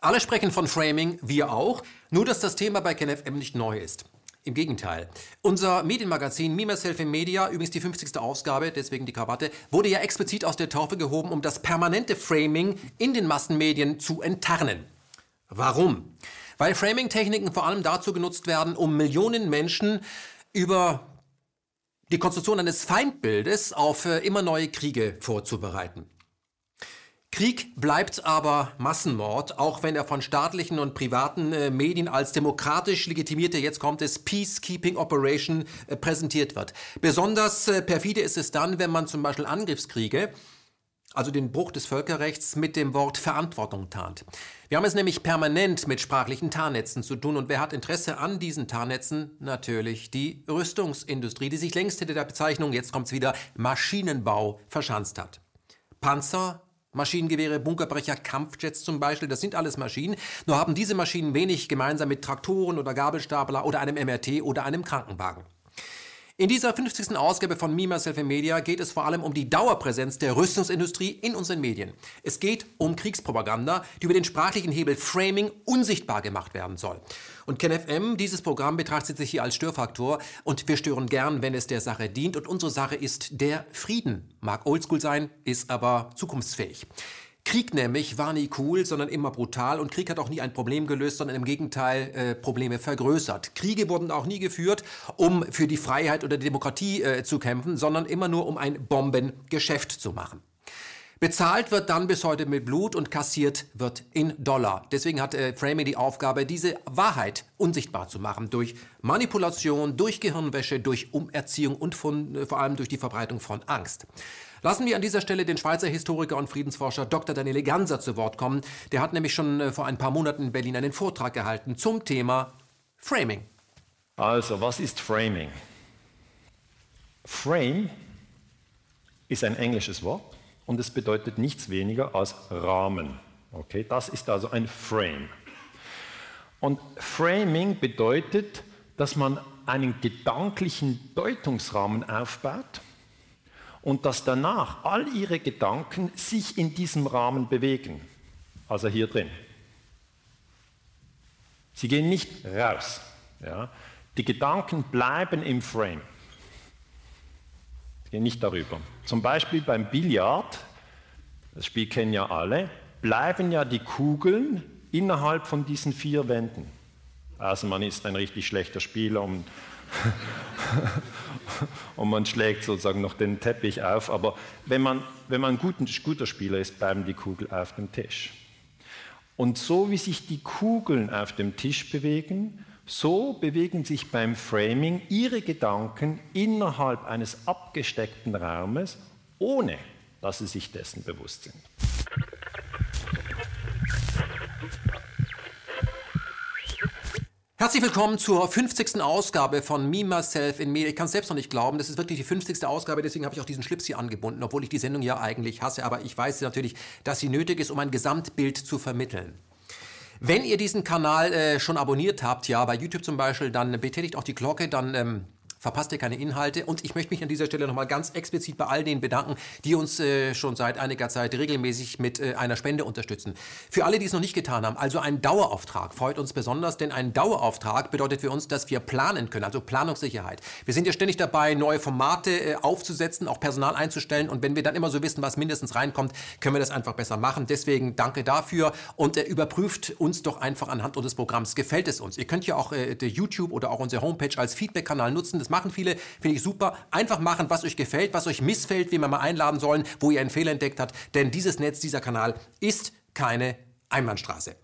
Alle sprechen von Framing, wir auch, nur dass das Thema bei KenFM nicht neu ist. Im Gegenteil. Unser Medienmagazin Me, Myself in Media, übrigens die 50. Ausgabe, deswegen die Krawatte, wurde ja explizit aus der Taufe gehoben, um das permanente Framing in den Massenmedien zu enttarnen. Warum? Weil Framing-Techniken vor allem dazu genutzt werden, um Millionen Menschen über die Konstruktion eines Feindbildes auf äh, immer neue Kriege vorzubereiten. Krieg bleibt aber Massenmord, auch wenn er von staatlichen und privaten äh, Medien als demokratisch legitimierte, jetzt kommt es, Peacekeeping Operation äh, präsentiert wird. Besonders äh, perfide ist es dann, wenn man zum Beispiel Angriffskriege, also den Bruch des Völkerrechts, mit dem Wort Verantwortung tarnt. Wir haben es nämlich permanent mit sprachlichen Tarnnetzen zu tun und wer hat Interesse an diesen Tarnnetzen? Natürlich die Rüstungsindustrie, die sich längst hinter der Bezeichnung, jetzt kommt's wieder, Maschinenbau verschanzt hat. Panzer, Maschinengewehre, Bunkerbrecher, Kampfjets zum Beispiel, das sind alles Maschinen. Nur haben diese Maschinen wenig gemeinsam mit Traktoren oder Gabelstapler oder einem MRT oder einem Krankenwagen. In dieser 50. Ausgabe von Me, Myself Media geht es vor allem um die Dauerpräsenz der Rüstungsindustrie in unseren Medien. Es geht um Kriegspropaganda, die über den sprachlichen Hebel Framing unsichtbar gemacht werden soll. Und KenFM, dieses Programm betrachtet sich hier als Störfaktor und wir stören gern, wenn es der Sache dient. Und unsere Sache ist der Frieden. Mag oldschool sein, ist aber zukunftsfähig. Krieg nämlich war nie cool, sondern immer brutal und Krieg hat auch nie ein Problem gelöst, sondern im Gegenteil äh, Probleme vergrößert. Kriege wurden auch nie geführt, um für die Freiheit oder die Demokratie äh, zu kämpfen, sondern immer nur um ein Bombengeschäft zu machen. Bezahlt wird dann bis heute mit Blut und kassiert wird in Dollar. Deswegen hat äh, Framing die Aufgabe, diese Wahrheit unsichtbar zu machen durch Manipulation, durch Gehirnwäsche, durch Umerziehung und von, äh, vor allem durch die Verbreitung von Angst. Lassen wir an dieser Stelle den Schweizer Historiker und Friedensforscher Dr. Daniele Ganser zu Wort kommen. Der hat nämlich schon äh, vor ein paar Monaten in Berlin einen Vortrag gehalten zum Thema Framing. Also, was ist Framing? Frame ist ein englisches Wort und es bedeutet nichts weniger als Rahmen. Okay, das ist also ein Frame. Und Framing bedeutet, dass man einen gedanklichen Deutungsrahmen aufbaut und dass danach all ihre Gedanken sich in diesem Rahmen bewegen, also hier drin. Sie gehen nicht raus. Ja. Die Gedanken bleiben im Frame. Sie gehen nicht darüber. Zum Beispiel beim Billard, das Spiel kennen ja alle, bleiben ja die Kugeln innerhalb von diesen vier Wänden. Also man ist ein richtig schlechter Spieler und und man schlägt sozusagen noch den Teppich auf. Aber wenn man, wenn man ein guter, guter Spieler ist, bleiben die Kugeln auf dem Tisch. Und so wie sich die Kugeln auf dem Tisch bewegen, so bewegen sich beim Framing ihre Gedanken innerhalb eines abgesteckten Raumes, ohne dass sie sich dessen bewusst sind. Herzlich willkommen zur 50. Ausgabe von Me, Myself in Me. Ich kann es selbst noch nicht glauben, das ist wirklich die 50. Ausgabe, deswegen habe ich auch diesen Schlips hier angebunden, obwohl ich die Sendung ja eigentlich hasse, aber ich weiß natürlich, dass sie nötig ist, um ein Gesamtbild zu vermitteln. Wenn ihr diesen Kanal äh, schon abonniert habt, ja, bei YouTube zum Beispiel, dann betätigt auch die Glocke, dann ähm, verpasst ihr keine Inhalte. Und ich möchte mich an dieser Stelle nochmal ganz explizit bei all denen bedanken, die uns äh, schon seit einiger Zeit regelmäßig mit äh, einer Spende unterstützen. Für alle, die es noch nicht getan haben, also ein Dauerauftrag freut uns besonders, denn ein Dauerauftrag bedeutet für uns, dass wir planen können, also Planungssicherheit. Wir sind ja ständig dabei, neue Formate äh, aufzusetzen, auch Personal einzustellen. Und wenn wir dann immer so wissen, was mindestens reinkommt, können wir das einfach besser machen. Deswegen danke dafür und äh, überprüft uns doch einfach anhand unseres Programms. Gefällt es uns? Ihr könnt ja auch äh, YouTube oder auch unsere Homepage als Feedback-Kanal nutzen. Das das machen viele, finde ich super. Einfach machen, was euch gefällt, was euch missfällt, wie wir mal einladen sollen, wo ihr einen Fehler entdeckt habt. Denn dieses Netz, dieser Kanal ist keine Einbahnstraße.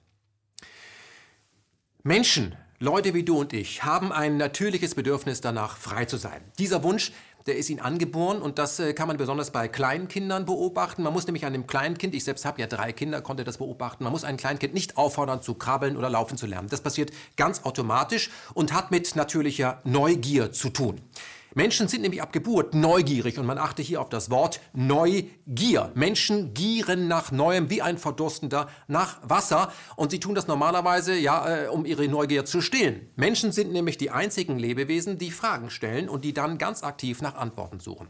Menschen, Leute wie du und ich, haben ein natürliches Bedürfnis danach, frei zu sein. Dieser Wunsch der ist ihnen angeboren und das äh, kann man besonders bei kleinen Kindern beobachten. Man muss nämlich einem Kleinkind, ich selbst habe ja drei Kinder, konnte das beobachten, man muss ein Kleinkind nicht auffordern zu krabbeln oder laufen zu lernen. Das passiert ganz automatisch und hat mit natürlicher Neugier zu tun. Menschen sind nämlich ab Geburt neugierig und man achte hier auf das Wort Neugier. Menschen gieren nach Neuem wie ein Verdurstender nach Wasser und sie tun das normalerweise ja, äh, um ihre Neugier zu stillen. Menschen sind nämlich die einzigen Lebewesen, die Fragen stellen und die dann ganz aktiv nach Antworten suchen.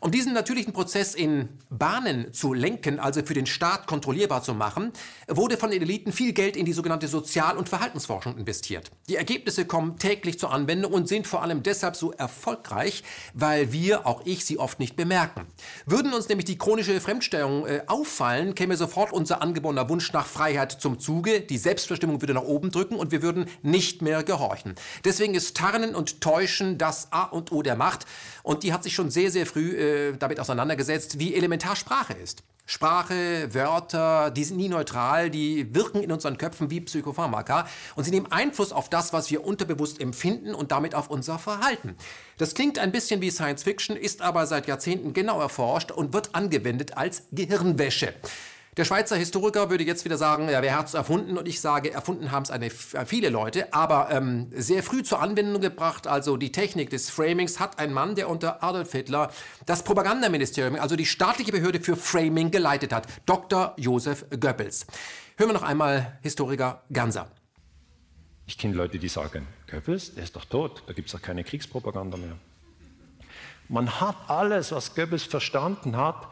Um diesen natürlichen Prozess in Bahnen zu lenken, also für den Staat kontrollierbar zu machen, wurde von den Eliten viel Geld in die sogenannte Sozial- und Verhaltensforschung investiert. Die Ergebnisse kommen täglich zur Anwendung und sind vor allem deshalb so erfolgreich, weil wir, auch ich, sie oft nicht bemerken. Würden uns nämlich die chronische Fremdstellung äh, auffallen, käme sofort unser angeborener Wunsch nach Freiheit zum Zuge, die Selbstbestimmung würde nach oben drücken und wir würden nicht mehr gehorchen. Deswegen ist Tarnen und Täuschen das A und O der Macht und die hat sich schon sehr, sehr früh äh, damit auseinandergesetzt, wie elementar Sprache ist. Sprache, Wörter, die sind nie neutral, die wirken in unseren Köpfen wie Psychopharmaka und sie nehmen Einfluss auf das, was wir unterbewusst empfinden und damit auf unser Verhalten. Das klingt ein bisschen wie Science Fiction, ist aber seit Jahrzehnten genau erforscht und wird angewendet als Gehirnwäsche. Der Schweizer Historiker würde jetzt wieder sagen, ja, wer hat es erfunden? Und ich sage, erfunden haben es äh, viele Leute, aber ähm, sehr früh zur Anwendung gebracht. Also die Technik des Framings hat ein Mann, der unter Adolf Hitler das Propagandaministerium, also die staatliche Behörde für Framing, geleitet hat, Dr. Josef Goebbels. Hören wir noch einmal Historiker Ganser. Ich kenne Leute, die sagen, Goebbels, der ist doch tot, da gibt es doch keine Kriegspropaganda mehr. Man hat alles, was Goebbels verstanden hat,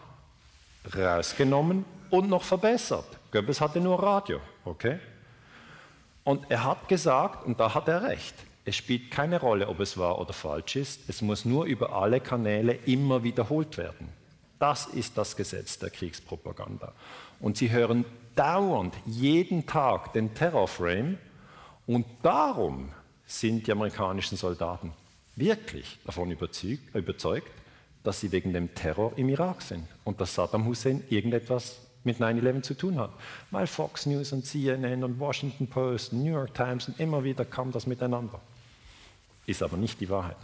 rausgenommen und noch verbessert. Goebbels hatte nur Radio, okay? Und er hat gesagt, und da hat er recht, es spielt keine Rolle, ob es wahr oder falsch ist, es muss nur über alle Kanäle immer wiederholt werden. Das ist das Gesetz der Kriegspropaganda. Und sie hören dauernd, jeden Tag den Terrorframe und darum sind die amerikanischen Soldaten wirklich davon überzeugt, dass sie wegen dem Terror im Irak sind und dass Saddam Hussein irgendetwas mit 9-11 zu tun hat. Weil Fox News und CNN und Washington Post, New York Times und immer wieder kam das miteinander. Ist aber nicht die Wahrheit.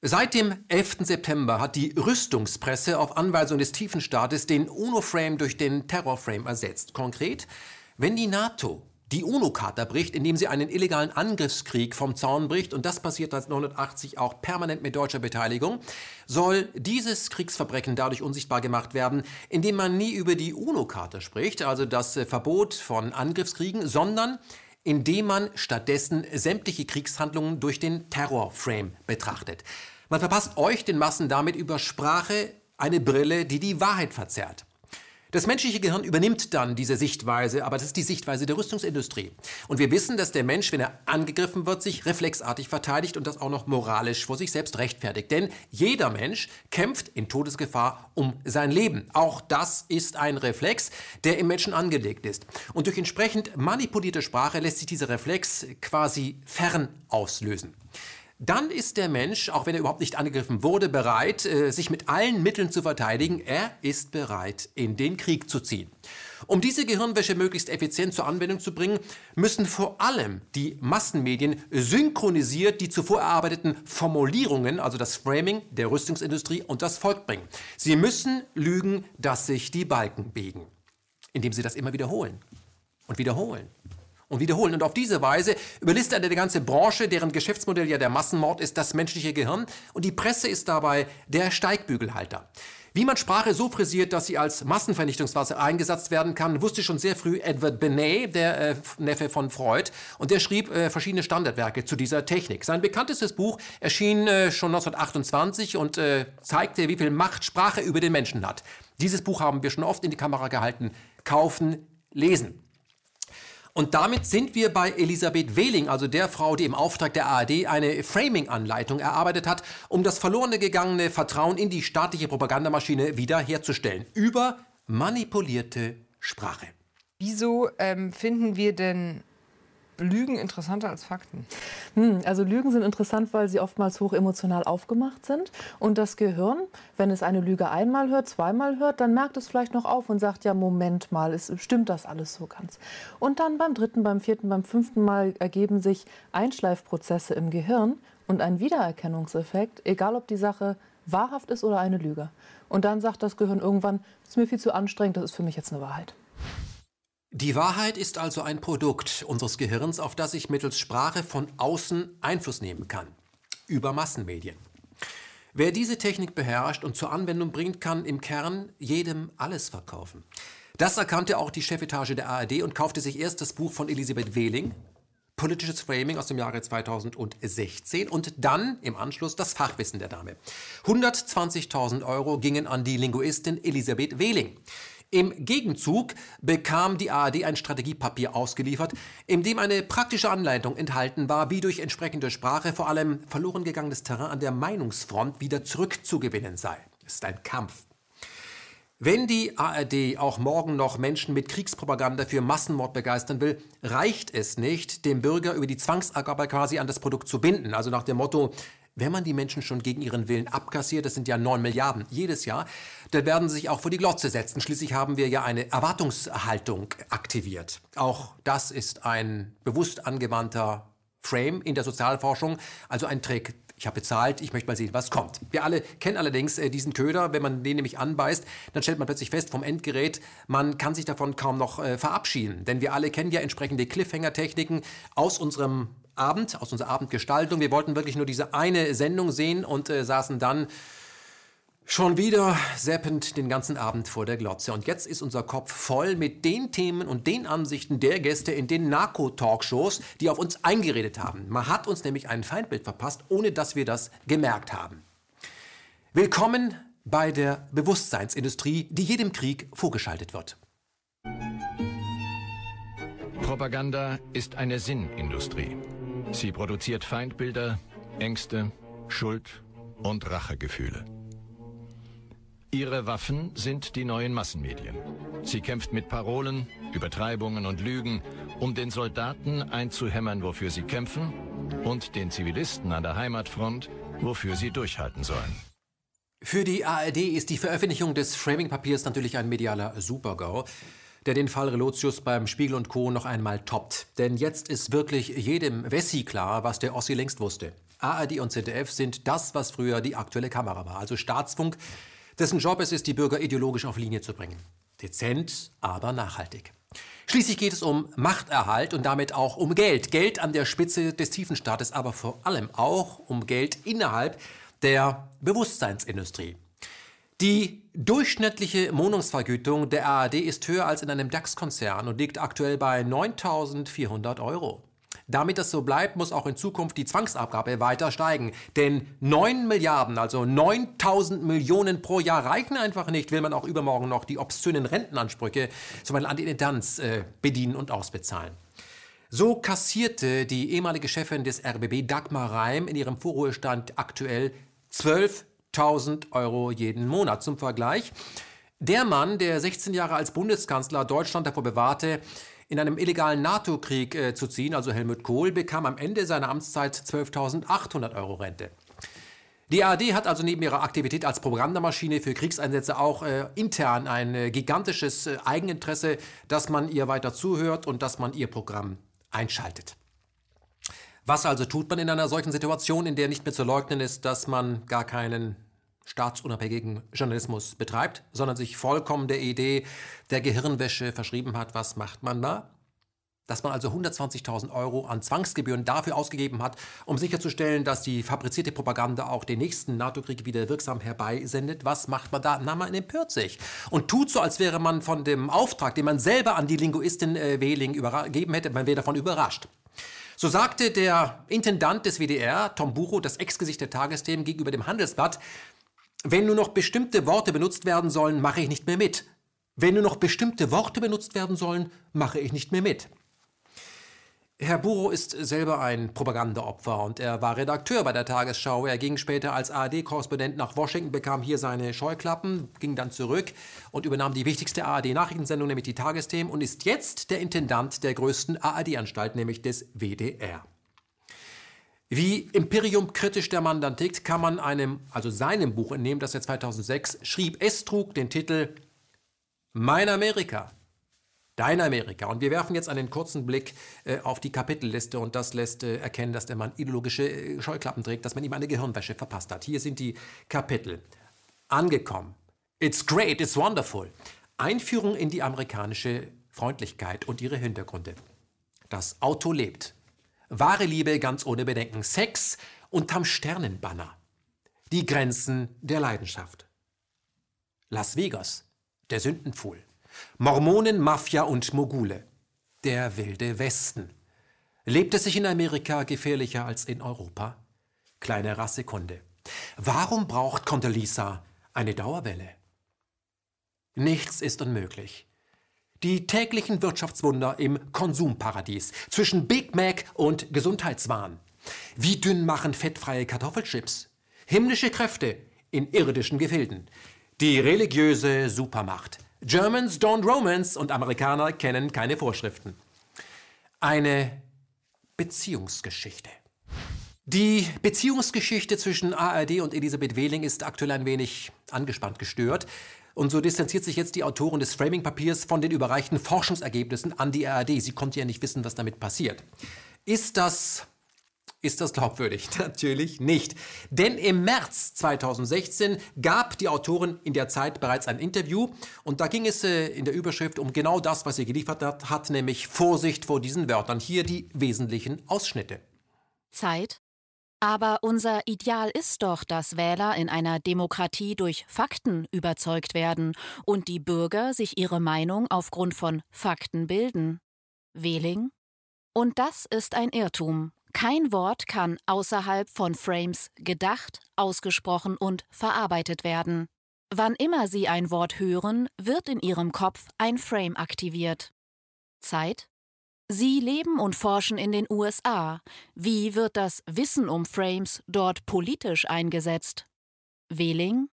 Seit dem 11. September hat die Rüstungspresse auf Anweisung des Tiefenstaates den UNO-Frame durch den Terror-Frame ersetzt. Konkret, wenn die NATO die UNO-Charta bricht, indem sie einen illegalen Angriffskrieg vom Zaun bricht, und das passiert seit 1980 auch permanent mit deutscher Beteiligung, soll dieses Kriegsverbrechen dadurch unsichtbar gemacht werden, indem man nie über die UNO-Charta spricht, also das äh, Verbot von Angriffskriegen, sondern indem man stattdessen sämtliche Kriegshandlungen durch den Terrorframe betrachtet. Man verpasst euch den Massen damit über Sprache eine Brille, die die Wahrheit verzerrt. Das menschliche Gehirn übernimmt dann diese Sichtweise, aber das ist die Sichtweise der Rüstungsindustrie. Und wir wissen, dass der Mensch, wenn er angegriffen wird, sich reflexartig verteidigt und das auch noch moralisch vor sich selbst rechtfertigt. Denn jeder Mensch kämpft in Todesgefahr um sein Leben. Auch das ist ein Reflex, der im Menschen angelegt ist. Und durch entsprechend manipulierte Sprache lässt sich dieser Reflex quasi fern auslösen dann ist der Mensch, auch wenn er überhaupt nicht angegriffen wurde, bereit, äh, sich mit allen Mitteln zu verteidigen. Er ist bereit, in den Krieg zu ziehen. Um diese Gehirnwäsche möglichst effizient zur Anwendung zu bringen, müssen vor allem die Massenmedien synchronisiert die zuvor erarbeiteten Formulierungen, also das Framing der Rüstungsindustrie und das Volk bringen. Sie müssen lügen, dass sich die Balken biegen, indem sie das immer wiederholen und wiederholen und wiederholen. Und auf diese Weise überlistet er die ganze Branche, deren Geschäftsmodell ja der Massenmord ist, das menschliche Gehirn. Und die Presse ist dabei der Steigbügelhalter. Wie man Sprache so frisiert, dass sie als Massenvernichtungswaffe eingesetzt werden kann, wusste schon sehr früh Edward Benet, der äh, Neffe von Freud, und der schrieb äh, verschiedene Standardwerke zu dieser Technik. Sein bekanntestes Buch erschien äh, schon 1928 und äh, zeigte, wie viel Macht Sprache über den Menschen hat. Dieses Buch haben wir schon oft in die Kamera gehalten. Kaufen, lesen. Und damit sind wir bei Elisabeth Wehling, also der Frau, die im Auftrag der ARD eine Framing-Anleitung erarbeitet hat, um das verlorene gegangene Vertrauen in die staatliche Propagandamaschine wiederherzustellen. Über manipulierte Sprache. Wieso ähm, finden wir denn Lügen interessanter als Fakten? Hm, also Lügen sind interessant, weil sie oftmals hoch emotional aufgemacht sind. Und das Gehirn, wenn es eine Lüge einmal hört, zweimal hört, dann merkt es vielleicht noch auf und sagt, ja, Moment mal, es stimmt das alles so ganz. Und dann beim dritten, beim vierten, beim fünften Mal ergeben sich Einschleifprozesse im Gehirn und ein Wiedererkennungseffekt, egal ob die Sache wahrhaft ist oder eine Lüge. Und dann sagt das Gehirn irgendwann, es ist mir viel zu anstrengend, das ist für mich jetzt eine Wahrheit. Die Wahrheit ist also ein Produkt unseres Gehirns, auf das ich mittels Sprache von außen Einfluss nehmen kann. Über Massenmedien. Wer diese Technik beherrscht und zur Anwendung bringt, kann im Kern jedem alles verkaufen. Das erkannte auch die Chefetage der ARD und kaufte sich erst das Buch von Elisabeth Wehling, politisches Framing aus dem Jahre 2016 und dann im Anschluss das Fachwissen der Dame. 120.000 Euro gingen an die Linguistin Elisabeth Wehling. Im Gegenzug bekam die ARD ein Strategiepapier ausgeliefert, in dem eine praktische Anleitung enthalten war, wie durch entsprechende Sprache vor allem verloren gegangenes Terrain an der Meinungsfront wieder zurückzugewinnen sei. Es ist ein Kampf. Wenn die ARD auch morgen noch Menschen mit Kriegspropaganda für Massenmord begeistern will, reicht es nicht, den Bürger über die Zwangsabgabe quasi an das Produkt zu binden. Also nach dem Motto, wenn man die Menschen schon gegen ihren Willen abkassiert, das sind ja 9 Milliarden jedes Jahr, dann werden sie sich auch vor die Glotze setzen. Schließlich haben wir ja eine Erwartungshaltung aktiviert. Auch das ist ein bewusst angewandter Frame in der Sozialforschung, also ein Trick. Ich habe bezahlt, ich möchte mal sehen, was kommt. Wir alle kennen allerdings äh, diesen Köder. Wenn man den nämlich anbeißt, dann stellt man plötzlich fest vom Endgerät, man kann sich davon kaum noch äh, verabschieden. Denn wir alle kennen ja entsprechende Cliffhanger-Techniken aus unserem Abend, aus unserer Abendgestaltung. Wir wollten wirklich nur diese eine Sendung sehen und äh, saßen dann schon wieder seppend den ganzen Abend vor der Glotze. Und jetzt ist unser Kopf voll mit den Themen und den Ansichten der Gäste in den Narko-Talkshows, die auf uns eingeredet haben. Man hat uns nämlich ein Feindbild verpasst, ohne dass wir das gemerkt haben. Willkommen bei der Bewusstseinsindustrie, die jedem Krieg vorgeschaltet wird. Propaganda ist eine Sinnindustrie. Sie produziert Feindbilder, Ängste, Schuld und Rachegefühle. Ihre Waffen sind die neuen Massenmedien. Sie kämpft mit Parolen, Übertreibungen und Lügen, um den Soldaten einzuhämmern, wofür sie kämpfen, und den Zivilisten an der Heimatfront, wofür sie durchhalten sollen. Für die ARD ist die Veröffentlichung des Framing-Papiers natürlich ein medialer Supergau der den Fall Relotius beim Spiegel und Co. noch einmal toppt. Denn jetzt ist wirklich jedem Wessi klar, was der Ossi längst wusste. ARD und ZDF sind das, was früher die aktuelle Kamera war, also Staatsfunk, dessen Job es ist, die Bürger ideologisch auf Linie zu bringen. Dezent, aber nachhaltig. Schließlich geht es um Machterhalt und damit auch um Geld. Geld an der Spitze des Tiefenstaates, aber vor allem auch um Geld innerhalb der Bewusstseinsindustrie. Die durchschnittliche Wohnungsvergütung der ARD ist höher als in einem DAX-Konzern und liegt aktuell bei 9.400 Euro. Damit das so bleibt, muss auch in Zukunft die Zwangsabgabe weiter steigen. Denn 9 Milliarden, also 9000 Millionen pro Jahr reichen einfach nicht, will man auch übermorgen noch die obszönen Rentenansprüche, zum Beispiel an die Intendanz, äh, bedienen und ausbezahlen. So kassierte die ehemalige Chefin des RBB Dagmar Reim in ihrem Vorruhestand aktuell 12 1000 Euro jeden Monat. Zum Vergleich, der Mann, der 16 Jahre als Bundeskanzler Deutschland davor bewahrte, in einem illegalen NATO-Krieg äh, zu ziehen, also Helmut Kohl, bekam am Ende seiner Amtszeit 12.800 Euro Rente. Die ARD hat also neben ihrer Aktivität als Propagandamaschine für Kriegseinsätze auch äh, intern ein äh, gigantisches äh, Eigeninteresse, dass man ihr weiter zuhört und dass man ihr Programm einschaltet. Was also tut man in einer solchen Situation, in der nicht mehr zu leugnen ist, dass man gar keinen staatsunabhängigen Journalismus betreibt, sondern sich vollkommen der Idee der Gehirnwäsche verschrieben hat? Was macht man da? Dass man also 120.000 Euro an Zwangsgebühren dafür ausgegeben hat, um sicherzustellen, dass die fabrizierte Propaganda auch den nächsten NATO-Krieg wieder wirksam herbeisendet. Was macht man da? Na, man empört sich und tut so, als wäre man von dem Auftrag, den man selber an die Linguistin äh, Wehling übergeben hätte, man wäre davon überrascht. So sagte der Intendant des WDR, Tom Bucho, das Ex-Gesicht der Tagesthemen gegenüber dem Handelsblatt, wenn nur noch bestimmte Worte benutzt werden sollen, mache ich nicht mehr mit. Wenn nur noch bestimmte Worte benutzt werden sollen, mache ich nicht mehr mit. Herr Buro ist selber ein Propagandaopfer und er war Redakteur bei der Tagesschau. Er ging später als ARD-Korrespondent nach Washington, bekam hier seine Scheuklappen, ging dann zurück und übernahm die wichtigste ARD-Nachrichtensendung, nämlich die Tagesthemen, und ist jetzt der Intendant der größten ARD-Anstalt, nämlich des WDR. Wie Imperium kritisch der Mann dann tickt, kann man einem, also seinem Buch entnehmen, das er 2006 schrieb. Es trug den Titel Mein Amerika. Dein Amerika. Und wir werfen jetzt einen kurzen Blick äh, auf die Kapitelliste und das lässt äh, erkennen, dass der Mann ideologische äh, Scheuklappen trägt, dass man ihm eine Gehirnwäsche verpasst hat. Hier sind die Kapitel. Angekommen. It's great, it's wonderful. Einführung in die amerikanische Freundlichkeit und ihre Hintergründe. Das Auto lebt. Wahre Liebe ganz ohne Bedenken. Sex unterm Sternenbanner. Die Grenzen der Leidenschaft. Las Vegas, der Sündenpfuhl. Mormonen, Mafia und Mogule. Der wilde Westen. Lebt es sich in Amerika gefährlicher als in Europa? Kleine Rassekunde. Warum braucht Condoleezza eine Dauerwelle? Nichts ist unmöglich. Die täglichen Wirtschaftswunder im Konsumparadies zwischen Big Mac und Gesundheitswahn. Wie dünn machen fettfreie Kartoffelchips? Himmlische Kräfte in irdischen Gefilden. Die religiöse Supermacht. Germans don't romance und Amerikaner kennen keine Vorschriften. Eine Beziehungsgeschichte. Die Beziehungsgeschichte zwischen ARD und Elisabeth Wehling ist aktuell ein wenig angespannt gestört. Und so distanziert sich jetzt die Autorin des Framing-Papiers von den überreichten Forschungsergebnissen an die ARD. Sie konnte ja nicht wissen, was damit passiert. Ist das ist das glaubwürdig? Natürlich nicht. Denn im März 2016 gab die Autorin in der Zeit bereits ein Interview und da ging es äh, in der Überschrift um genau das, was sie geliefert hat, hat, nämlich Vorsicht vor diesen Wörtern. Hier die wesentlichen Ausschnitte. Zeit. Aber unser Ideal ist doch, dass Wähler in einer Demokratie durch Fakten überzeugt werden und die Bürger sich ihre Meinung aufgrund von Fakten bilden. Wähling? Und das ist ein Irrtum. Kein Wort kann außerhalb von Frames gedacht, ausgesprochen und verarbeitet werden. Wann immer Sie ein Wort hören, wird in Ihrem Kopf ein Frame aktiviert. Zeit? Sie leben und forschen in den USA. Wie wird das Wissen um Frames dort politisch eingesetzt? Wehling?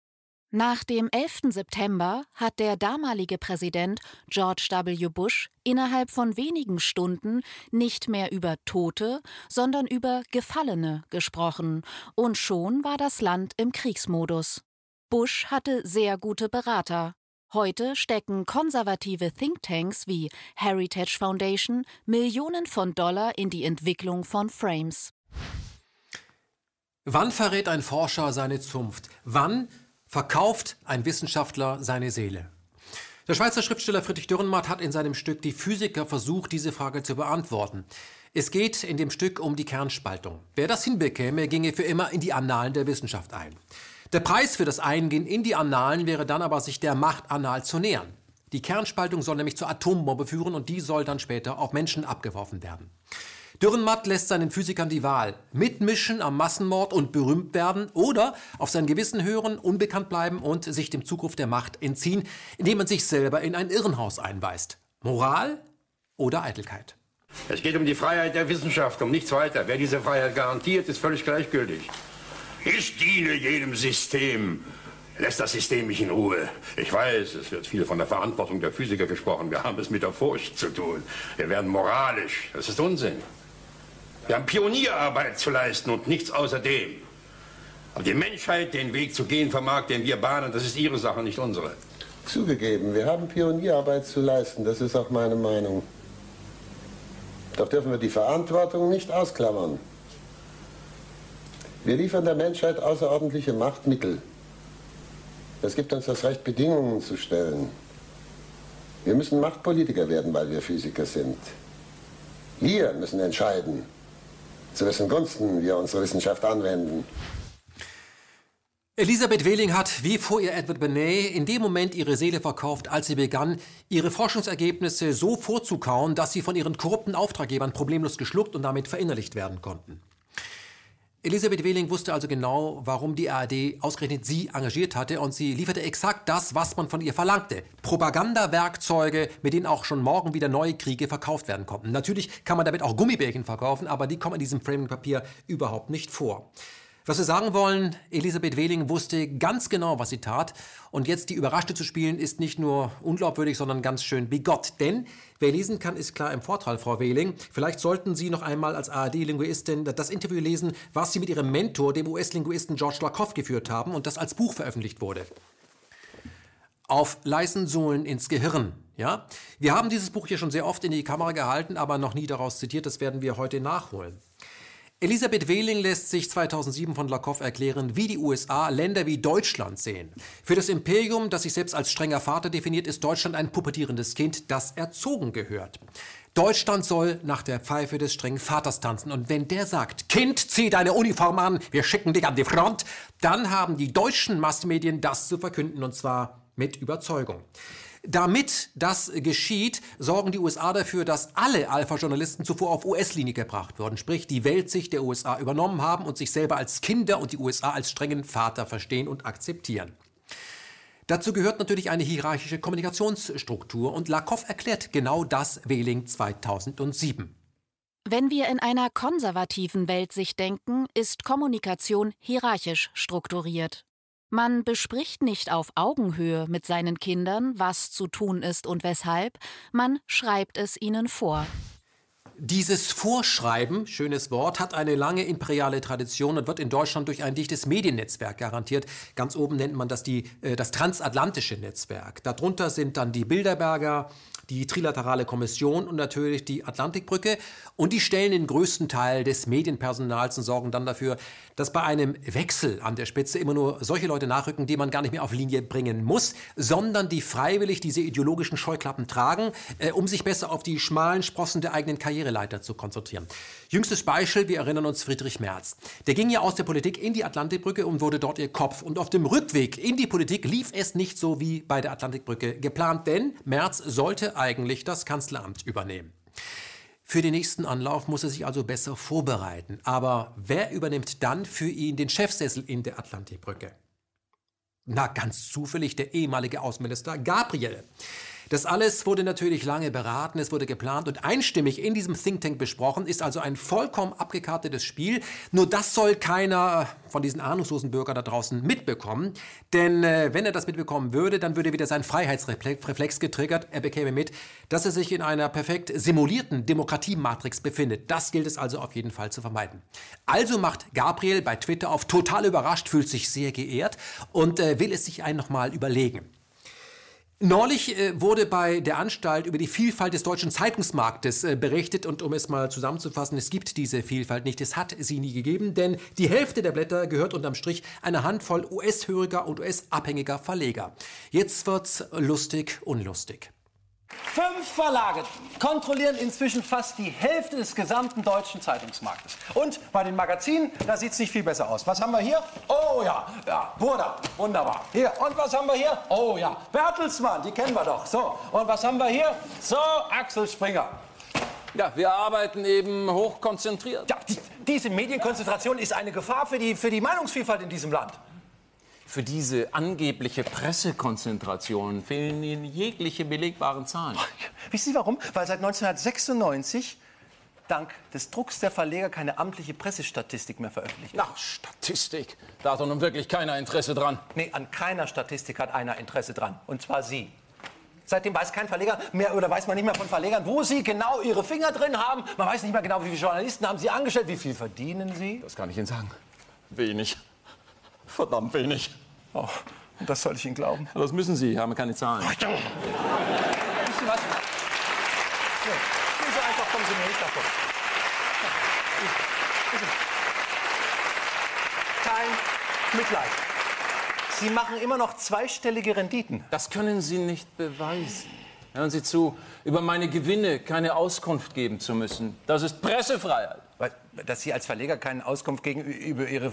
Nach dem 11. September hat der damalige Präsident George W. Bush innerhalb von wenigen Stunden nicht mehr über Tote, sondern über Gefallene gesprochen, und schon war das Land im Kriegsmodus. Bush hatte sehr gute Berater. Heute stecken konservative Thinktanks wie Heritage Foundation Millionen von Dollar in die Entwicklung von Frames. Wann verrät ein Forscher seine Zunft? Wann verkauft ein Wissenschaftler seine Seele? Der Schweizer Schriftsteller Friedrich Dürrenmatt hat in seinem Stück Die Physiker versucht, diese Frage zu beantworten. Es geht in dem Stück um die Kernspaltung. Wer das hinbekäme, ginge für immer in die Annalen der Wissenschaft ein. Der Preis für das Eingehen in die Annalen wäre dann aber, sich der Macht anal zu nähern. Die Kernspaltung soll nämlich zur Atombombe führen und die soll dann später auf Menschen abgeworfen werden. Dürrenmatt lässt seinen Physikern die Wahl. Mitmischen am Massenmord und berühmt werden oder auf sein Gewissen hören, unbekannt bleiben und sich dem Zugriff der Macht entziehen, indem man sich selber in ein Irrenhaus einweist. Moral oder Eitelkeit? Es geht um die Freiheit der Wissenschaft, um nichts weiter. Wer diese Freiheit garantiert, ist völlig gleichgültig. Ich diene jedem System. Lässt das System mich in Ruhe. Ich weiß, es wird viel von der Verantwortung der Physiker gesprochen. Wir haben es mit der Furcht zu tun. Wir werden moralisch. Das ist Unsinn. Wir haben Pionierarbeit zu leisten und nichts außerdem. Aber die Menschheit den Weg zu gehen vermag, den wir bahnen, das ist ihre Sache, nicht unsere. Zugegeben, wir haben Pionierarbeit zu leisten, das ist auch meine Meinung. Doch dürfen wir die Verantwortung nicht ausklammern. Wir liefern der Menschheit außerordentliche Machtmittel. Es gibt uns das Recht, Bedingungen zu stellen. Wir müssen Machtpolitiker werden, weil wir Physiker sind. Wir müssen entscheiden, zu wessen Gunsten wir unsere Wissenschaft anwenden. Elisabeth Wehling hat, wie vor ihr Edward Benet, in dem Moment ihre Seele verkauft, als sie begann, ihre Forschungsergebnisse so vorzukauen, dass sie von ihren korrupten Auftraggebern problemlos geschluckt und damit verinnerlicht werden konnten. Elisabeth Wehling wusste also genau, warum die ARD ausgerechnet sie engagiert hatte und sie lieferte exakt das, was man von ihr verlangte. Propagandawerkzeuge, mit denen auch schon morgen wieder neue Kriege verkauft werden konnten. Natürlich kann man damit auch Gummibärchen verkaufen, aber die kommen in diesem Framing-Papier überhaupt nicht vor. Was wir sagen wollen, Elisabeth Wehling wusste ganz genau, was sie tat. Und jetzt die Überraschte zu spielen, ist nicht nur unglaubwürdig, sondern ganz schön bigott. Denn wer lesen kann, ist klar im Vorteil, Frau Wehling. Vielleicht sollten Sie noch einmal als ARD-Linguistin das Interview lesen, was Sie mit Ihrem Mentor, dem US-Linguisten George Lakoff, geführt haben und das als Buch veröffentlicht wurde. Auf leisen Sohlen ins Gehirn. Ja? Wir haben dieses Buch hier schon sehr oft in die Kamera gehalten, aber noch nie daraus zitiert. Das werden wir heute nachholen. Elisabeth Wehling lässt sich 2007 von Lakoff erklären, wie die USA Länder wie Deutschland sehen. Für das Imperium, das sich selbst als strenger Vater definiert, ist Deutschland ein pubertierendes Kind, das erzogen gehört. Deutschland soll nach der Pfeife des strengen Vaters tanzen. Und wenn der sagt, Kind, zieh deine Uniform an, wir schicken dich an die Front, dann haben die deutschen Massmedien das zu verkünden und zwar mit Überzeugung. Damit das geschieht, sorgen die USA dafür, dass alle Alpha-Journalisten zuvor auf US-Linie gebracht wurden, sprich die Weltsicht der USA übernommen haben und sich selber als Kinder und die USA als strengen Vater verstehen und akzeptieren. Dazu gehört natürlich eine hierarchische Kommunikationsstruktur und Lakoff erklärt genau das Wehling 2007. Wenn wir in einer konservativen Weltsicht denken, ist Kommunikation hierarchisch strukturiert. Man bespricht nicht auf Augenhöhe mit seinen Kindern, was zu tun ist und weshalb, man schreibt es ihnen vor. Dieses Vorschreiben, schönes Wort, hat eine lange imperiale Tradition und wird in Deutschland durch ein dichtes Mediennetzwerk garantiert. Ganz oben nennt man das die, äh, das transatlantische Netzwerk. Darunter sind dann die Bilderberger, die Trilaterale Kommission und natürlich die Atlantikbrücke. Und die stellen den größten Teil des Medienpersonals und sorgen dann dafür, dass bei einem Wechsel an der Spitze immer nur solche Leute nachrücken, die man gar nicht mehr auf Linie bringen muss, sondern die freiwillig diese ideologischen Scheuklappen tragen, äh, um sich besser auf die schmalen Sprossen der eigenen Karriereleiter zu konzentrieren. Jüngstes Beispiel, wir erinnern uns Friedrich Merz. Der ging ja aus der Politik in die Atlantikbrücke und wurde dort ihr Kopf. Und auf dem Rückweg in die Politik lief es nicht so wie bei der Atlantikbrücke geplant, denn Merz sollte eigentlich das Kanzleramt übernehmen. Für den nächsten Anlauf muss er sich also besser vorbereiten. Aber wer übernimmt dann für ihn den Chefsessel in der Atlantikbrücke? Na, ganz zufällig der ehemalige Außenminister Gabriel. Das alles wurde natürlich lange beraten, es wurde geplant und einstimmig in diesem Think Tank besprochen, ist also ein vollkommen abgekartetes Spiel. Nur das soll keiner von diesen ahnungslosen Bürgern da draußen mitbekommen. Denn äh, wenn er das mitbekommen würde, dann würde wieder sein Freiheitsreflex getriggert. Er bekäme mit, dass er sich in einer perfekt simulierten Demokratiematrix befindet. Das gilt es also auf jeden Fall zu vermeiden. Also macht Gabriel bei Twitter auf total überrascht, fühlt sich sehr geehrt und äh, will es sich ein nochmal überlegen. Neulich äh, wurde bei der Anstalt über die Vielfalt des deutschen Zeitungsmarktes äh, berichtet und um es mal zusammenzufassen, es gibt diese Vielfalt nicht, es hat sie nie gegeben, denn die Hälfte der Blätter gehört unterm Strich einer Handvoll US-höriger und US-abhängiger Verleger. Jetzt wird's lustig, unlustig. Fünf Verlage kontrollieren inzwischen fast die Hälfte des gesamten deutschen Zeitungsmarktes. Und bei den Magazinen, da sieht es nicht viel besser aus. Was haben wir hier? Oh ja, ja, Burda, wunderbar. Hier, und was haben wir hier? Oh ja, Bertelsmann, die kennen wir doch. So, und was haben wir hier? So, Axel Springer. Ja, wir arbeiten eben hochkonzentriert. Ja, die, diese Medienkonzentration ist eine Gefahr für die, für die Meinungsvielfalt in diesem Land. Für diese angebliche Pressekonzentration fehlen Ihnen jegliche belegbaren Zahlen. Wissen Sie warum? Weil seit 1996 dank des Drucks der Verleger keine amtliche Pressestatistik mehr veröffentlicht wird. Ach, Statistik. Da hat doch nun wirklich keiner Interesse dran. Nee, an keiner Statistik hat einer Interesse dran. Und zwar Sie. Seitdem weiß kein Verleger mehr oder weiß man nicht mehr von Verlegern, wo sie genau ihre Finger drin haben. Man weiß nicht mehr genau, wie viele Journalisten haben sie angestellt, wie viel verdienen sie. Das kann ich Ihnen sagen. Wenig. Verdammt wenig. Oh, und das soll ich Ihnen glauben? Das müssen Sie, haben keine Zahlen. Wissen Sie was? So, Sie einfach, kommen Sie mir nicht davon. Kein Mitleid. Sie machen immer noch zweistellige Renditen. Das können Sie nicht beweisen. Hören Sie zu, über meine Gewinne keine Auskunft geben zu müssen. Das ist Pressefreiheit. Dass Sie als Verleger keine Auskunft geben über Ihre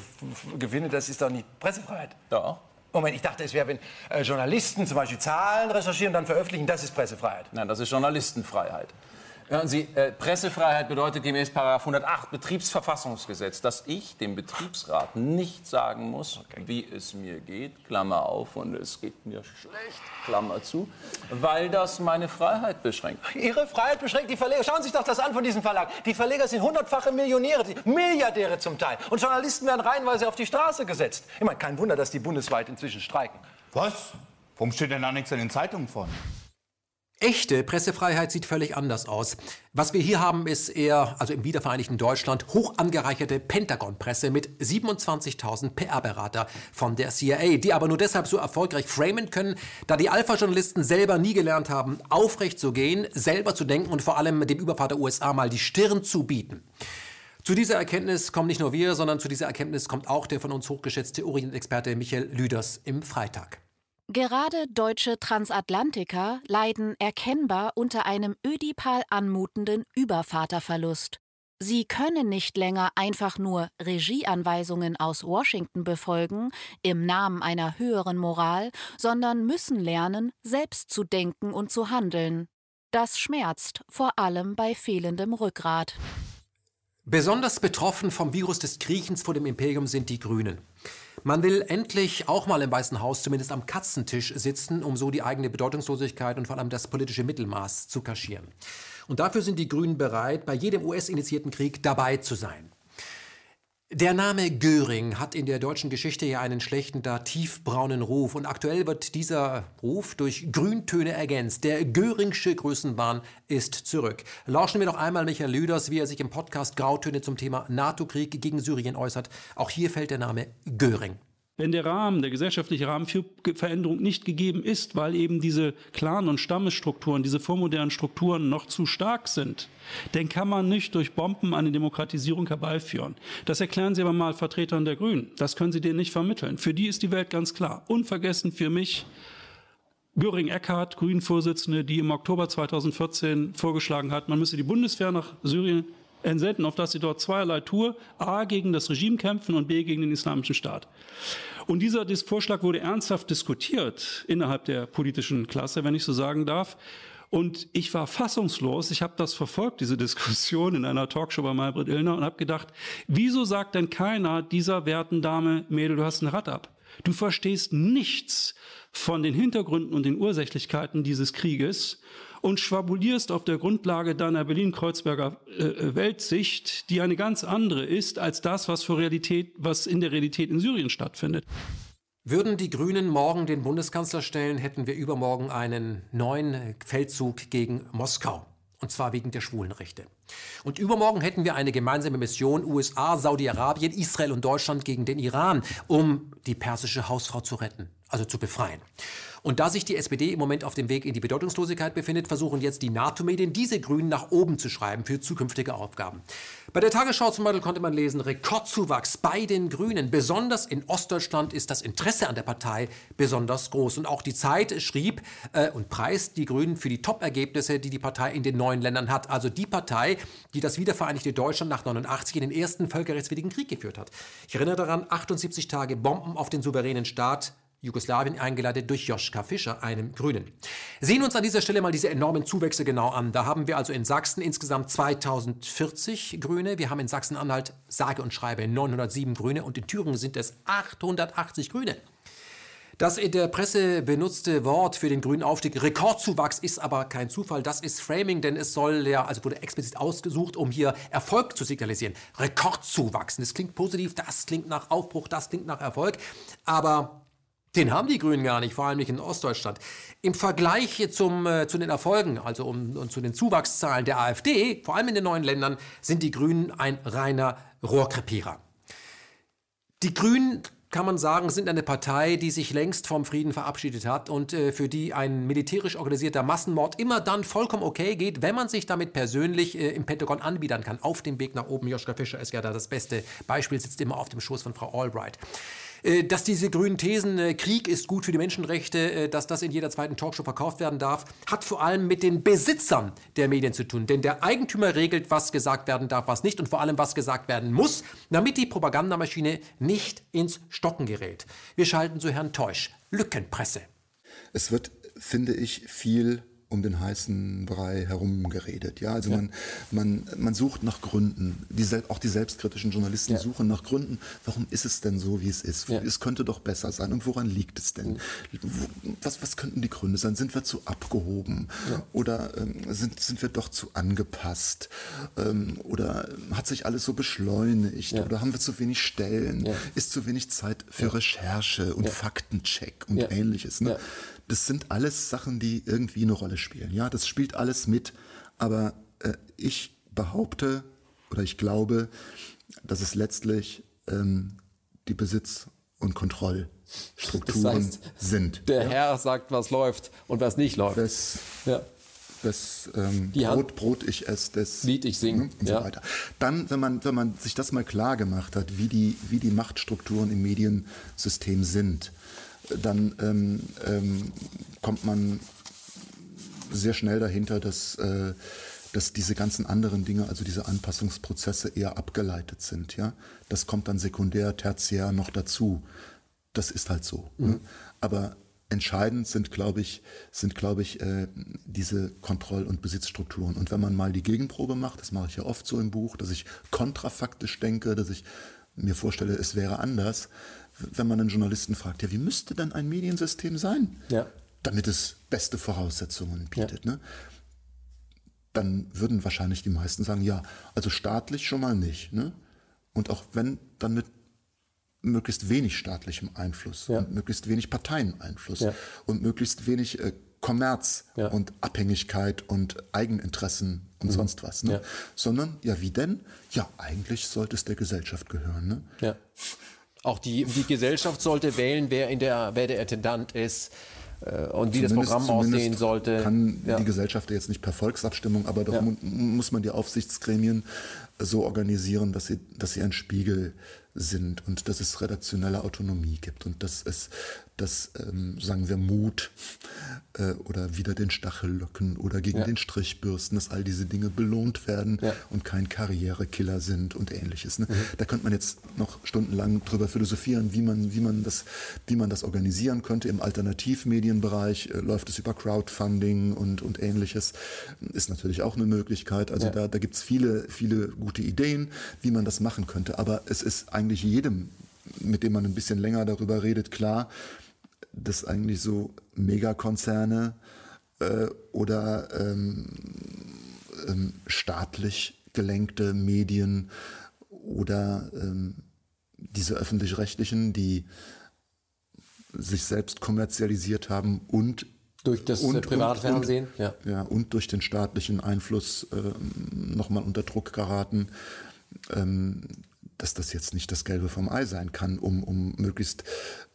Gewinne, das ist doch nicht Pressefreiheit. Doch. Moment, ich dachte, es wäre, wenn äh, Journalisten zum Beispiel Zahlen recherchieren und dann veröffentlichen, das ist Pressefreiheit. Nein, das ist Journalistenfreiheit. Hören Sie, äh, Pressefreiheit bedeutet gemäß Paragraph 108 Betriebsverfassungsgesetz, dass ich dem Betriebsrat nicht sagen muss, wie es mir geht, Klammer auf, und es geht mir schlecht, Klammer zu, weil das meine Freiheit beschränkt. Ihre Freiheit beschränkt die Verleger. Schauen Sie sich doch das an von diesem Verlag. Die Verleger sind hundertfache Millionäre, die Milliardäre zum Teil. Und Journalisten werden reihenweise auf die Straße gesetzt. Ich meine, kein Wunder, dass die bundesweit inzwischen streiken. Was? Warum steht denn da nichts in den Zeitungen von? Echte Pressefreiheit sieht völlig anders aus. Was wir hier haben, ist eher, also im wiedervereinigten Deutschland, hoch angereicherte Pentagon-Presse mit 27.000 PR-Berater von der CIA, die aber nur deshalb so erfolgreich framen können, da die Alpha-Journalisten selber nie gelernt haben, aufrecht zu gehen, selber zu denken und vor allem dem Übervater USA mal die Stirn zu bieten. Zu dieser Erkenntnis kommen nicht nur wir, sondern zu dieser Erkenntnis kommt auch der von uns hochgeschätzte Orient-Experte Michael Lüders im Freitag. Gerade deutsche Transatlantiker leiden erkennbar unter einem ödipal anmutenden Übervaterverlust. Sie können nicht länger einfach nur Regieanweisungen aus Washington befolgen im Namen einer höheren Moral, sondern müssen lernen, selbst zu denken und zu handeln. Das schmerzt, vor allem bei fehlendem Rückgrat. Besonders betroffen vom Virus des Kriechens vor dem Imperium sind die Grünen. Man will endlich auch mal im Weißen Haus zumindest am Katzentisch sitzen, um so die eigene Bedeutungslosigkeit und vor allem das politische Mittelmaß zu kaschieren. Und dafür sind die Grünen bereit, bei jedem US-initiierten Krieg dabei zu sein. Der Name Göring hat in der deutschen Geschichte ja einen schlechten, da tiefbraunen Ruf und aktuell wird dieser Ruf durch Grüntöne ergänzt. Der Göringsche Größenwahn ist zurück. Lauschen wir noch einmal Michael Lüders, wie er sich im Podcast Grautöne zum Thema NATO-Krieg gegen Syrien äußert. Auch hier fällt der Name Göring. Wenn der Rahmen, der gesellschaftliche Rahmen für Veränderung nicht gegeben ist, weil eben diese Clan- und Stammesstrukturen, diese vormodernen Strukturen noch zu stark sind, dann kann man nicht durch Bomben eine Demokratisierung herbeiführen. Das erklären Sie aber mal Vertretern der Grünen. Das können Sie denen nicht vermitteln. Für die ist die Welt ganz klar. Unvergessen für mich Göring-Eckardt, Grünen-Vorsitzende, die im Oktober 2014 vorgeschlagen hat, man müsse die Bundeswehr nach Syrien entsenden, auf dass sie dort zweierlei tue, a gegen das Regime kämpfen und b gegen den islamischen Staat. Und dieser Vorschlag wurde ernsthaft diskutiert innerhalb der politischen Klasse, wenn ich so sagen darf. Und ich war fassungslos. Ich habe das verfolgt, diese Diskussion in einer Talkshow bei Maybrit Illner und habe gedacht, wieso sagt denn keiner dieser werten Dame, Mädel, du hast ein Rad ab? Du verstehst nichts von den Hintergründen und den Ursächlichkeiten dieses Krieges und schwabulierst auf der Grundlage deiner Berlin-Kreuzberger äh, Weltsicht, die eine ganz andere ist als das, was, für Realität, was in der Realität in Syrien stattfindet. Würden die Grünen morgen den Bundeskanzler stellen, hätten wir übermorgen einen neuen Feldzug gegen Moskau. Und zwar wegen der Schwulenrechte. Und übermorgen hätten wir eine gemeinsame Mission USA, Saudi-Arabien, Israel und Deutschland gegen den Iran, um die persische Hausfrau zu retten, also zu befreien. Und da sich die SPD im Moment auf dem Weg in die Bedeutungslosigkeit befindet, versuchen jetzt die NATO-Medien, diese Grünen nach oben zu schreiben für zukünftige Aufgaben. Bei der Tagesschau zum Beispiel konnte man lesen, Rekordzuwachs bei den Grünen. Besonders in Ostdeutschland ist das Interesse an der Partei besonders groß. Und auch die Zeit schrieb äh, und preist die Grünen für die Top-Ergebnisse, die die Partei in den neuen Ländern hat. Also die Partei, die das wiedervereinigte Deutschland nach 89 in den ersten völkerrechtswidrigen Krieg geführt hat. Ich erinnere daran, 78 Tage Bomben auf den souveränen Staat Jugoslawien eingeleitet durch Joschka Fischer, einem Grünen. Sehen uns an dieser Stelle mal diese enormen Zuwächse genau an. Da haben wir also in Sachsen insgesamt 2040 Grüne. Wir haben in Sachsen-Anhalt sage und schreibe 907 Grüne und in Thüringen sind es 880 Grüne. Das in der Presse benutzte Wort für den grünen Aufstieg Rekordzuwachs ist aber kein Zufall. Das ist Framing, denn es soll ja, also wurde explizit ausgesucht, um hier Erfolg zu signalisieren. Rekordzuwachs. Das klingt positiv, das klingt nach Aufbruch, das klingt nach Erfolg. Aber den haben die Grünen gar nicht, vor allem nicht in Ostdeutschland. Im Vergleich zum, äh, zu den Erfolgen, also um, um, zu den Zuwachszahlen der AfD, vor allem in den neuen Ländern, sind die Grünen ein reiner Rohrkrepierer. Die Grünen, kann man sagen, sind eine Partei, die sich längst vom Frieden verabschiedet hat und äh, für die ein militärisch organisierter Massenmord immer dann vollkommen okay geht, wenn man sich damit persönlich äh, im Pentagon anbiedern kann. Auf dem Weg nach oben, Joschka Fischer ist ja da das beste Beispiel, sitzt immer auf dem Schoß von Frau Albright. Äh, dass diese grünen Thesen, äh, Krieg ist gut für die Menschenrechte, äh, dass das in jeder zweiten Talkshow verkauft werden darf, hat vor allem mit den Besitzern der Medien zu tun. Denn der Eigentümer regelt, was gesagt werden darf, was nicht und vor allem, was gesagt werden muss, damit die Propagandamaschine nicht ins Stocken gerät. Wir schalten zu Herrn Teusch. Lückenpresse. Es wird, finde ich, viel um den heißen Brei herumgeredet. Ja, also ja. Man, man, man sucht nach Gründen. Die, auch die selbstkritischen Journalisten ja. suchen nach Gründen. Warum ist es denn so, wie es ist? Ja. Es könnte doch besser sein. Und woran liegt es denn? Was, was könnten die Gründe sein? Sind wir zu abgehoben? Oder ähm, sind, sind wir doch zu angepasst? Ähm, oder hat sich alles so beschleunigt? Oder haben wir zu wenig Stellen? Ist zu wenig Zeit für Recherche und Faktencheck und ähnliches? Ne? Das sind alles Sachen, die irgendwie eine Rolle spielen. Ja, das spielt alles mit. Aber äh, ich behaupte oder ich glaube, dass es letztlich ähm, die Besitz- und Kontrollstrukturen das heißt, sind. Der ja? Herr sagt, was läuft und was nicht läuft. Das, ja. Das ähm, Brot, Brot ich esse, das Lied ich singe ne, und ja. so weiter. Dann, wenn man, wenn man sich das mal klar gemacht hat, wie die, wie die Machtstrukturen im Mediensystem sind, dann ähm, ähm, kommt man sehr schnell dahinter, dass, äh, dass diese ganzen anderen Dinge, also diese Anpassungsprozesse eher abgeleitet sind. Ja? Das kommt dann sekundär, tertiär noch dazu. Das ist halt so. Ne? Mhm. Aber entscheidend sind, glaube ich, sind, glaube ich, äh, diese Kontroll- und Besitzstrukturen. Und wenn man mal die Gegenprobe macht, das mache ich ja oft so im Buch, dass ich kontrafaktisch denke, dass ich mir vorstelle, es wäre anders, wenn man einen Journalisten fragt, ja, wie müsste denn ein Mediensystem sein, Ja. damit es beste Voraussetzungen bietet? Ne? Dann würden wahrscheinlich die meisten sagen, ja, also staatlich schon mal nicht. Ne? Und auch wenn, dann mit möglichst wenig staatlichem Einfluss und möglichst wenig Parteieneinfluss Ja. und möglichst wenig äh, Kommerz und Abhängigkeit und Eigeninteressen und Mhm. sonst was. Ne? Ja. Sondern, ja, wie denn? Ja, eigentlich sollte es der Gesellschaft gehören. Ne? Ja. Auch die, die Gesellschaft sollte wählen, wer, in der, wer der Intendant ist äh, und wie das Zumindest- Programm zumindest aussehen sollte. Kann Ja. die Gesellschaft jetzt nicht per Volksabstimmung, aber doch Ja. mu muss man die Aufsichtsgremien so organisieren, dass sie, dass sie ein Spiegel sind und dass es redaktionelle Autonomie gibt und dass es, dass, ähm, sagen wir, Mut äh, oder wieder den Stachel locken oder gegen Ja. den Strich bürsten, dass all diese Dinge belohnt werden Ja. und kein Karrierekiller sind und ähnliches. Ne? Mhm. Da könnte man jetzt noch stundenlang drüber philosophieren, wie man, wie man, das, wie man das organisieren könnte. Im Alternativmedienbereich äh, läuft es über Crowdfunding und, und ähnliches. Ist natürlich auch eine Möglichkeit. Also Ja. da, da gibt es viele, viele gute Ideen, wie man das machen könnte. Aber es ist eigentlich jedem, mit dem man ein bisschen länger darüber redet, klar, dass eigentlich so Megakonzerne äh, oder ähm, ähm, staatlich gelenkte Medien oder ähm, diese öffentlich-rechtlichen, die sich selbst kommerzialisiert haben und Durch das, äh, Privatfernsehen, und, ja. ja, und durch den staatlichen Einfluss ähm, nochmal unter Druck geraten, ähm, dass das jetzt nicht das Gelbe vom Ei sein kann, um, um möglichst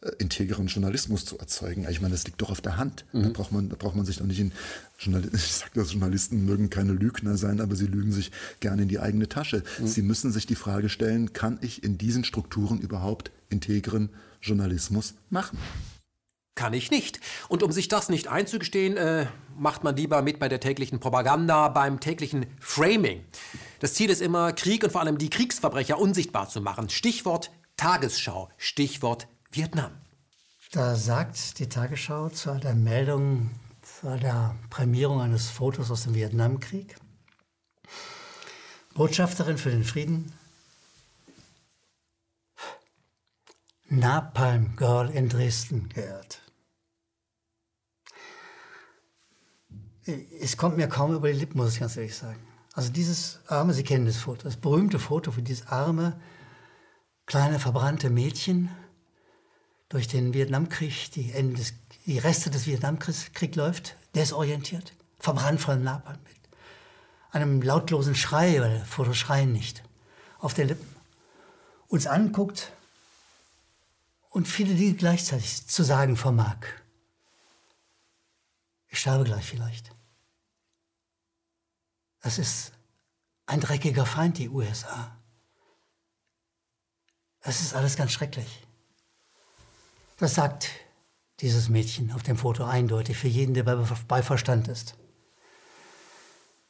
äh, integeren Journalismus zu erzeugen. Ich meine, das liegt doch auf der Hand. Da, Mhm. braucht man, da braucht man sich doch nicht in Journal ich sage, dass Journalisten mögen keine Lügner sein, aber sie lügen sich gerne in die eigene Tasche. Mhm. Sie müssen sich die Frage stellen, kann ich in diesen Strukturen überhaupt integren Journalismus machen? Kann ich nicht. Und um sich das nicht einzugestehen, äh, macht man lieber mit bei der täglichen Propaganda, beim täglichen Framing. Das Ziel ist immer, Krieg und vor allem die Kriegsverbrecher unsichtbar zu machen. Stichwort Tagesschau, Stichwort Vietnam. Da sagt die Tagesschau zu einer Meldung, zu der Prämierung eines Fotos aus dem Vietnamkrieg. Botschafterin für den Frieden. Napalm Girl in Dresden geehrt. Es kommt mir kaum über die Lippen, muss ich ganz ehrlich sagen. Also dieses arme, Sie kennen das Foto, das berühmte Foto für dieses arme, kleine, verbrannte Mädchen, durch den Vietnamkrieg, die, Ende des, die Reste des Vietnamkriegs Krieg läuft, desorientiert, verbrannt von Napalm mit einem lautlosen Schrei, weil Fotos schreien nicht, auf den Lippen, uns anguckt und viele Dinge gleichzeitig zu sagen vermag. Ich sterbe gleich vielleicht. Das ist ein dreckiger Feind, die USA. Das ist alles ganz schrecklich. Das sagt dieses Mädchen auf dem Foto eindeutig für jeden, der bei, Verstand ist.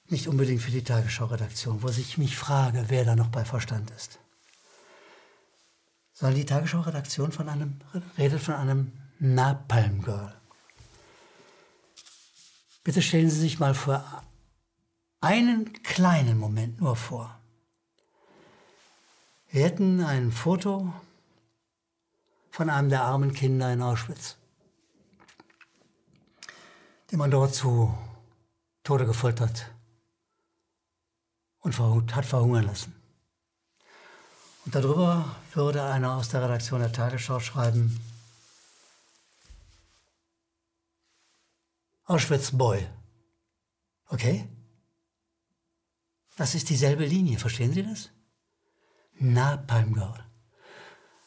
Nicht unbedingt für die Tagesschau-Redaktion, wo ich mich frage, wer da noch bei Verstand ist. Sondern die Tagesschau-Redaktion von einem, redet von einem Napalm Girl. Bitte stellen Sie sich mal vor einen kleinen Moment nur vor. Wir hätten ein Foto von einem der armen Kinder in Auschwitz, den man dort zu Tode gefoltert und hat verhungern lassen. Und darüber würde einer aus der Redaktion der Tagesschau schreiben, Auschwitz Boy. Okay? Das ist dieselbe Linie, verstehen Sie das? Napalm Girl.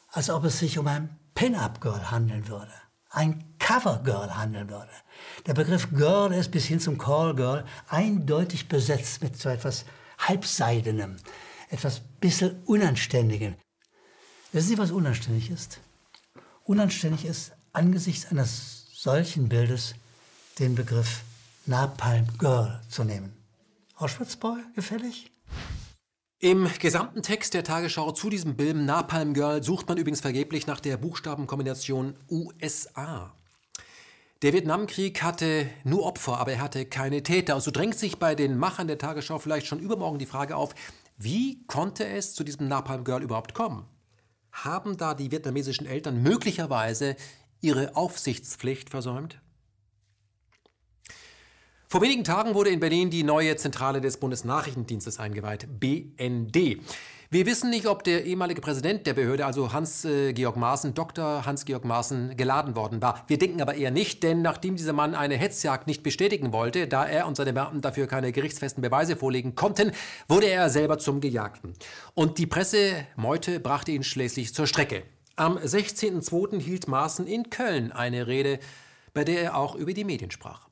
Als ob es sich um ein Pin-Up-Girl handeln würde. Ein Cover-Girl handeln würde. Der Begriff Girl ist bis hin zum Call-Girl eindeutig besetzt mit so etwas Halbseidenem, etwas bisschen Unanständigem. Wissen Sie, was unanständig ist? Unanständig ist, angesichts eines solchen Bildes den Begriff Napalm Girl zu nehmen. Auschwitzboy gefällig? Im gesamten Text der Tagesschau zu diesem Film Napalm Girl sucht man übrigens vergeblich nach der Buchstabenkombination USA. Der Vietnamkrieg hatte nur Opfer, aber er hatte keine Täter. Und so drängt sich bei den Machern der Tagesschau vielleicht schon übermorgen die Frage auf, wie konnte es zu diesem Napalm Girl überhaupt kommen? Haben da die vietnamesischen Eltern möglicherweise ihre Aufsichtspflicht versäumt? Vor wenigen Tagen wurde in Berlin die neue Zentrale des Bundesnachrichtendienstes eingeweiht, BND. Wir wissen nicht, ob der ehemalige Präsident der Behörde, also Hans-Georg Maaßen, Dr. Hans-Georg Maaßen, geladen worden war. Wir denken aber eher nicht, denn nachdem dieser Mann eine Hetzjagd nicht bestätigen wollte, da er und seine Beamten dafür keine gerichtsfesten Beweise vorlegen konnten, wurde er selber zum Gejagten. Und die Pressemeute brachte ihn schließlich zur Strecke. Am 16.02. hielt Maaßen in Köln eine Rede, bei der er auch über die Medien sprach.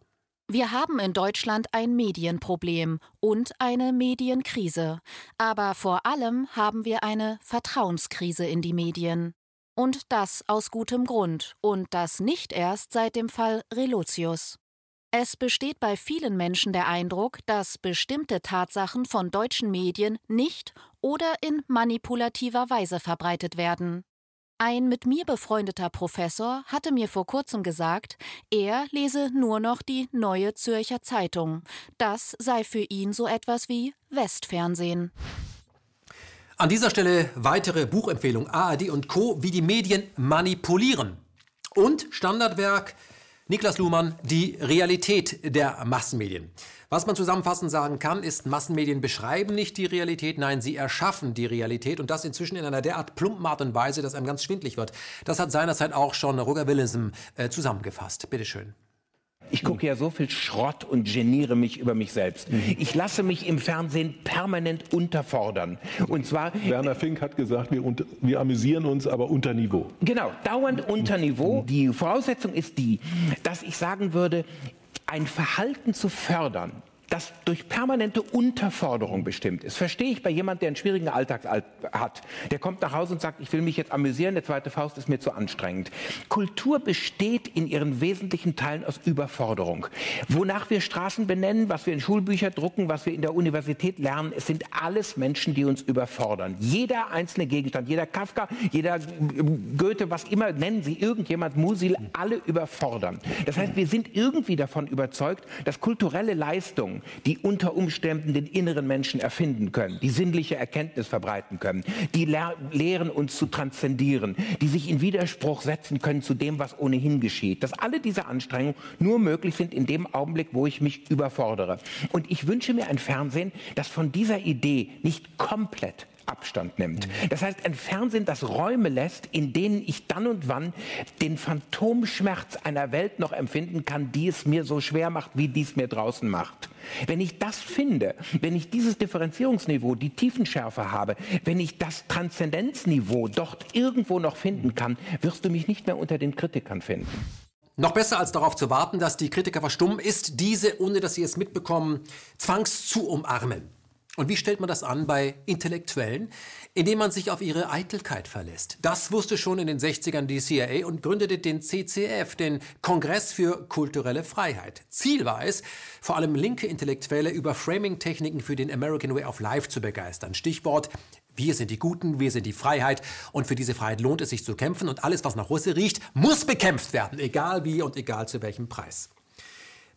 Wir haben in Deutschland ein Medienproblem und eine Medienkrise. Aber vor allem haben wir eine Vertrauenskrise in die Medien. Und das aus gutem Grund. Und das nicht erst seit dem Fall Relotius. Es besteht bei vielen Menschen der Eindruck, dass bestimmte Tatsachen von deutschen Medien nicht oder in manipulativer Weise verbreitet werden. Ein mit mir befreundeter Professor hatte mir vor kurzem gesagt, er lese nur noch die Neue Zürcher Zeitung. Das sei für ihn so etwas wie Westfernsehen. An dieser Stelle weitere Buchempfehlung ARD und Co., wie die Medien manipulieren. Und Standardwerk Niklas Luhmann, die Realität der Massenmedien. Was man zusammenfassend sagen kann, ist, Massenmedien beschreiben nicht die Realität, nein, sie erschaffen die Realität und das inzwischen in einer derart plumpen Art und Weise, dass einem ganz schwindlig wird. Das hat seinerzeit auch schon Roger Willemsen äh, zusammengefasst. Bitteschön. Ich gucke ja so viel Schrott und geniere mich über mich selbst. Ich lasse mich im Fernsehen permanent unterfordern. Und zwar. Werner Fink hat gesagt, wir, unter, wir amüsieren uns, aber unter Niveau. Genau, dauernd unter Niveau. Die Voraussetzung ist die, dass ich sagen würde, ein Verhalten zu fördern, das durch permanente Unterforderung bestimmt ist. Verstehe ich bei jemandem, der einen schwierigen Alltag hat. Der kommt nach Hause und sagt, ich will mich jetzt amüsieren, der zweite Faust ist mir zu anstrengend. Kultur besteht in ihren wesentlichen Teilen aus Überforderung. Wonach wir Straßen benennen, was wir in Schulbücher drucken, was wir in der Universität lernen, es sind alles Menschen, die uns überfordern. Jeder einzelne Gegenstand, jeder Kafka, jeder Goethe, was immer, nennen Sie irgendjemand, Musil, alle überfordern. Das heißt, wir sind irgendwie davon überzeugt, dass kulturelle Leistung die unter Umständen den inneren Menschen erfinden können, die sinnliche Erkenntnis verbreiten können, die lehren uns zu transzendieren, die sich in Widerspruch setzen können zu dem, was ohnehin geschieht. Dass alle diese Anstrengungen nur möglich sind in dem Augenblick, wo ich mich überfordere. Und ich wünsche mir ein Fernsehen, das von dieser Idee nicht komplett Abstand nimmt. Das heißt, ein Fernsehen, das Räume lässt, in denen ich dann und wann den Phantomschmerz einer Welt noch empfinden kann, die es mir so schwer macht, wie dies mir draußen macht. Wenn ich das finde, wenn ich dieses Differenzierungsniveau, die Tiefenschärfe habe, wenn ich das Transzendenzniveau dort irgendwo noch finden kann, wirst du mich nicht mehr unter den Kritikern finden. Noch besser als darauf zu warten, dass die Kritiker verstummen, ist diese, ohne dass sie es mitbekommen, zwangs zu umarmen. Und wie stellt man das an bei Intellektuellen? Indem man sich auf ihre Eitelkeit verlässt. Das wusste schon in den 60ern die CIA und gründete den CCF, den Kongress für kulturelle Freiheit. Ziel war es, vor allem linke Intellektuelle über Framing-Techniken für den American Way of Life zu begeistern. Stichwort wir sind die Guten, wir sind die Freiheit und für diese Freiheit lohnt es sich zu kämpfen und alles, was nach Russe riecht, muss bekämpft werden, egal wie und egal zu welchem Preis.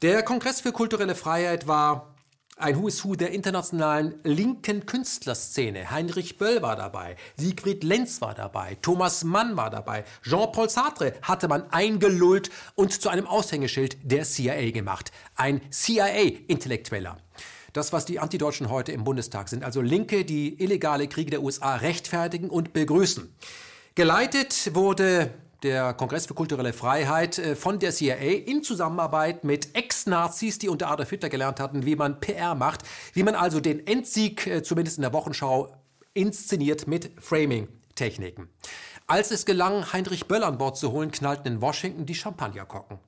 Der Kongress für kulturelle Freiheit war ein Who is Who der internationalen linken Künstlerszene. Heinrich Böll war dabei, Siegfried Lenz war dabei, Thomas Mann war dabei, Jean-Paul Sartre hatte man eingelullt und zu einem Aushängeschild der CIA gemacht. Ein CIA-Intellektueller. Das, was die Antideutschen heute im Bundestag sind, also Linke, die illegale Kriege der USA rechtfertigen und begrüßen. Geleitet wurde der Kongress für kulturelle Freiheit äh, von der CIA in Zusammenarbeit mit Ex-Nazis, die unter Adolf Hitler gelernt hatten, wie man PR macht, wie man also den Endsieg, äh, zumindest in der Wochenschau, inszeniert mit Framing-Techniken. Als es gelang, Heinrich Böll an Bord zu holen, knallten in Washington die Champagnerkorken.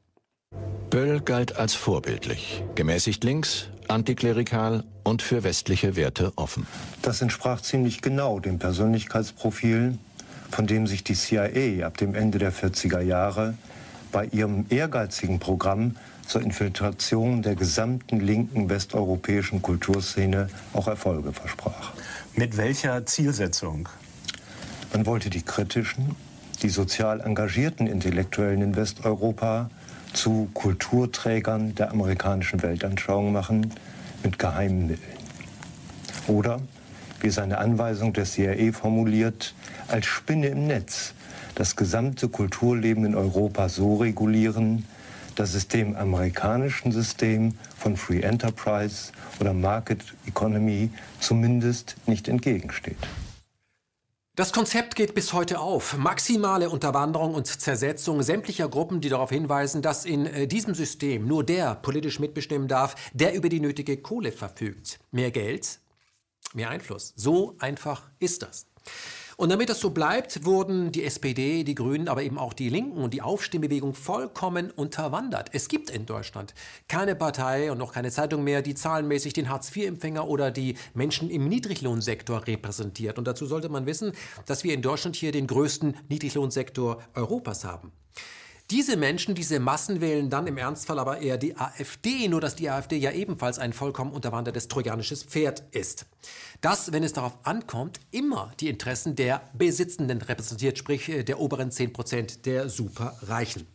Böll galt als vorbildlich, gemäßigt links, antiklerikal und für westliche Werte offen. Das entsprach ziemlich genau dem Persönlichkeitsprofil von dem sich die CIA ab dem Ende der 40er Jahre bei ihrem ehrgeizigen Programm zur Infiltration der gesamten linken westeuropäischen Kulturszene auch Erfolge versprach. Mit welcher Zielsetzung? Man wollte die kritischen, die sozial engagierten Intellektuellen in Westeuropa zu Kulturträgern der amerikanischen Weltanschauung machen mit geheimen Mitteln. Oder, wie seine Anweisung der CIA formuliert, als Spinne im Netz das gesamte Kulturleben in Europa so regulieren, dass es dem amerikanischen System von Free Enterprise oder Market Economy zumindest nicht entgegensteht. Das Konzept geht bis heute auf. Maximale Unterwanderung und Zersetzung sämtlicher Gruppen, die darauf hinweisen, dass in äh, diesem System nur der politisch mitbestimmen darf, der über die nötige Kohle verfügt. Mehr Geld, mehr Einfluss. So einfach ist das. Und damit das so bleibt, wurden die SPD, die Grünen, aber eben auch die Linken und die Aufstimmbewegung vollkommen unterwandert. Es gibt in Deutschland keine Partei und noch keine Zeitung mehr, die zahlenmäßig den Hartz-IV-Empfänger oder die Menschen im Niedriglohnsektor repräsentiert. Und dazu sollte man wissen, dass wir in Deutschland hier den größten Niedriglohnsektor Europas haben. Diese Menschen, diese Massen wählen dann im Ernstfall aber eher die AfD, nur dass die AfD ja ebenfalls ein vollkommen unterwandertes trojanisches Pferd ist. Das, wenn es darauf ankommt, immer die Interessen der Besitzenden repräsentiert, sprich äh, der oberen 10 Prozent der Superreichen.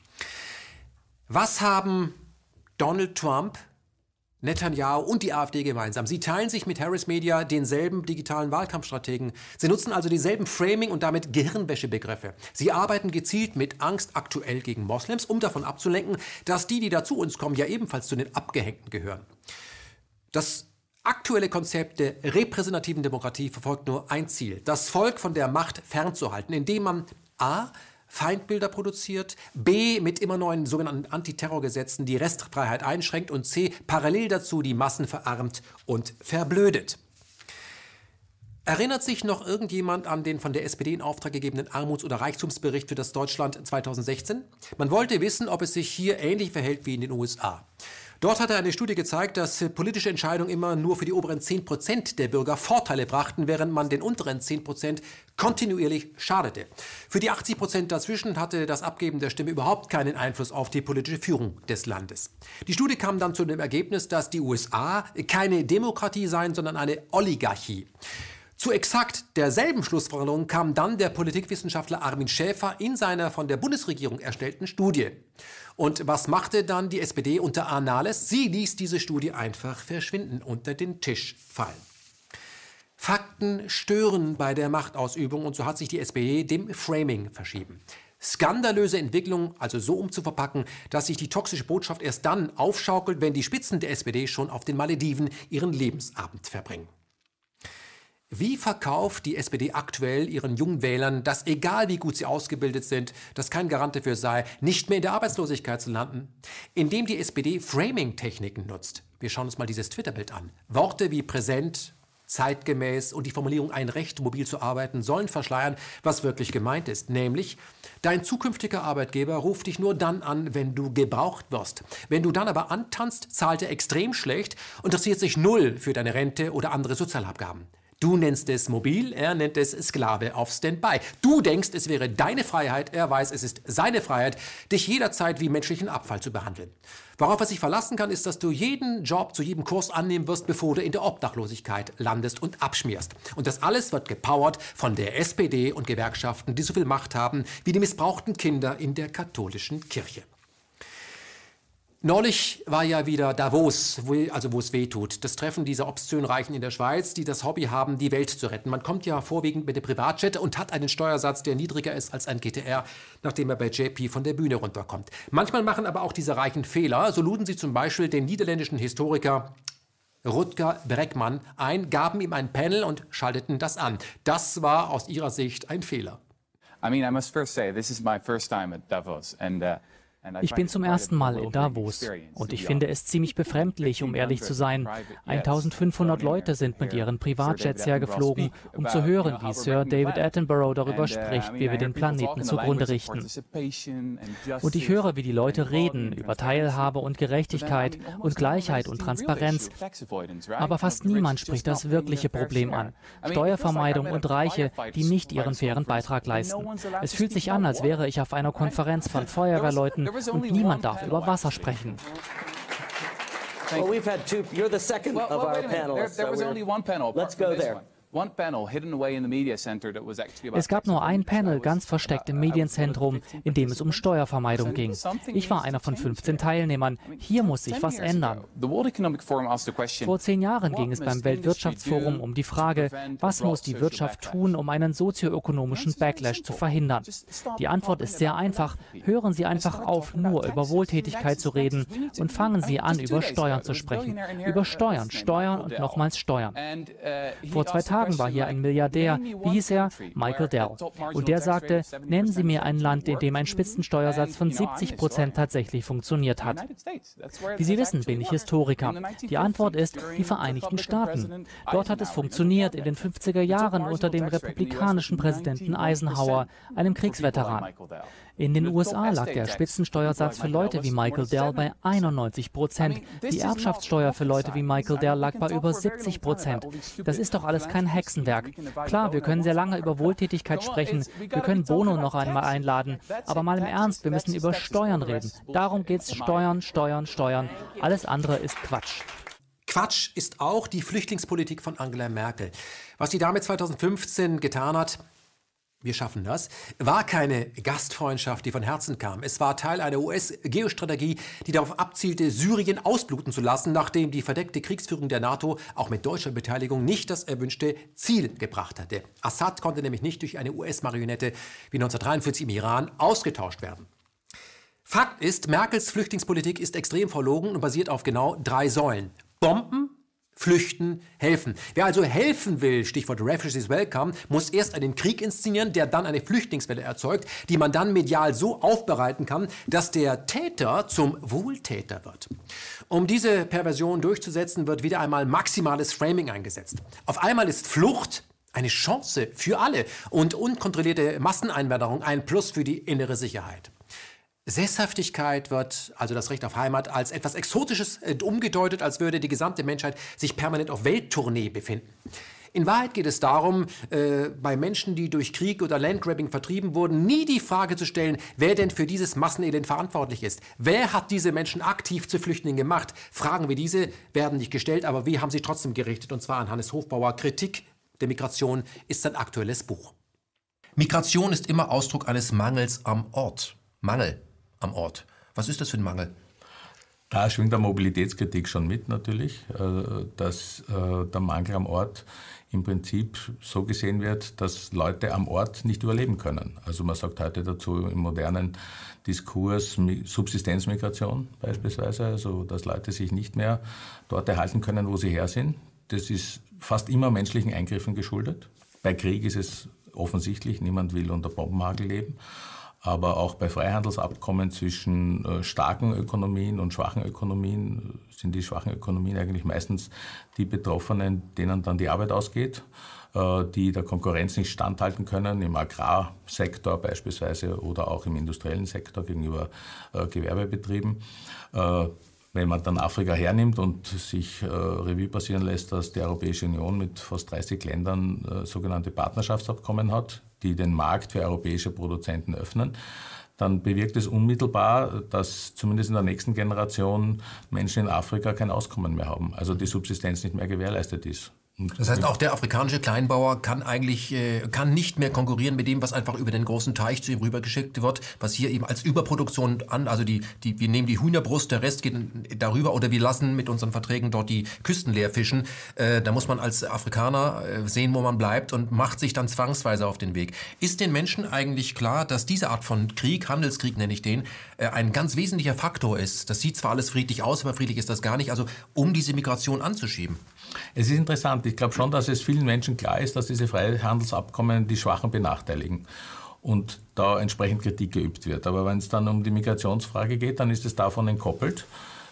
Was haben Donald Trump Netanyahu und die AfD gemeinsam. Sie teilen sich mit Harris Media denselben digitalen Wahlkampfstrategen. Sie nutzen also dieselben Framing und damit Gehirnwäschebegriffe. Sie arbeiten gezielt mit Angst aktuell gegen Moslems, um davon abzulenken, dass die, die da zu uns kommen, ja ebenfalls zu den Abgehängten gehören. Das aktuelle Konzept der repräsentativen Demokratie verfolgt nur ein Ziel, das Volk von der Macht fernzuhalten, indem man a Feindbilder produziert, B mit immer neuen sogenannten Antiterrorgesetzen die Restfreiheit einschränkt und C parallel dazu die Massen verarmt und verblödet. Erinnert sich noch irgendjemand an den von der SPD in Auftrag gegebenen Armuts- oder Reichtumsbericht für das Deutschland 2016? Man wollte wissen, ob es sich hier ähnlich verhält wie in den USA. Dort hatte eine Studie gezeigt, dass politische Entscheidungen immer nur für die oberen 10% der Bürger Vorteile brachten, während man den unteren 10% kontinuierlich schadete. Für die 80% dazwischen hatte das Abgeben der Stimme überhaupt keinen Einfluss auf die politische Führung des Landes. Die Studie kam dann zu dem Ergebnis, dass die USA keine Demokratie seien, sondern eine Oligarchie. Zu exakt derselben Schlussfolgerung kam dann der Politikwissenschaftler Armin Schäfer in seiner von der Bundesregierung erstellten Studie. Und was machte dann die SPD unter Arnales? Sie ließ diese Studie einfach verschwinden, unter den Tisch fallen. Fakten stören bei der Machtausübung und so hat sich die SPD dem Framing verschieben. Skandalöse Entwicklung also so umzuverpacken, dass sich die toxische Botschaft erst dann aufschaukelt, wenn die Spitzen der SPD schon auf den Malediven ihren Lebensabend verbringen. Wie verkauft die SPD aktuell ihren jungen Wählern, dass egal wie gut sie ausgebildet sind, das kein Garant dafür sei, nicht mehr in der Arbeitslosigkeit zu landen? Indem die SPD Framing-Techniken nutzt. Wir schauen uns mal dieses Twitter-Bild an. Worte wie präsent, zeitgemäß und die Formulierung ein Recht, mobil zu arbeiten, sollen verschleiern, was wirklich gemeint ist. Nämlich, dein zukünftiger Arbeitgeber ruft dich nur dann an, wenn du gebraucht wirst. Wenn du dann aber antanzt, zahlt er extrem schlecht und interessiert sich null für deine Rente oder andere Sozialabgaben. Du nennst es mobil, er nennt es Sklave auf Standby. Du denkst, es wäre deine Freiheit, er weiß, es ist seine Freiheit, dich jederzeit wie menschlichen Abfall zu behandeln. Worauf er sich verlassen kann, ist, dass du jeden Job zu jedem Kurs annehmen wirst, bevor du in der Obdachlosigkeit landest und abschmierst. Und das alles wird gepowert von der SPD und Gewerkschaften, die so viel Macht haben wie die missbrauchten Kinder in der katholischen Kirche. Neulich war ja wieder Davos, wo, also wo es weh tut. Das Treffen dieser obszön Reichen in der Schweiz, die das Hobby haben, die Welt zu retten. Man kommt ja vorwiegend mit dem Privatjet und hat einen Steuersatz, der niedriger ist als ein GTR, nachdem er bei JP von der Bühne runterkommt. Manchmal machen aber auch diese Reichen Fehler. So luden sie zum Beispiel den niederländischen Historiker Rutger Breckmann ein, gaben ihm ein Panel und schalteten das an. Das war aus ihrer Sicht ein Fehler. I mean, I must first say, this is my first time at Davos and uh ich bin zum ersten Mal in Davos und ich finde es ziemlich befremdlich, um ehrlich zu sein. 1500 Leute sind mit ihren Privatjets hergeflogen, um zu hören, wie Sir David Attenborough darüber spricht, wie wir den Planeten zugrunde richten. Und ich höre, wie die Leute reden über Teilhabe und Gerechtigkeit und Gleichheit und Transparenz. Aber fast niemand spricht das wirkliche Problem an. Steuervermeidung und Reiche, die nicht ihren fairen Beitrag leisten. Es fühlt sich an, als wäre ich auf einer Konferenz von Feuerwehrleuten, und niemand darf über Wasser sprechen. Well, we've had two. You're the second Well, of well, our wait a minute. There, panelists. there so was only one panel. Let's go there. one. Es gab nur ein Panel ganz versteckt im Medienzentrum, in dem es um Steuervermeidung ging. Ich war einer von 15 Teilnehmern. Hier muss sich was ändern. Vor zehn Jahren ging es beim Weltwirtschaftsforum um die Frage, was muss die Wirtschaft tun, um einen sozioökonomischen Backlash zu verhindern. Die Antwort ist sehr einfach. Hören Sie einfach auf, nur über Wohltätigkeit zu reden und fangen Sie an, über Steuern zu sprechen. Über Steuern, Steuern und nochmals Steuern. Vor zwei Tagen war hier ein Milliardär, wie hieß er? Michael Dell. Und der sagte, nennen Sie mir ein Land, in dem ein Spitzensteuersatz von 70 Prozent tatsächlich funktioniert hat. Wie Sie wissen, bin ich Historiker. Die Antwort ist die Vereinigten Staaten. Dort hat es funktioniert in den 50er Jahren unter dem republikanischen Präsidenten Eisenhower, einem Kriegsveteran. In den USA lag der Spitzensteuersatz für Leute wie Michael Dell bei 91 Prozent. Die Erbschaftssteuer für Leute wie Michael Dell lag bei über 70 Prozent. Das ist doch alles kein Hexenwerk. Klar, wir können sehr lange über Wohltätigkeit sprechen. Wir können Bono noch einmal einladen. Aber mal im Ernst, wir müssen über Steuern reden. Darum geht's. Steuern, Steuern, Steuern. Alles andere ist Quatsch. Quatsch ist auch die Flüchtlingspolitik von Angela Merkel. Was sie damit 2015 getan hat, wir schaffen das, war keine Gastfreundschaft, die von Herzen kam. Es war Teil einer US-Geostrategie, die darauf abzielte, Syrien ausbluten zu lassen, nachdem die verdeckte Kriegsführung der NATO auch mit deutscher Beteiligung nicht das erwünschte Ziel gebracht hatte. Assad konnte nämlich nicht durch eine US-Marionette wie 1943 im Iran ausgetauscht werden. Fakt ist, Merkels Flüchtlingspolitik ist extrem verlogen und basiert auf genau drei Säulen. Bomben, Flüchten, helfen. Wer also helfen will, Stichwort Refugees Welcome, muss erst einen Krieg inszenieren, der dann eine Flüchtlingswelle erzeugt, die man dann medial so aufbereiten kann, dass der Täter zum Wohltäter wird. Um diese Perversion durchzusetzen, wird wieder einmal maximales Framing eingesetzt. Auf einmal ist Flucht eine Chance für alle und unkontrollierte Masseneinwanderung ein Plus für die innere Sicherheit. Sesshaftigkeit wird, also das Recht auf Heimat, als etwas Exotisches umgedeutet, als würde die gesamte Menschheit sich permanent auf Welttournee befinden. In Wahrheit geht es darum, äh, bei Menschen, die durch Krieg oder Landgrabbing vertrieben wurden, nie die Frage zu stellen, wer denn für dieses Massenelend verantwortlich ist. Wer hat diese Menschen aktiv zu Flüchtlingen gemacht? Fragen wie diese werden nicht gestellt, aber wir haben sie trotzdem gerichtet, und zwar an Hannes Hofbauer. Kritik der Migration ist sein aktuelles Buch. Migration ist immer Ausdruck eines Mangels am Ort. Mangel am Ort. Was ist das für ein Mangel? Da schwingt der Mobilitätskritik schon mit natürlich, äh, dass äh, der Mangel am Ort im Prinzip so gesehen wird, dass Leute am Ort nicht überleben können. Also man sagt heute dazu im modernen Diskurs Subsistenzmigration beispielsweise, also dass Leute sich nicht mehr dort erhalten können, wo sie her sind. Das ist fast immer menschlichen Eingriffen geschuldet. Bei Krieg ist es offensichtlich, niemand will unter Bombenhagel leben aber auch bei Freihandelsabkommen zwischen äh, starken Ökonomien und schwachen Ökonomien äh, sind die schwachen Ökonomien eigentlich meistens die Betroffenen, denen dann die Arbeit ausgeht, äh, die der Konkurrenz nicht standhalten können, im Agrarsektor beispielsweise oder auch im industriellen Sektor gegenüber Gewerbebetrieben. Wenn man dann Afrika hernimmt und sich äh, Revue passieren lässt, dass die Europäische Union mit fast 30 Ländern äh, sogenannte Partnerschaftsabkommen hat, die den Markt für europäische Produzenten öffnen, dann bewirkt es unmittelbar, dass zumindest in der nächsten Generation Menschen in Afrika kein Auskommen mehr haben, also die Subsistenz nicht mehr gewährleistet ist. Das heißt, auch der afrikanische Kleinbauer kann eigentlich äh, kann nicht mehr konkurrieren mit dem, was einfach über den großen Teich zu ihm rübergeschickt wird, was hier eben als Überproduktion an, also die, die, wir nehmen die Hühnerbrust, der Rest geht darüber oder wir lassen mit unseren Verträgen dort die Küsten leer fischen. Äh, da muss man als Afrikaner äh, sehen, wo man bleibt und macht sich dann zwangsweise auf den Weg. Ist den Menschen eigentlich klar, dass diese Art von Krieg, Handelskrieg nenne ich den, äh, ein ganz wesentlicher Faktor ist? Das sieht zwar alles friedlich aus, aber friedlich ist das gar nicht, also um diese Migration anzuschieben. Es ist interessant. Ich glaube schon, dass es vielen Menschen klar ist, dass diese Freihandelsabkommen die Schwachen benachteiligen und da entsprechend Kritik geübt wird. Aber wenn es dann um die Migrationsfrage geht, dann ist es davon entkoppelt,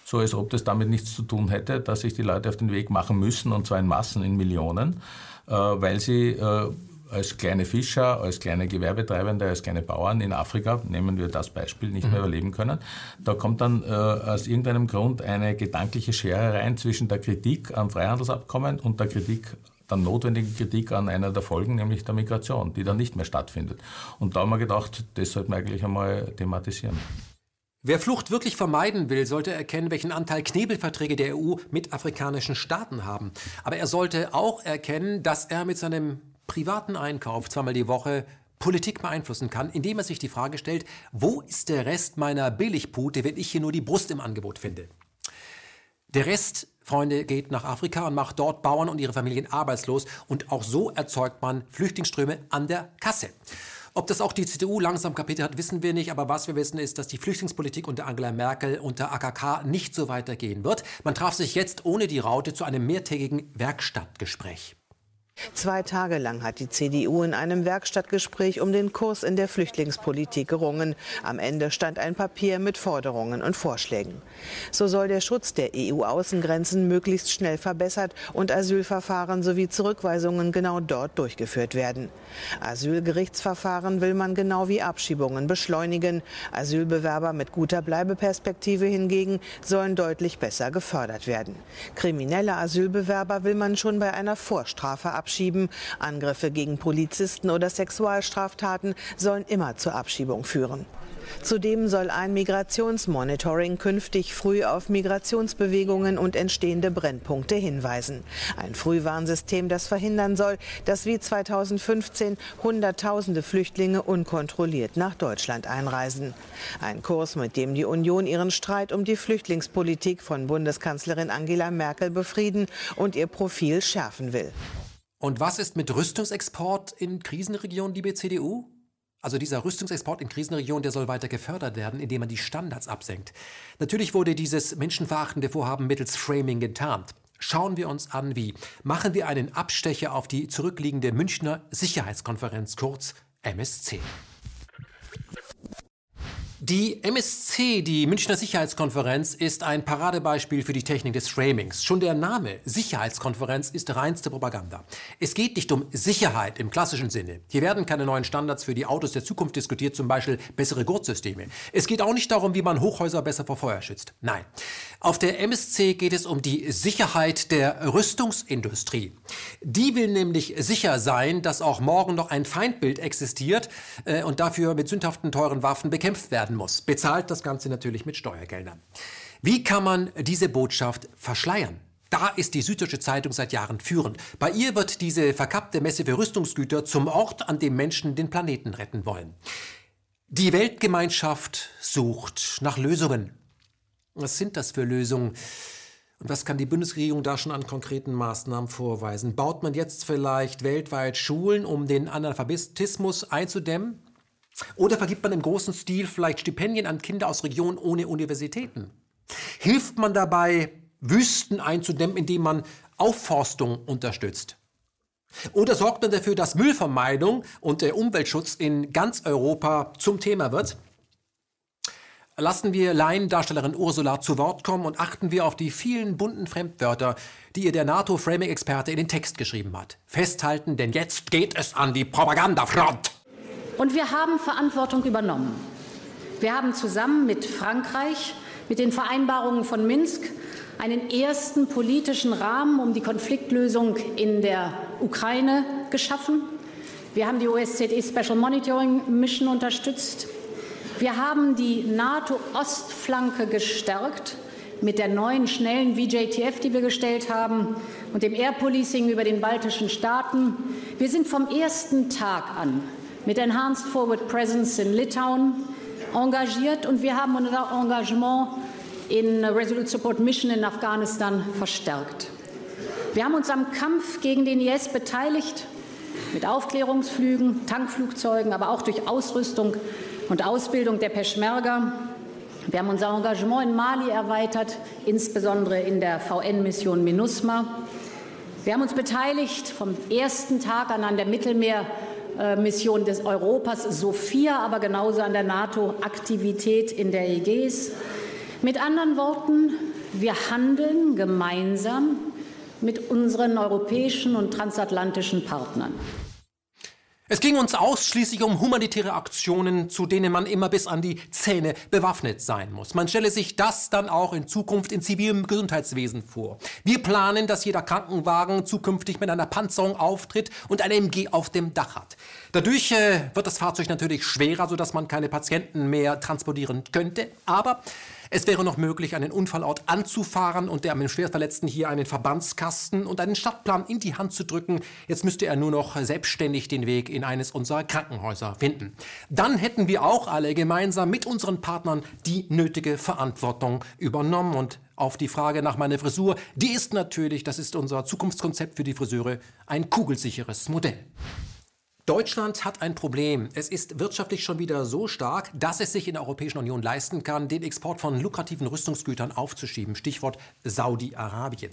so als ob das damit nichts zu tun hätte, dass sich die Leute auf den Weg machen müssen, und zwar in Massen, in Millionen, äh, weil sie äh, als kleine Fischer, als kleine Gewerbetreibende, als kleine Bauern in Afrika, nehmen wir das Beispiel, nicht mehr Mhm. überleben können. Da kommt dann äh, aus irgendeinem Grund eine gedankliche Schere rein zwischen der Kritik am Freihandelsabkommen und der Kritik der notwendigen Kritik an einer der Folgen, nämlich der Migration, die dann nicht mehr stattfindet. Und da haben wir gedacht, das sollten wir eigentlich einmal thematisieren. Wer Flucht wirklich vermeiden will, sollte erkennen, welchen Anteil Knebelverträge der EU mit afrikanischen Staaten haben. Aber er sollte auch erkennen, dass er mit seinem privaten Einkauf zweimal die Woche Politik beeinflussen kann, indem er sich die Frage stellt, wo ist der Rest meiner Billigpute, wenn ich hier nur die Brust im Angebot finde? Der Rest, Freunde, geht nach Afrika und macht dort Bauern und ihre Familien arbeitslos und auch so erzeugt man Flüchtlingsströme an der Kasse. Ob das auch die CDU langsam kapiert hat, wissen wir nicht. Aber was wir wissen, ist, dass die Flüchtlingspolitik unter Angela Merkel unter AKK nicht so weitergehen wird. Man traf sich jetzt ohne die Raute zu einem mehrtägigen Werkstattgespräch. Zwei Tage lang hat die CDU in einem Werkstattgespräch um den Kurs in der Flüchtlingspolitik gerungen. Am Ende stand ein Papier mit Forderungen und Vorschlägen. So soll der Schutz der EU-Außengrenzen möglichst schnell verbessert und Asylverfahren sowie Zurückweisungen genau dort durchgeführt werden. Asylgerichtsverfahren will man genau wie Abschiebungen beschleunigen. Asylbewerber mit guter Bleibeperspektive hingegen sollen deutlich besser gefördert werden. Kriminelle Asylbewerber will man schon bei einer Vorstrafe abschieben. Angriffe gegen Polizisten oder Sexualstraftaten sollen immer zur Abschiebung führen. Zudem soll ein Migrationsmonitoring künftig früh auf Migrationsbewegungen und entstehende Brennpunkte hinweisen. Ein Frühwarnsystem, das verhindern soll, dass wie 2015 Hunderttausende Flüchtlinge unkontrolliert nach Deutschland einreisen. Ein Kurs, mit dem die Union ihren Streit um die Flüchtlingspolitik von Bundeskanzlerin Angela Merkel befrieden und ihr Profil schärfen will. Und was ist mit Rüstungsexport in Krisenregionen, liebe CDU? Also dieser Rüstungsexport in Krisenregionen, der soll weiter gefördert werden, indem man die Standards absenkt. Natürlich wurde dieses menschenverachtende Vorhaben mittels Framing getarnt. Schauen wir uns an, wie. Machen wir einen Abstecher auf die zurückliegende Münchner Sicherheitskonferenz, kurz MSC. Die MSC, die Münchner Sicherheitskonferenz, ist ein Paradebeispiel für die Technik des Framings. Schon der Name Sicherheitskonferenz ist reinste Propaganda. Es geht nicht um Sicherheit im klassischen Sinne. Hier werden keine neuen Standards für die Autos der Zukunft diskutiert, zum Beispiel bessere Gurtsysteme. Es geht auch nicht darum, wie man Hochhäuser besser vor Feuer schützt. Nein. Auf der MSC geht es um die Sicherheit der Rüstungsindustrie. Die will nämlich sicher sein, dass auch morgen noch ein Feindbild existiert äh, und dafür mit sündhaften teuren Waffen bekämpft werden muss. Bezahlt das Ganze natürlich mit Steuergeldern. Wie kann man diese Botschaft verschleiern? Da ist die Süddeutsche Zeitung seit Jahren führend. Bei ihr wird diese verkappte Messe für Rüstungsgüter zum Ort, an dem Menschen den Planeten retten wollen. Die Weltgemeinschaft sucht nach Lösungen. Was sind das für Lösungen? Und was kann die Bundesregierung da schon an konkreten Maßnahmen vorweisen? Baut man jetzt vielleicht weltweit Schulen, um den Analphabetismus einzudämmen? Oder vergibt man im großen Stil vielleicht Stipendien an Kinder aus Regionen ohne Universitäten? Hilft man dabei, Wüsten einzudämmen, indem man Aufforstung unterstützt? Oder sorgt man dafür, dass Müllvermeidung und der Umweltschutz in ganz Europa zum Thema wird? Lassen wir Laiendarstellerin Ursula zu Wort kommen und achten wir auf die vielen bunten Fremdwörter, die ihr der NATO-Framing-Experte in den Text geschrieben hat. Festhalten, denn jetzt geht es an die Propagandafront. Und wir haben Verantwortung übernommen. Wir haben zusammen mit Frankreich, mit den Vereinbarungen von Minsk, einen ersten politischen Rahmen um die Konfliktlösung in der Ukraine geschaffen. Wir haben die OSZE Special Monitoring Mission unterstützt. Wir haben die NATO-Ostflanke gestärkt mit der neuen schnellen VJTF, die wir gestellt haben, und dem Air Policing über den baltischen Staaten. Wir sind vom ersten Tag an mit Enhanced Forward Presence in Litauen engagiert und wir haben unser Engagement in Resolute Support Mission in Afghanistan verstärkt. Wir haben uns am Kampf gegen den IS beteiligt, mit Aufklärungsflügen, Tankflugzeugen, aber auch durch Ausrüstung und Ausbildung der Peschmerga. Wir haben unser Engagement in Mali erweitert, insbesondere in der VN-Mission MINUSMA. Wir haben uns beteiligt vom ersten Tag an an der Mittelmeermission des Europas Sophia, aber genauso an der NATO-Aktivität in der Ägäis. Mit anderen Worten, wir handeln gemeinsam mit unseren europäischen und transatlantischen Partnern. Es ging uns ausschließlich um humanitäre Aktionen, zu denen man immer bis an die Zähne bewaffnet sein muss. Man stelle sich das dann auch in Zukunft in zivilem Gesundheitswesen vor. Wir planen, dass jeder Krankenwagen zukünftig mit einer Panzerung auftritt und ein MG auf dem Dach hat. Dadurch äh, wird das Fahrzeug natürlich schwerer, sodass man keine Patienten mehr transportieren könnte. Aber es wäre noch möglich, einen Unfallort anzufahren und der am Schwerverletzten hier einen Verbandskasten und einen Stadtplan in die Hand zu drücken. Jetzt müsste er nur noch selbstständig den Weg in eines unserer Krankenhäuser finden. Dann hätten wir auch alle gemeinsam mit unseren Partnern die nötige Verantwortung übernommen und auf die Frage nach meiner Frisur, die ist natürlich, das ist unser Zukunftskonzept für die Friseure, ein kugelsicheres Modell. Deutschland hat ein Problem. Es ist wirtschaftlich schon wieder so stark, dass es sich in der Europäischen Union leisten kann, den Export von lukrativen Rüstungsgütern aufzuschieben. Stichwort Saudi-Arabien.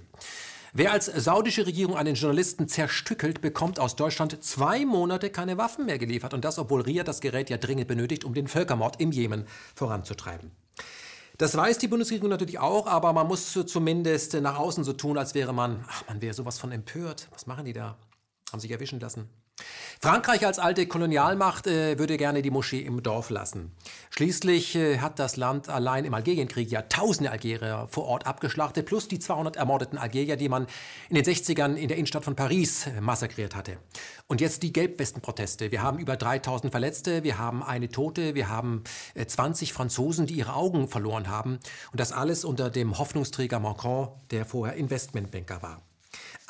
Wer als saudische Regierung einen Journalisten zerstückelt, bekommt aus Deutschland zwei Monate keine Waffen mehr geliefert. Und das, obwohl Riyadh das Gerät ja dringend benötigt, um den Völkermord im Jemen voranzutreiben. Das weiß die Bundesregierung natürlich auch, aber man muss zumindest nach außen so tun, als wäre man, ach, man wäre sowas von empört. Was machen die da? Haben sich erwischen lassen. Frankreich als alte Kolonialmacht äh, würde gerne die Moschee im Dorf lassen. Schließlich äh, hat das Land allein im Algerienkrieg ja tausende Algerier vor Ort abgeschlachtet, plus die 200 ermordeten Algerier, die man in den 60ern in der Innenstadt von Paris äh, massakriert hatte. Und jetzt die Gelbwestenproteste. Wir haben über 3000 Verletzte, wir haben eine Tote, wir haben 20 äh, Franzosen, die ihre Augen verloren haben. Und das alles unter dem Hoffnungsträger Macron, der vorher Investmentbanker war.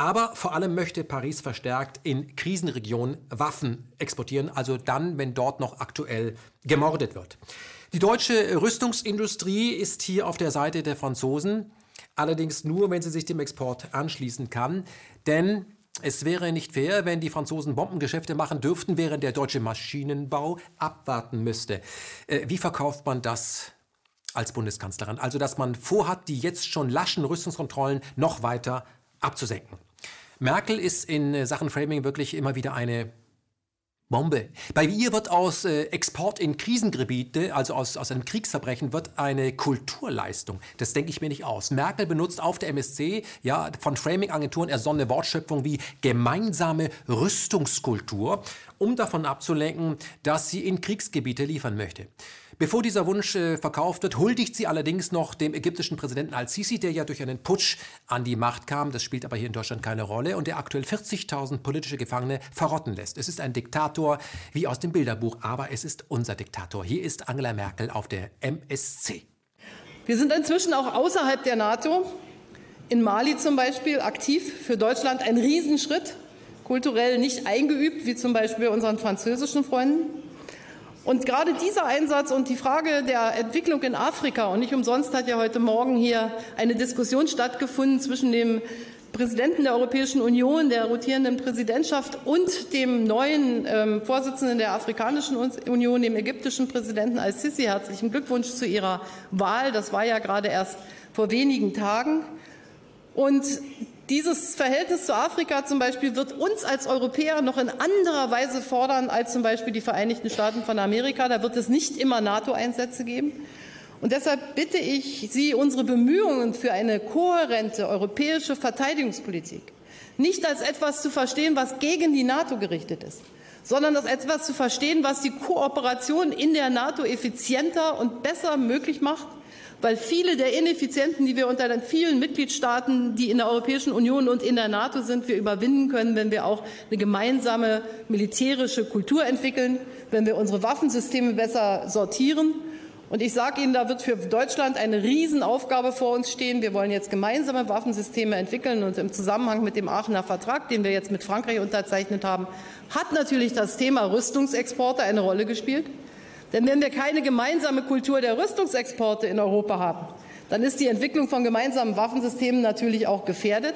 Aber vor allem möchte Paris verstärkt in Krisenregionen Waffen exportieren, also dann, wenn dort noch aktuell gemordet wird. Die deutsche Rüstungsindustrie ist hier auf der Seite der Franzosen, allerdings nur, wenn sie sich dem Export anschließen kann. Denn es wäre nicht fair, wenn die Franzosen Bombengeschäfte machen dürften, während der deutsche Maschinenbau abwarten müsste. Äh, wie verkauft man das als Bundeskanzlerin? Also, dass man vorhat, die jetzt schon laschen Rüstungskontrollen noch weiter abzusenken. Merkel ist in äh, Sachen Framing wirklich immer wieder eine Bombe. Bei ihr wird aus äh, Export in Krisengebiete, also aus, aus einem Kriegsverbrechen, wird eine Kulturleistung. Das denke ich mir nicht aus. Merkel benutzt auf der MSC ja, von Framing-Agenturen ersonnene Wortschöpfung wie gemeinsame Rüstungskultur, um davon abzulenken, dass sie in Kriegsgebiete liefern möchte. Bevor dieser Wunsch äh, verkauft wird, huldigt sie allerdings noch dem ägyptischen Präsidenten al-Sisi, der ja durch einen Putsch an die Macht kam. Das spielt aber hier in Deutschland keine Rolle und der aktuell 40.000 politische Gefangene verrotten lässt. Es ist ein Diktator wie aus dem Bilderbuch, aber es ist unser Diktator. Hier ist Angela Merkel auf der MSC. Wir sind inzwischen auch außerhalb der NATO, in Mali zum Beispiel, aktiv. Für Deutschland ein Riesenschritt, kulturell nicht eingeübt, wie zum Beispiel unseren französischen Freunden. Und gerade dieser Einsatz und die Frage der Entwicklung in Afrika, und nicht umsonst hat ja heute Morgen hier eine Diskussion stattgefunden zwischen dem Präsidenten der Europäischen Union, der rotierenden Präsidentschaft und dem neuen ähm, Vorsitzenden der Afrikanischen Union, dem ägyptischen Präsidenten al-Sisi. Herzlichen Glückwunsch zu Ihrer Wahl. Das war ja gerade erst vor wenigen Tagen. Und dieses Verhältnis zu Afrika zum Beispiel wird uns als Europäer noch in anderer Weise fordern als zum Beispiel die Vereinigten Staaten von Amerika. Da wird es nicht immer NATO-Einsätze geben. Und deshalb bitte ich Sie, unsere Bemühungen für eine kohärente europäische Verteidigungspolitik nicht als etwas zu verstehen, was gegen die NATO gerichtet ist, sondern als etwas zu verstehen, was die Kooperation in der NATO effizienter und besser möglich macht weil viele der Ineffizienten, die wir unter den vielen Mitgliedstaaten, die in der Europäischen Union und in der NATO sind, wir überwinden können, wenn wir auch eine gemeinsame militärische Kultur entwickeln, wenn wir unsere Waffensysteme besser sortieren. Und ich sage Ihnen, da wird für Deutschland eine Riesenaufgabe vor uns stehen. Wir wollen jetzt gemeinsame Waffensysteme entwickeln und im Zusammenhang mit dem Aachener Vertrag, den wir jetzt mit Frankreich unterzeichnet haben, hat natürlich das Thema Rüstungsexporte eine Rolle gespielt. Denn wenn wir keine gemeinsame Kultur der Rüstungsexporte in Europa haben, dann ist die Entwicklung von gemeinsamen Waffensystemen natürlich auch gefährdet.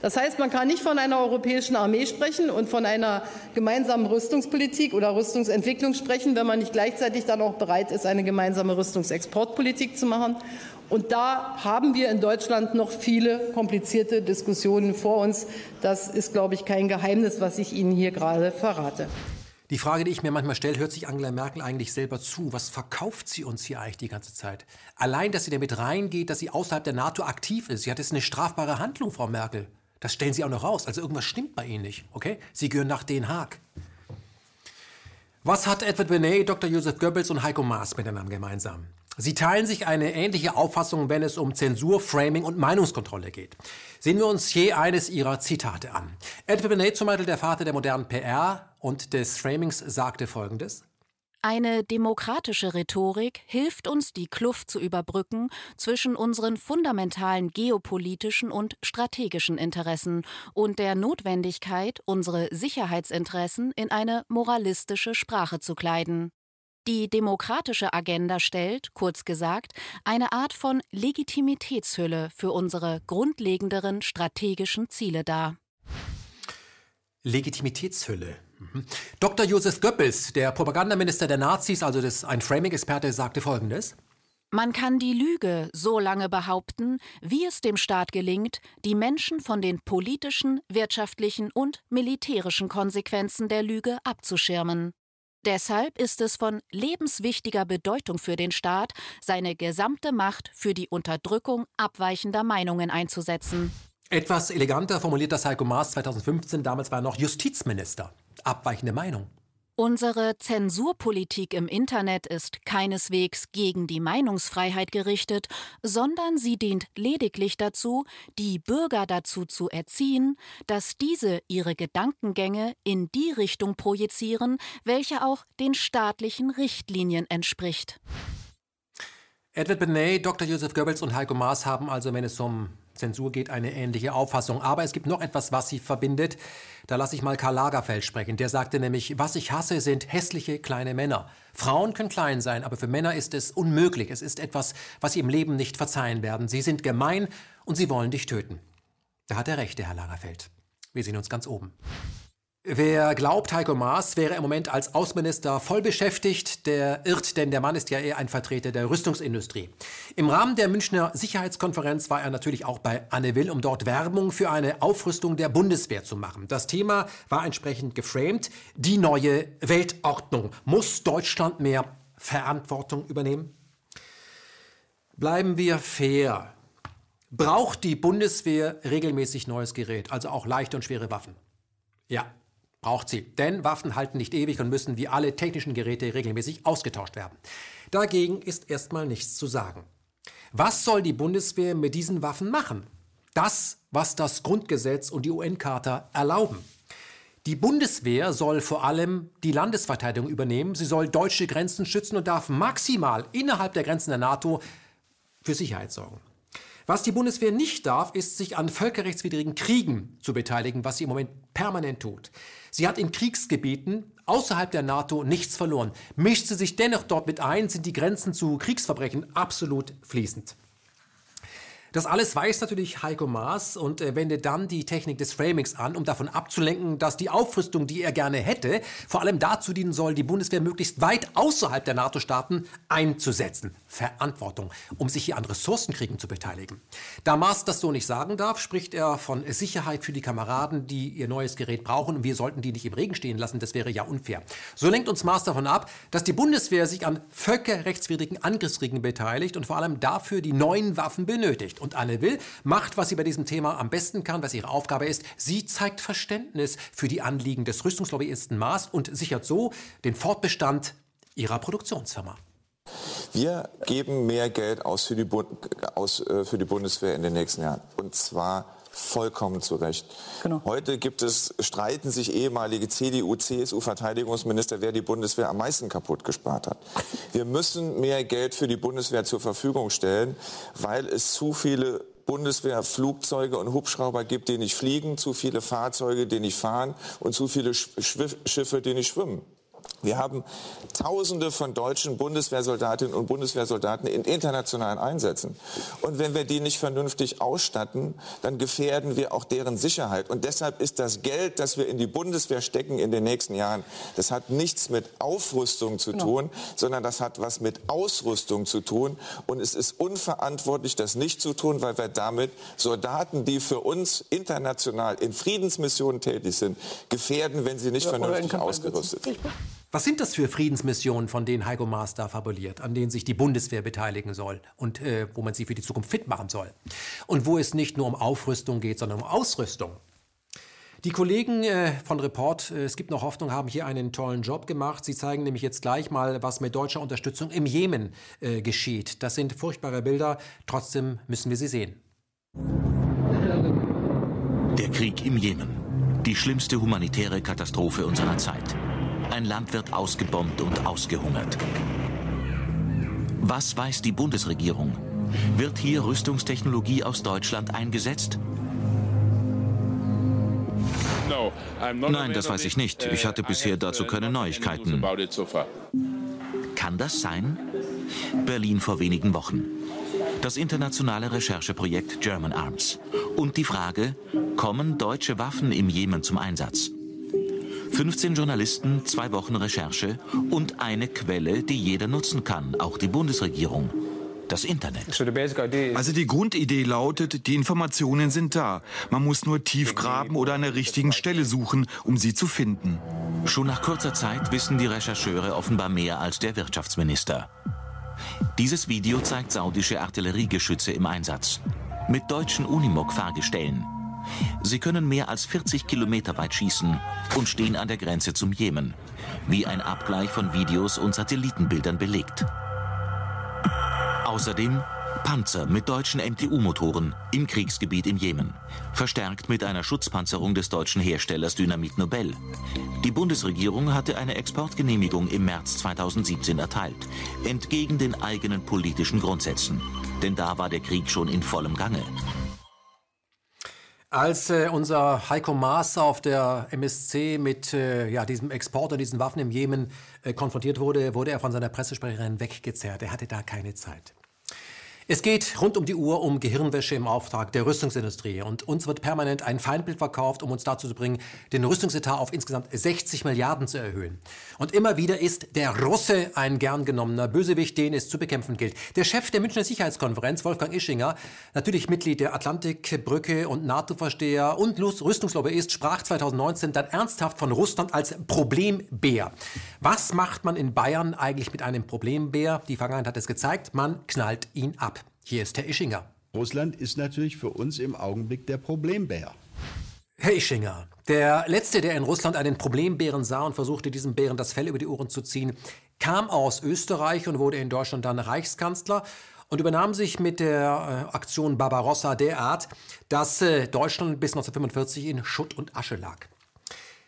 Das heißt, man kann nicht von einer europäischen Armee sprechen und von einer gemeinsamen Rüstungspolitik oder Rüstungsentwicklung sprechen, wenn man nicht gleichzeitig dann auch bereit ist, eine gemeinsame Rüstungsexportpolitik zu machen. Und da haben wir in Deutschland noch viele komplizierte Diskussionen vor uns. Das ist, glaube ich, kein Geheimnis, was ich Ihnen hier gerade verrate. Die Frage, die ich mir manchmal stelle, hört sich Angela Merkel eigentlich selber zu? Was verkauft sie uns hier eigentlich die ganze Zeit? Allein, dass sie damit reingeht, dass sie außerhalb der NATO aktiv ist. Sie hat jetzt eine strafbare Handlung, Frau Merkel. Das stellen Sie auch noch raus. Also irgendwas stimmt bei Ihnen nicht, okay? Sie gehören nach Den Haag. Was hat Edward Benet, Dr. Joseph Goebbels und Heiko Maas miteinander gemeinsam? Sie teilen sich eine ähnliche Auffassung, wenn es um Zensur, Framing und Meinungskontrolle geht. Sehen wir uns je eines ihrer Zitate an. Edward Benet, zum Beispiel der Vater der modernen PR und des Framings, sagte Folgendes. Eine demokratische Rhetorik hilft uns, die Kluft zu überbrücken zwischen unseren fundamentalen geopolitischen und strategischen Interessen und der Notwendigkeit, unsere Sicherheitsinteressen in eine moralistische Sprache zu kleiden. Die demokratische Agenda stellt, kurz gesagt, eine Art von Legitimitätshülle für unsere grundlegenderen strategischen Ziele dar. Legitimitätshülle. Mhm. Dr. Josef Goebbels, der Propagandaminister der Nazis, also das, ein Framing-Experte, sagte Folgendes. Man kann die Lüge so lange behaupten, wie es dem Staat gelingt, die Menschen von den politischen, wirtschaftlichen und militärischen Konsequenzen der Lüge abzuschirmen. Deshalb ist es von lebenswichtiger Bedeutung für den Staat, seine gesamte Macht für die Unterdrückung abweichender Meinungen einzusetzen. Etwas eleganter formuliert das Heiko Maas 2015, damals war er noch Justizminister. Abweichende Meinung. Unsere Zensurpolitik im Internet ist keineswegs gegen die Meinungsfreiheit gerichtet, sondern sie dient lediglich dazu, die Bürger dazu zu erziehen, dass diese ihre Gedankengänge in die Richtung projizieren, welche auch den staatlichen Richtlinien entspricht. Edward Benet, Dr. Joseph Goebbels und Heiko Maas haben also, wenn es um Zensur geht, eine ähnliche Auffassung. Aber es gibt noch etwas, was sie verbindet. Da lasse ich mal Karl Lagerfeld sprechen. Der sagte nämlich, was ich hasse, sind hässliche kleine Männer. Frauen können klein sein, aber für Männer ist es unmöglich. Es ist etwas, was sie im Leben nicht verzeihen werden. Sie sind gemein und sie wollen dich töten. Da hat er recht, der Herr Lagerfeld. Wir sehen uns ganz oben. Wer glaubt, Heiko Maas wäre im Moment als Außenminister voll beschäftigt, der irrt, denn der Mann ist ja eher ein Vertreter der Rüstungsindustrie. Im Rahmen der Münchner Sicherheitskonferenz war er natürlich auch bei Anne Will, um dort Werbung für eine Aufrüstung der Bundeswehr zu machen. Das Thema war entsprechend geframed. Die neue Weltordnung. Muss Deutschland mehr Verantwortung übernehmen? Bleiben wir fair. Braucht die Bundeswehr regelmäßig neues Gerät, also auch leichte und schwere Waffen? Ja, braucht sie. Denn Waffen halten nicht ewig und müssen wie alle technischen Geräte regelmäßig ausgetauscht werden. Dagegen ist erstmal nichts zu sagen. Was soll die Bundeswehr mit diesen Waffen machen? Das, was das Grundgesetz und die UN-Charta erlauben. Die Bundeswehr soll vor allem die Landesverteidigung übernehmen. Sie soll deutsche Grenzen schützen und darf maximal innerhalb der Grenzen der NATO für Sicherheit sorgen. Was die Bundeswehr nicht darf, ist sich an völkerrechtswidrigen Kriegen zu beteiligen, was sie im Moment permanent tut. Sie hat in Kriegsgebieten außerhalb der NATO nichts verloren. Mischt sie sich dennoch dort mit ein, sind die Grenzen zu Kriegsverbrechen absolut fließend. Das alles weiß natürlich Heiko Maas und äh, wendet dann die Technik des Framings an, um davon abzulenken, dass die Aufrüstung, die er gerne hätte, vor allem dazu dienen soll, die Bundeswehr möglichst weit außerhalb der NATO-Staaten einzusetzen. Verantwortung, um sich hier an Ressourcenkriegen zu beteiligen. Da Maas das so nicht sagen darf, spricht er von Sicherheit für die Kameraden, die ihr neues Gerät brauchen und wir sollten die nicht im Regen stehen lassen, das wäre ja unfair. So lenkt uns Maas davon ab, dass die Bundeswehr sich an völkerrechtswidrigen Angriffskriegen beteiligt und vor allem dafür die neuen Waffen benötigt. Und Anne Will macht, was sie bei diesem Thema am besten kann, was ihre Aufgabe ist. Sie zeigt Verständnis für die Anliegen des Rüstungslobbyisten Maas und sichert so den Fortbestand ihrer Produktionsfirma. Wir geben mehr Geld aus für, die aus äh, für die Bundeswehr in den nächsten Jahren. Und zwar vollkommen zu Recht. Genau. Heute gibt es, streiten sich ehemalige CDU, CSU Verteidigungsminister, wer die Bundeswehr am meisten kaputt gespart hat. Wir müssen mehr Geld für die Bundeswehr zur Verfügung stellen, weil es zu viele Bundeswehrflugzeuge und Hubschrauber gibt, die nicht fliegen, zu viele Fahrzeuge, die nicht fahren und zu viele Schiffe, die nicht schwimmen. Wir haben Tausende von deutschen Bundeswehrsoldatinnen und Bundeswehrsoldaten in internationalen Einsätzen. Und wenn wir die nicht vernünftig ausstatten, dann gefährden wir auch deren Sicherheit. Und deshalb ist das Geld, das wir in die Bundeswehr stecken in den nächsten Jahren, das hat nichts mit Aufrüstung zu genau. tun, sondern das hat was mit Ausrüstung zu tun. Und es ist unverantwortlich, das nicht zu tun, weil wir damit Soldaten, die für uns international in Friedensmissionen tätig sind, gefährden, wenn sie nicht ja, vernünftig ausgerüstet sind. Was sind das für Friedensmissionen, von denen Heiko Maas da fabuliert, an denen sich die Bundeswehr beteiligen soll und äh, wo man sie für die Zukunft fit machen soll? Und wo es nicht nur um Aufrüstung geht, sondern um Ausrüstung? Die Kollegen äh, von Report, äh, es gibt noch Hoffnung, haben hier einen tollen Job gemacht. Sie zeigen nämlich jetzt gleich mal, was mit deutscher Unterstützung im Jemen äh, geschieht. Das sind furchtbare Bilder, trotzdem müssen wir sie sehen. Der Krieg im Jemen. Die schlimmste humanitäre Katastrophe unserer Zeit. Ein Land wird ausgebombt und ausgehungert. Was weiß die Bundesregierung? Wird hier Rüstungstechnologie aus Deutschland eingesetzt? Nein, das weiß ich nicht. Ich hatte bisher dazu keine Neuigkeiten. Kann das sein? Berlin vor wenigen Wochen. Das internationale Rechercheprojekt German Arms. Und die Frage, kommen deutsche Waffen im Jemen zum Einsatz? 15 Journalisten, zwei Wochen Recherche und eine Quelle, die jeder nutzen kann, auch die Bundesregierung. Das Internet. Also die Grundidee lautet, die Informationen sind da. Man muss nur tief graben oder an der richtigen Stelle suchen, um sie zu finden. Schon nach kurzer Zeit wissen die Rechercheure offenbar mehr als der Wirtschaftsminister. Dieses Video zeigt saudische Artilleriegeschütze im Einsatz. Mit deutschen Unimog-Fahrgestellen. Sie können mehr als 40 Kilometer weit schießen und stehen an der Grenze zum Jemen, wie ein Abgleich von Videos und Satellitenbildern belegt. Außerdem Panzer mit deutschen MTU-Motoren im Kriegsgebiet im Jemen, verstärkt mit einer Schutzpanzerung des deutschen Herstellers Dynamit Nobel. Die Bundesregierung hatte eine Exportgenehmigung im März 2017 erteilt, entgegen den eigenen politischen Grundsätzen. Denn da war der Krieg schon in vollem Gange. Als äh, unser Heiko Maas auf der MSC mit äh, ja, diesem Export und diesen Waffen im Jemen äh, konfrontiert wurde, wurde er von seiner Pressesprecherin weggezerrt. Er hatte da keine Zeit. Es geht rund um die Uhr um Gehirnwäsche im Auftrag der Rüstungsindustrie. Und uns wird permanent ein Feindbild verkauft, um uns dazu zu bringen, den Rüstungsetat auf insgesamt 60 Milliarden zu erhöhen. Und immer wieder ist der Russe ein gern genommener Bösewicht, den es zu bekämpfen gilt. Der Chef der Münchner Sicherheitskonferenz, Wolfgang Ischinger, natürlich Mitglied der Atlantikbrücke und NATO-Versteher und Rüstungslobbyist, sprach 2019 dann ernsthaft von Russland als Problembär. Was macht man in Bayern eigentlich mit einem Problembär? Die Vergangenheit hat es gezeigt, man knallt ihn ab. Hier ist Herr Ischinger. Russland ist natürlich für uns im Augenblick der Problembär. Herr Ischinger, der Letzte, der in Russland einen Problembären sah und versuchte, diesem Bären das Fell über die Ohren zu ziehen, kam aus Österreich und wurde in Deutschland dann Reichskanzler und übernahm sich mit der äh, Aktion Barbarossa derart, dass äh, Deutschland bis 1945 in Schutt und Asche lag.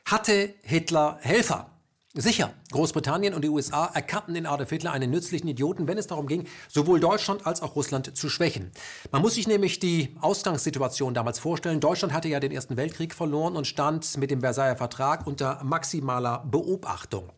Hatte Hitler Helfer? Sicher, Großbritannien und die USA erkannten in Adolf Hitler einen nützlichen Idioten, wenn es darum ging, sowohl Deutschland als auch Russland zu schwächen. Man muss sich nämlich die Ausgangssituation damals vorstellen. Deutschland hatte ja den Ersten Weltkrieg verloren und stand mit dem Versailler Vertrag unter maximaler Beobachtung.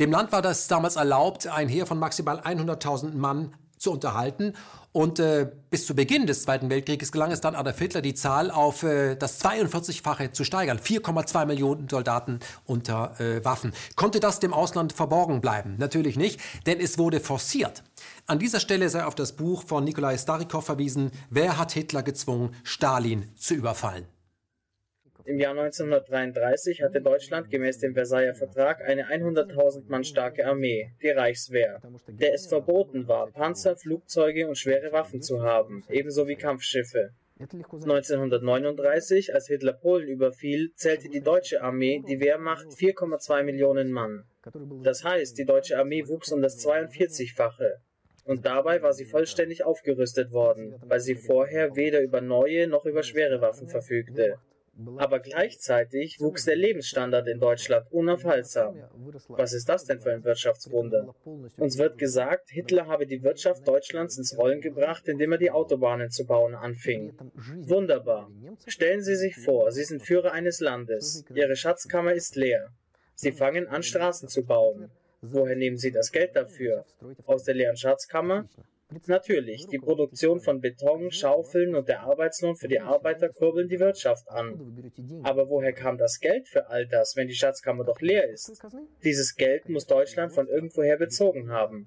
Dem Land war das damals erlaubt, ein Heer von maximal 100.000 Mann zu unterhalten. Und äh, bis zu Beginn des Zweiten Weltkrieges gelang es dann Adolf Hitler, die Zahl auf äh, das 42-fache zu steigern. 4,2 Millionen Soldaten unter äh, Waffen. Konnte das dem Ausland verborgen bleiben? Natürlich nicht, denn es wurde forciert. An dieser Stelle sei auf das Buch von Nikolai Starikow verwiesen, Wer hat Hitler gezwungen, Stalin zu überfallen? Im Jahr 1933 hatte Deutschland gemäß dem Versailler Vertrag eine 100.000 Mann starke Armee, die Reichswehr, der es verboten war, Panzer, Flugzeuge und schwere Waffen zu haben, ebenso wie Kampfschiffe. 1939, als Hitler Polen überfiel, zählte die deutsche Armee, die Wehrmacht, 4,2 Millionen Mann. Das heißt, die deutsche Armee wuchs um das 42-fache. Und dabei war sie vollständig aufgerüstet worden, weil sie vorher weder über neue noch über schwere Waffen verfügte. Aber gleichzeitig wuchs der Lebensstandard in Deutschland unaufhaltsam. Was ist das denn für ein Wirtschaftswunder? Uns wird gesagt, Hitler habe die Wirtschaft Deutschlands ins Rollen gebracht, indem er die Autobahnen zu bauen anfing. Wunderbar. Stellen Sie sich vor, Sie sind Führer eines Landes. Ihre Schatzkammer ist leer. Sie fangen an, Straßen zu bauen. Woher nehmen Sie das Geld dafür? Aus der leeren Schatzkammer? Natürlich, die Produktion von Beton, Schaufeln und der Arbeitslohn für die Arbeiter kurbeln die Wirtschaft an. Aber woher kam das Geld für all das, wenn die Schatzkammer doch leer ist? Dieses Geld muss Deutschland von irgendwoher bezogen haben.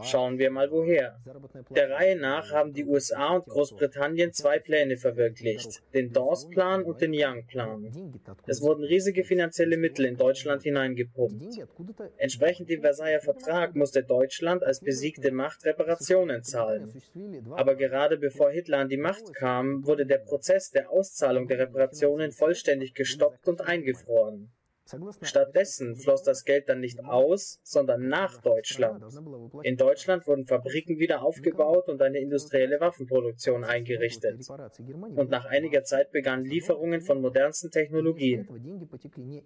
Schauen wir mal woher. Der Reihe nach haben die USA und Großbritannien zwei Pläne verwirklicht, den Dawes-Plan und den Young-Plan. Es wurden riesige finanzielle Mittel in Deutschland hineingepumpt. Entsprechend dem Versailler Vertrag musste Deutschland als besiegte Macht Reparationen Zahlen. Aber gerade bevor Hitler an die Macht kam, wurde der Prozess der Auszahlung der Reparationen vollständig gestoppt und eingefroren. Stattdessen floss das Geld dann nicht aus, sondern nach Deutschland. In Deutschland wurden Fabriken wieder aufgebaut und eine industrielle Waffenproduktion eingerichtet. Und nach einiger Zeit begannen Lieferungen von modernsten Technologien.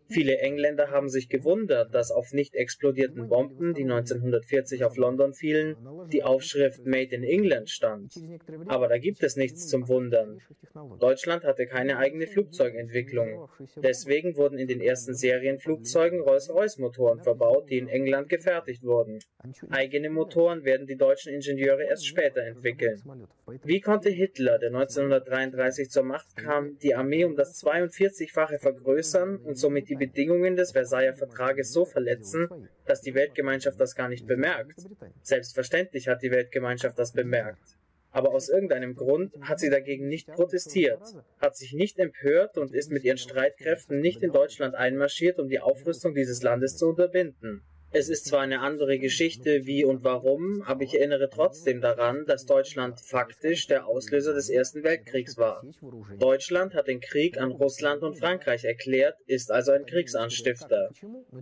Viele Engländer haben sich gewundert, dass auf nicht explodierten Bomben, die 1940 auf London fielen, die Aufschrift Made in England stand. Aber da gibt es nichts zum Wundern. Deutschland hatte keine eigene Flugzeugentwicklung. Deswegen wurden in den ersten Serien Serienflugzeugen Rolls-Royce-Motoren verbaut, die in England gefertigt wurden. Eigene Motoren werden die deutschen Ingenieure erst später entwickeln. Wie konnte Hitler, der 1933 zur Macht kam, die Armee um das 42-fache vergrößern und somit die Bedingungen des Versailler Vertrages so verletzen, dass die Weltgemeinschaft das gar nicht bemerkt? Selbstverständlich hat die Weltgemeinschaft das bemerkt aber aus irgendeinem Grund hat sie dagegen nicht protestiert, hat sich nicht empört und ist mit ihren Streitkräften nicht in Deutschland einmarschiert, um die Aufrüstung dieses Landes zu unterbinden. Es ist zwar eine andere Geschichte, wie und warum, aber ich erinnere trotzdem daran, dass Deutschland faktisch der Auslöser des Ersten Weltkriegs war. Deutschland hat den Krieg an Russland und Frankreich erklärt, ist also ein Kriegsanstifter.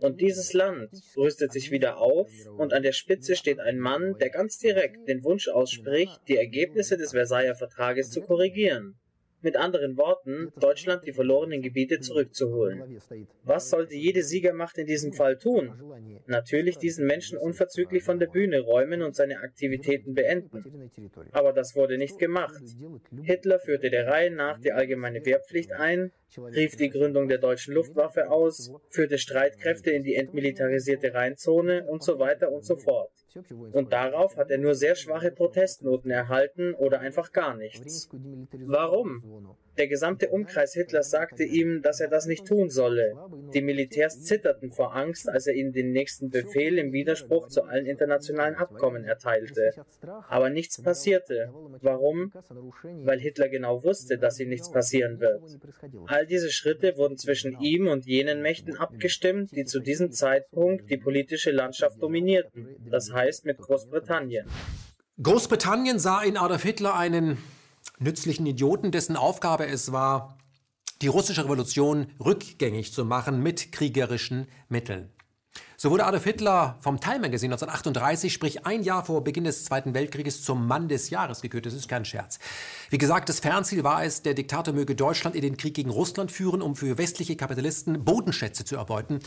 Und dieses Land rüstet sich wieder auf und an der Spitze steht ein Mann, der ganz direkt den Wunsch ausspricht, die Ergebnisse des Versailler Vertrages zu korrigieren. Mit anderen Worten, Deutschland die verlorenen Gebiete zurückzuholen. Was sollte jede Siegermacht in diesem Fall tun? Natürlich diesen Menschen unverzüglich von der Bühne räumen und seine Aktivitäten beenden. Aber das wurde nicht gemacht. Hitler führte der Reihe nach die allgemeine Wehrpflicht ein, rief die Gründung der deutschen Luftwaffe aus, führte Streitkräfte in die entmilitarisierte Rheinzone und so weiter und so fort. Und darauf hat er nur sehr schwache Protestnoten erhalten oder einfach gar nichts. Warum? Der gesamte Umkreis Hitlers sagte ihm, dass er das nicht tun solle. Die Militärs zitterten vor Angst, als er ihnen den nächsten Befehl im Widerspruch zu allen internationalen Abkommen erteilte. Aber nichts passierte. Warum? Weil Hitler genau wusste, dass ihm nichts passieren wird. All diese Schritte wurden zwischen ihm und jenen Mächten abgestimmt, die zu diesem Zeitpunkt die politische Landschaft dominierten. Das heißt mit Großbritannien. Großbritannien sah in Adolf Hitler einen nützlichen Idioten, dessen Aufgabe es war, die russische Revolution rückgängig zu machen mit kriegerischen Mitteln. So wurde Adolf Hitler vom Time Magazine 1938, sprich ein Jahr vor Beginn des Zweiten Weltkrieges, zum Mann des Jahres gekürt. Das ist kein Scherz. Wie gesagt, das Fernziel war es, der Diktator möge Deutschland in den Krieg gegen Russland führen, um für westliche Kapitalisten Bodenschätze zu erbeuten.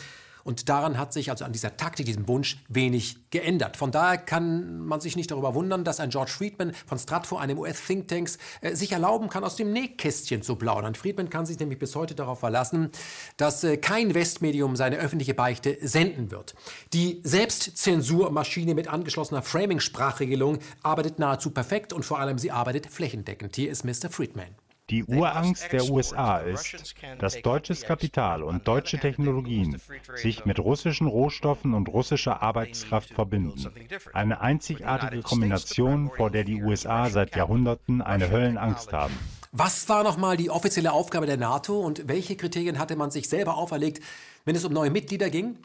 Und daran hat sich, also an dieser Taktik, diesem Wunsch, wenig geändert. Von daher kann man sich nicht darüber wundern, dass ein George Friedman von Stratfor, einem US-Thinktanks, äh, sich erlauben kann, aus dem Nähkästchen zu plaudern. Friedman kann sich nämlich bis heute darauf verlassen, dass äh, kein Westmedium seine öffentliche Beichte senden wird. Die Selbstzensurmaschine mit angeschlossener Framing-Sprachregelung arbeitet nahezu perfekt und vor allem sie arbeitet flächendeckend. Hier ist Mr. Friedman. Die Urangst der USA ist, dass deutsches Kapital und deutsche Technologien sich mit russischen Rohstoffen und russischer Arbeitskraft verbinden. Eine einzigartige Kombination, vor der die USA seit Jahrhunderten eine Höllenangst haben. Was war nochmal die offizielle Aufgabe der NATO und welche Kriterien hatte man sich selber auferlegt, wenn es um neue Mitglieder ging?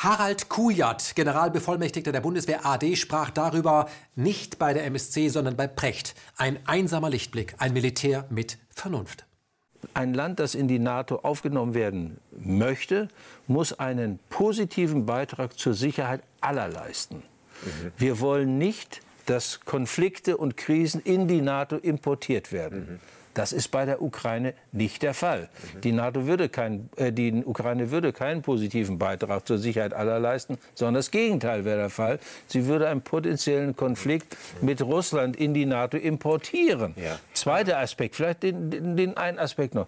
Harald Kujat, Generalbevollmächtigter der Bundeswehr AD, sprach darüber nicht bei der MSC, sondern bei Precht. Ein einsamer Lichtblick, ein Militär mit Vernunft. Ein Land, das in die NATO aufgenommen werden möchte, muss einen positiven Beitrag zur Sicherheit aller leisten. Mhm. Wir wollen nicht, dass Konflikte und Krisen in die NATO importiert werden. Mhm. Das ist bei der Ukraine nicht der Fall. Die NATO würde kein, äh, die Ukraine würde keinen positiven Beitrag zur Sicherheit aller leisten, sondern das Gegenteil wäre der Fall. Sie würde einen potenziellen Konflikt mit Russland in die NATO importieren. Ja. Zweiter Aspekt, vielleicht den, den, den einen Aspekt noch.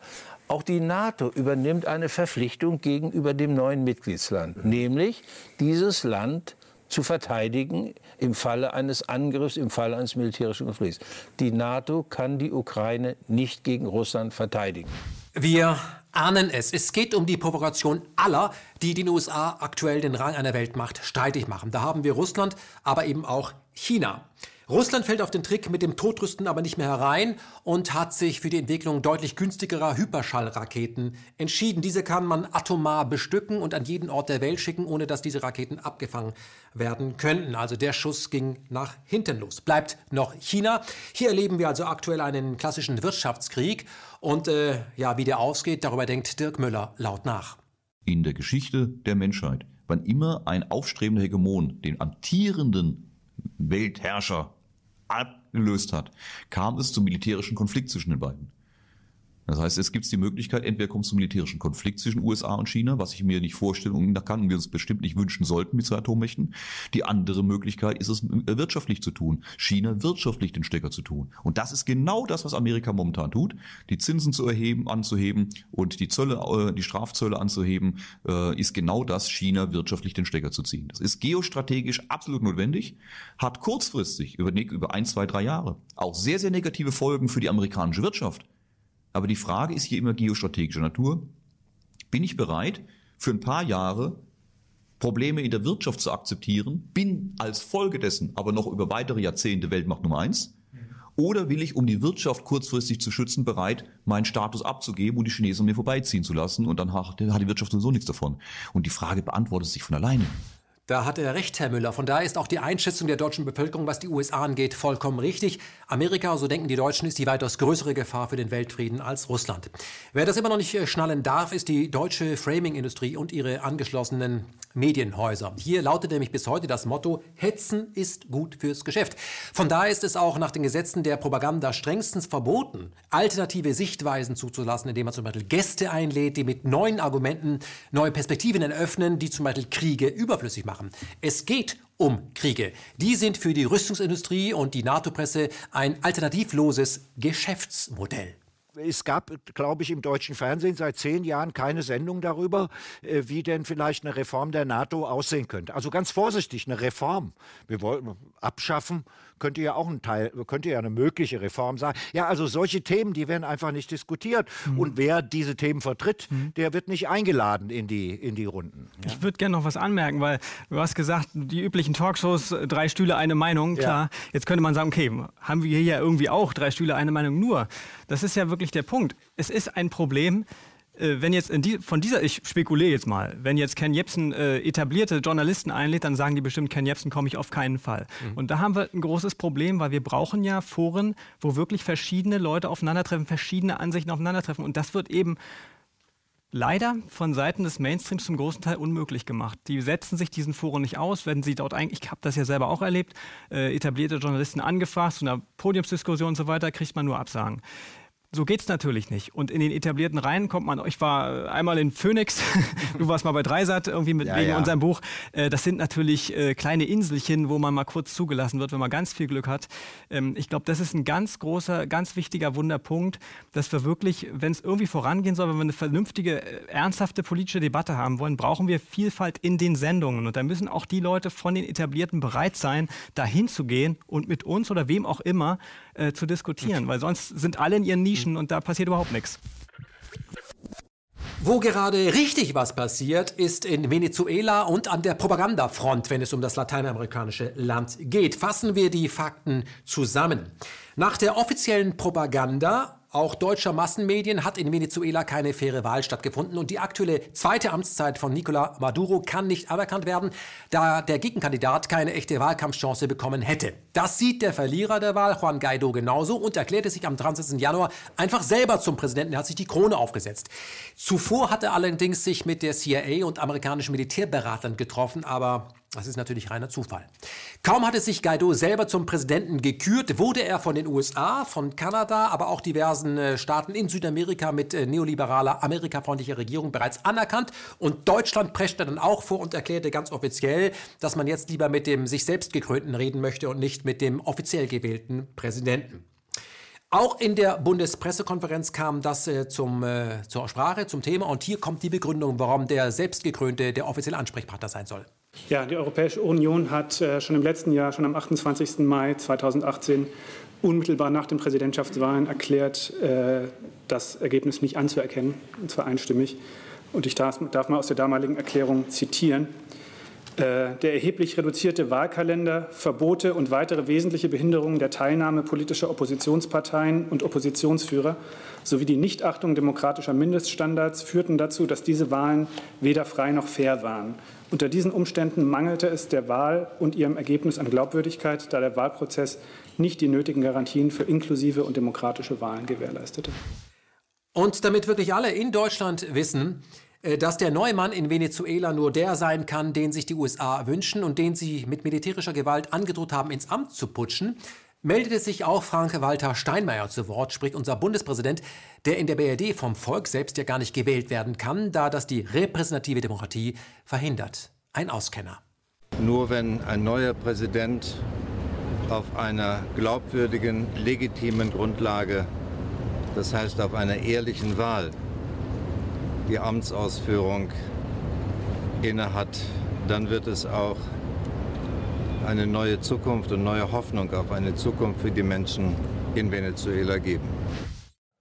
Auch die NATO übernimmt eine Verpflichtung gegenüber dem neuen Mitgliedsland, mhm. nämlich dieses Land zu verteidigen im Falle eines Angriffs, im Falle eines militärischen Konflikts. Die NATO kann die Ukraine nicht gegen Russland verteidigen. Wir ahnen es. Es geht um die Provokation aller, die den USA aktuell den Rang einer Weltmacht streitig machen. Da haben wir Russland, aber eben auch China. Russland fällt auf den Trick mit dem Todrüsten aber nicht mehr herein und hat sich für die Entwicklung deutlich günstigerer Hyperschallraketen entschieden. Diese kann man atomar bestücken und an jeden Ort der Welt schicken, ohne dass diese Raketen abgefangen werden könnten. Also der Schuss ging nach hinten los. Bleibt noch China. Hier erleben wir also aktuell einen klassischen Wirtschaftskrieg. Und äh, ja, wie der ausgeht, darüber denkt Dirk Müller laut nach. In der Geschichte der Menschheit, wann immer ein aufstrebender Hegemon den amtierenden Weltherrscher abgelöst hat, kam es zum militärischen Konflikt zwischen den beiden. Das heißt, es gibt die Möglichkeit, entweder kommt es zum militärischen Konflikt zwischen USA und China, was ich mir nicht vorstellen kann und wir uns bestimmt nicht wünschen sollten mit zwei Atommächten. Die andere Möglichkeit ist es, äh, wirtschaftlich zu tun. China wirtschaftlich den Stecker zu tun. Und das ist genau das, was Amerika momentan tut. Die Zinsen zu erheben, anzuheben und die Zölle, äh, die Strafzölle anzuheben, äh, ist genau das, China wirtschaftlich den Stecker zu ziehen. Das ist geostrategisch absolut notwendig, hat kurzfristig über ein, zwei, drei Jahre auch sehr, sehr negative Folgen für die amerikanische Wirtschaft. Aber die Frage ist hier immer geostrategischer Natur. Bin ich bereit, für ein paar Jahre Probleme in der Wirtschaft zu akzeptieren, bin als Folge dessen aber noch über weitere Jahrzehnte Weltmacht Nummer eins? Oder will ich, um die Wirtschaft kurzfristig zu schützen, bereit, meinen Status abzugeben und die Chinesen mir vorbeiziehen zu lassen und dann hat die Wirtschaft sowieso nichts davon. Und die Frage beantwortet sich von alleine. Da hat er recht, Herr Müller. Von daher ist auch die Einschätzung der deutschen Bevölkerung, was die USA angeht, vollkommen richtig. Amerika, so denken die Deutschen, ist die weitaus größere Gefahr für den Weltfrieden als Russland. Wer das immer noch nicht äh, schnallen darf, ist die deutsche Framing-Industrie und ihre angeschlossenen Medienhäuser. Hier lautet nämlich bis heute das Motto, Hetzen ist gut fürs Geschäft. Von daher ist es auch nach den Gesetzen der Propaganda strengstens verboten, alternative Sichtweisen zuzulassen, indem man zum Beispiel Gäste einlädt, die mit neuen Argumenten neue Perspektiven eröffnen, die zum Beispiel Kriege überflüssig machen. Es geht um Kriege. Die sind für die Rüstungsindustrie und die NATO-Presse ein alternativloses Geschäftsmodell es gab, glaube ich, im deutschen Fernsehen seit zehn Jahren keine Sendung darüber, äh, wie denn vielleicht eine Reform der NATO aussehen könnte. Also ganz vorsichtig, eine Reform. Wir wollten abschaffen, könnte ja auch ein Teil, könnte ja eine mögliche Reform sein. Ja, also solche Themen, die werden einfach nicht diskutiert. Mhm. Und wer diese Themen vertritt, mhm. der wird nicht eingeladen in die, in die Runden. Ja? Ich würde gerne noch was anmerken, weil du hast gesagt, die üblichen Talkshows, drei Stühle, eine Meinung. Klar, ja. jetzt könnte man sagen, okay, haben wir hier ja irgendwie auch drei Stühle, eine Meinung. Nur, das ist ja wirklich der Punkt. Es ist ein Problem, äh, wenn jetzt die, von dieser, ich spekuliere jetzt mal, wenn jetzt Ken Jebsen äh, etablierte Journalisten einlädt, dann sagen die bestimmt, Ken Jebsen komme ich auf keinen Fall. Mhm. Und da haben wir ein großes Problem, weil wir brauchen ja Foren, wo wirklich verschiedene Leute aufeinandertreffen, verschiedene Ansichten aufeinandertreffen. Und das wird eben leider von Seiten des Mainstreams zum großen Teil unmöglich gemacht. Die setzen sich diesen Foren nicht aus, wenn sie dort eigentlich, ich habe das ja selber auch erlebt, äh, etablierte Journalisten angefragt, zu einer Podiumsdiskussion und so weiter, kriegt man nur Absagen. So geht es natürlich nicht. Und in den etablierten Reihen kommt man, ich war einmal in Phoenix, du warst mal bei Dreisat irgendwie mit, ja, wegen ja. unserem Buch. Äh, das sind natürlich äh, kleine Inselchen, wo man mal kurz zugelassen wird, wenn man ganz viel Glück hat. Ähm, ich glaube, das ist ein ganz großer, ganz wichtiger Wunderpunkt, dass wir wirklich, wenn es irgendwie vorangehen soll, wenn wir eine vernünftige, äh, ernsthafte politische Debatte haben wollen, brauchen wir Vielfalt in den Sendungen. Und da müssen auch die Leute von den Etablierten bereit sein, dahin zu gehen und mit uns oder wem auch immer äh, zu diskutieren, weil sonst sind alle in ihren Nischen und da passiert überhaupt nichts. Wo gerade richtig was passiert, ist in Venezuela und an der Propagandafront, wenn es um das lateinamerikanische Land geht. Fassen wir die Fakten zusammen. Nach der offiziellen Propaganda auch deutscher Massenmedien hat in Venezuela keine faire Wahl stattgefunden und die aktuelle zweite Amtszeit von Nicolás Maduro kann nicht anerkannt werden, da der Gegenkandidat keine echte Wahlkampfchance bekommen hätte. Das sieht der Verlierer der Wahl, Juan Guaido, genauso und erklärte sich am 30. Januar einfach selber zum Präsidenten. Er hat sich die Krone aufgesetzt. Zuvor hatte er allerdings sich mit der CIA und amerikanischen Militärberatern getroffen, aber das ist natürlich reiner Zufall. Kaum hatte sich Guaido selber zum Präsidenten gekürt, wurde er von den USA, von Kanada, aber auch diversen äh, Staaten in Südamerika mit äh, neoliberaler, amerikafreundlicher Regierung bereits anerkannt. Und Deutschland preschte dann auch vor und erklärte ganz offiziell, dass man jetzt lieber mit dem sich selbst gekrönten reden möchte und nicht mit dem offiziell gewählten Präsidenten. Auch in der Bundespressekonferenz kam das äh, zum, äh, zur Sprache, zum Thema. Und hier kommt die Begründung, warum der selbstgekrönte der offizielle Ansprechpartner sein soll. Ja, die Europäische Union hat äh, schon im letzten Jahr, schon am 28. Mai 2018, unmittelbar nach den Präsidentschaftswahlen erklärt, äh, das Ergebnis nicht anzuerkennen, und zwar einstimmig. Und ich darf, darf mal aus der damaligen Erklärung zitieren. Äh, der erheblich reduzierte Wahlkalender, Verbote und weitere wesentliche Behinderungen der Teilnahme politischer Oppositionsparteien und Oppositionsführer sowie die Nichtachtung demokratischer Mindeststandards führten dazu, dass diese Wahlen weder frei noch fair waren. Unter diesen Umständen mangelte es der Wahl und ihrem Ergebnis an Glaubwürdigkeit, da der Wahlprozess nicht die nötigen Garantien für inklusive und demokratische Wahlen gewährleistete. Und damit wirklich alle in Deutschland wissen, äh, dass der Neumann in Venezuela nur der sein kann, den sich die USA wünschen und den sie mit militärischer Gewalt angedroht haben, ins Amt zu putschen, meldete sich auch Frank-Walter Steinmeier zu Wort, sprich unser Bundespräsident, der in der BRD vom Volk selbst ja gar nicht gewählt werden kann, da das die repräsentative Demokratie verhindert. Ein Auskenner. Nur wenn ein neuer Präsident auf einer glaubwürdigen, legitimen Grundlage, das heißt auf einer ehrlichen Wahl, die Amtsausführung innehat, dann wird es auch eine neue Zukunft und neue Hoffnung auf eine Zukunft für die Menschen in Venezuela geben.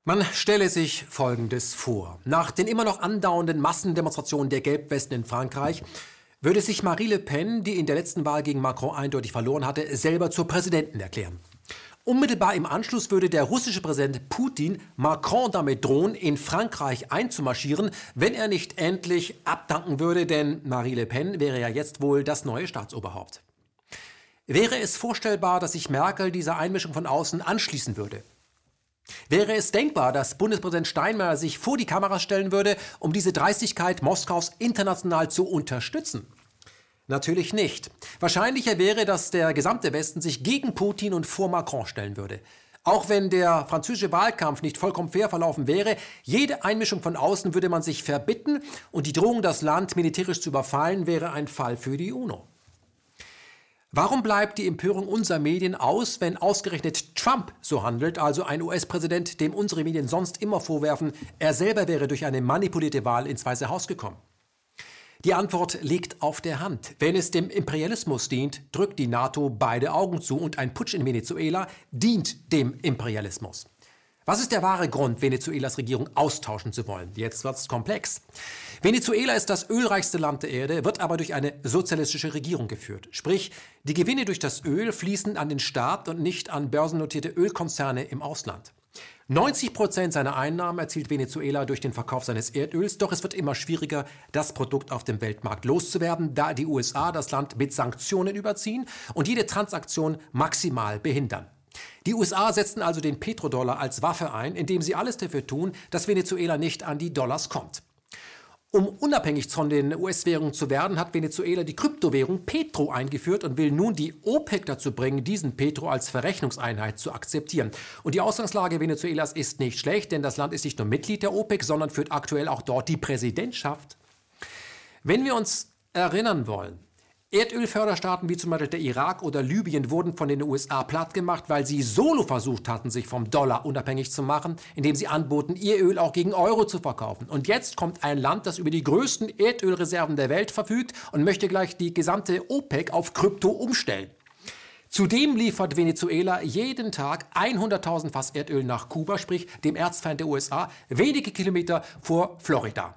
Man stelle sich Folgendes vor. Nach den immer noch andauernden Massendemonstrationen der Gelbwesten in Frankreich würde sich Marie Le Pen, die in der letzten Wahl gegen Macron eindeutig verloren hatte, selber zur Präsidentin erklären. Unmittelbar im Anschluss würde der russische Präsident Putin Macron damit drohen, in Frankreich einzumarschieren, wenn er nicht endlich abdanken würde, denn Marie Le Pen wäre ja jetzt wohl das neue Staatsoberhaupt. Wäre es vorstellbar, dass sich Merkel dieser Einmischung von außen anschließen würde? Wäre es denkbar, dass Bundespräsident Steinmeier sich vor die Kamera stellen würde, um diese Dreistigkeit Moskaus international zu unterstützen? Natürlich nicht. Wahrscheinlicher wäre, dass der gesamte Westen sich gegen Putin und vor Macron stellen würde. Auch wenn der französische Wahlkampf nicht vollkommen fair verlaufen wäre, jede Einmischung von außen würde man sich verbitten und die Drohung, das Land militärisch zu überfallen, wäre ein Fall für die UNO. Warum bleibt die Empörung unserer Medien aus, wenn ausgerechnet Trump so handelt, also ein US-Präsident, dem unsere Medien sonst immer vorwerfen, er selber wäre durch eine manipulierte Wahl ins Weiße Haus gekommen? Die Antwort liegt auf der Hand. Wenn es dem Imperialismus dient, drückt die NATO beide Augen zu und ein Putsch in Venezuela dient dem Imperialismus. Was ist der wahre Grund, Venezuelas Regierung austauschen zu wollen? Jetzt wird es komplex. Venezuela ist das ölreichste Land der Erde, wird aber durch eine sozialistische Regierung geführt. Sprich, die Gewinne durch das Öl fließen an den Staat und nicht an börsennotierte Ölkonzerne im Ausland. 90 Prozent seiner Einnahmen erzielt Venezuela durch den Verkauf seines Erdöls, doch es wird immer schwieriger, das Produkt auf dem Weltmarkt loszuwerden, da die USA das Land mit Sanktionen überziehen und jede Transaktion maximal behindern. Die USA setzen also den Petrodollar als Waffe ein, indem sie alles dafür tun, dass Venezuela nicht an die Dollars kommt. Um unabhängig von den US-Währungen zu werden, hat Venezuela die Kryptowährung Petro eingeführt und will nun die OPEC dazu bringen, diesen Petro als Verrechnungseinheit zu akzeptieren. Und die Ausgangslage Venezuelas ist nicht schlecht, denn das Land ist nicht nur Mitglied der OPEC, sondern führt aktuell auch dort die Präsidentschaft. Wenn wir uns erinnern wollen, Erdölförderstaaten wie zum Beispiel der Irak oder Libyen wurden von den USA plattgemacht, weil sie solo versucht hatten, sich vom Dollar unabhängig zu machen, indem sie anboten, ihr Öl auch gegen Euro zu verkaufen. Und jetzt kommt ein Land, das über die größten Erdölreserven der Welt verfügt und möchte gleich die gesamte OPEC auf Krypto umstellen. Zudem liefert Venezuela jeden Tag 100.000 Fass Erdöl nach Kuba, sprich dem Erzfeind der USA, wenige Kilometer vor Florida.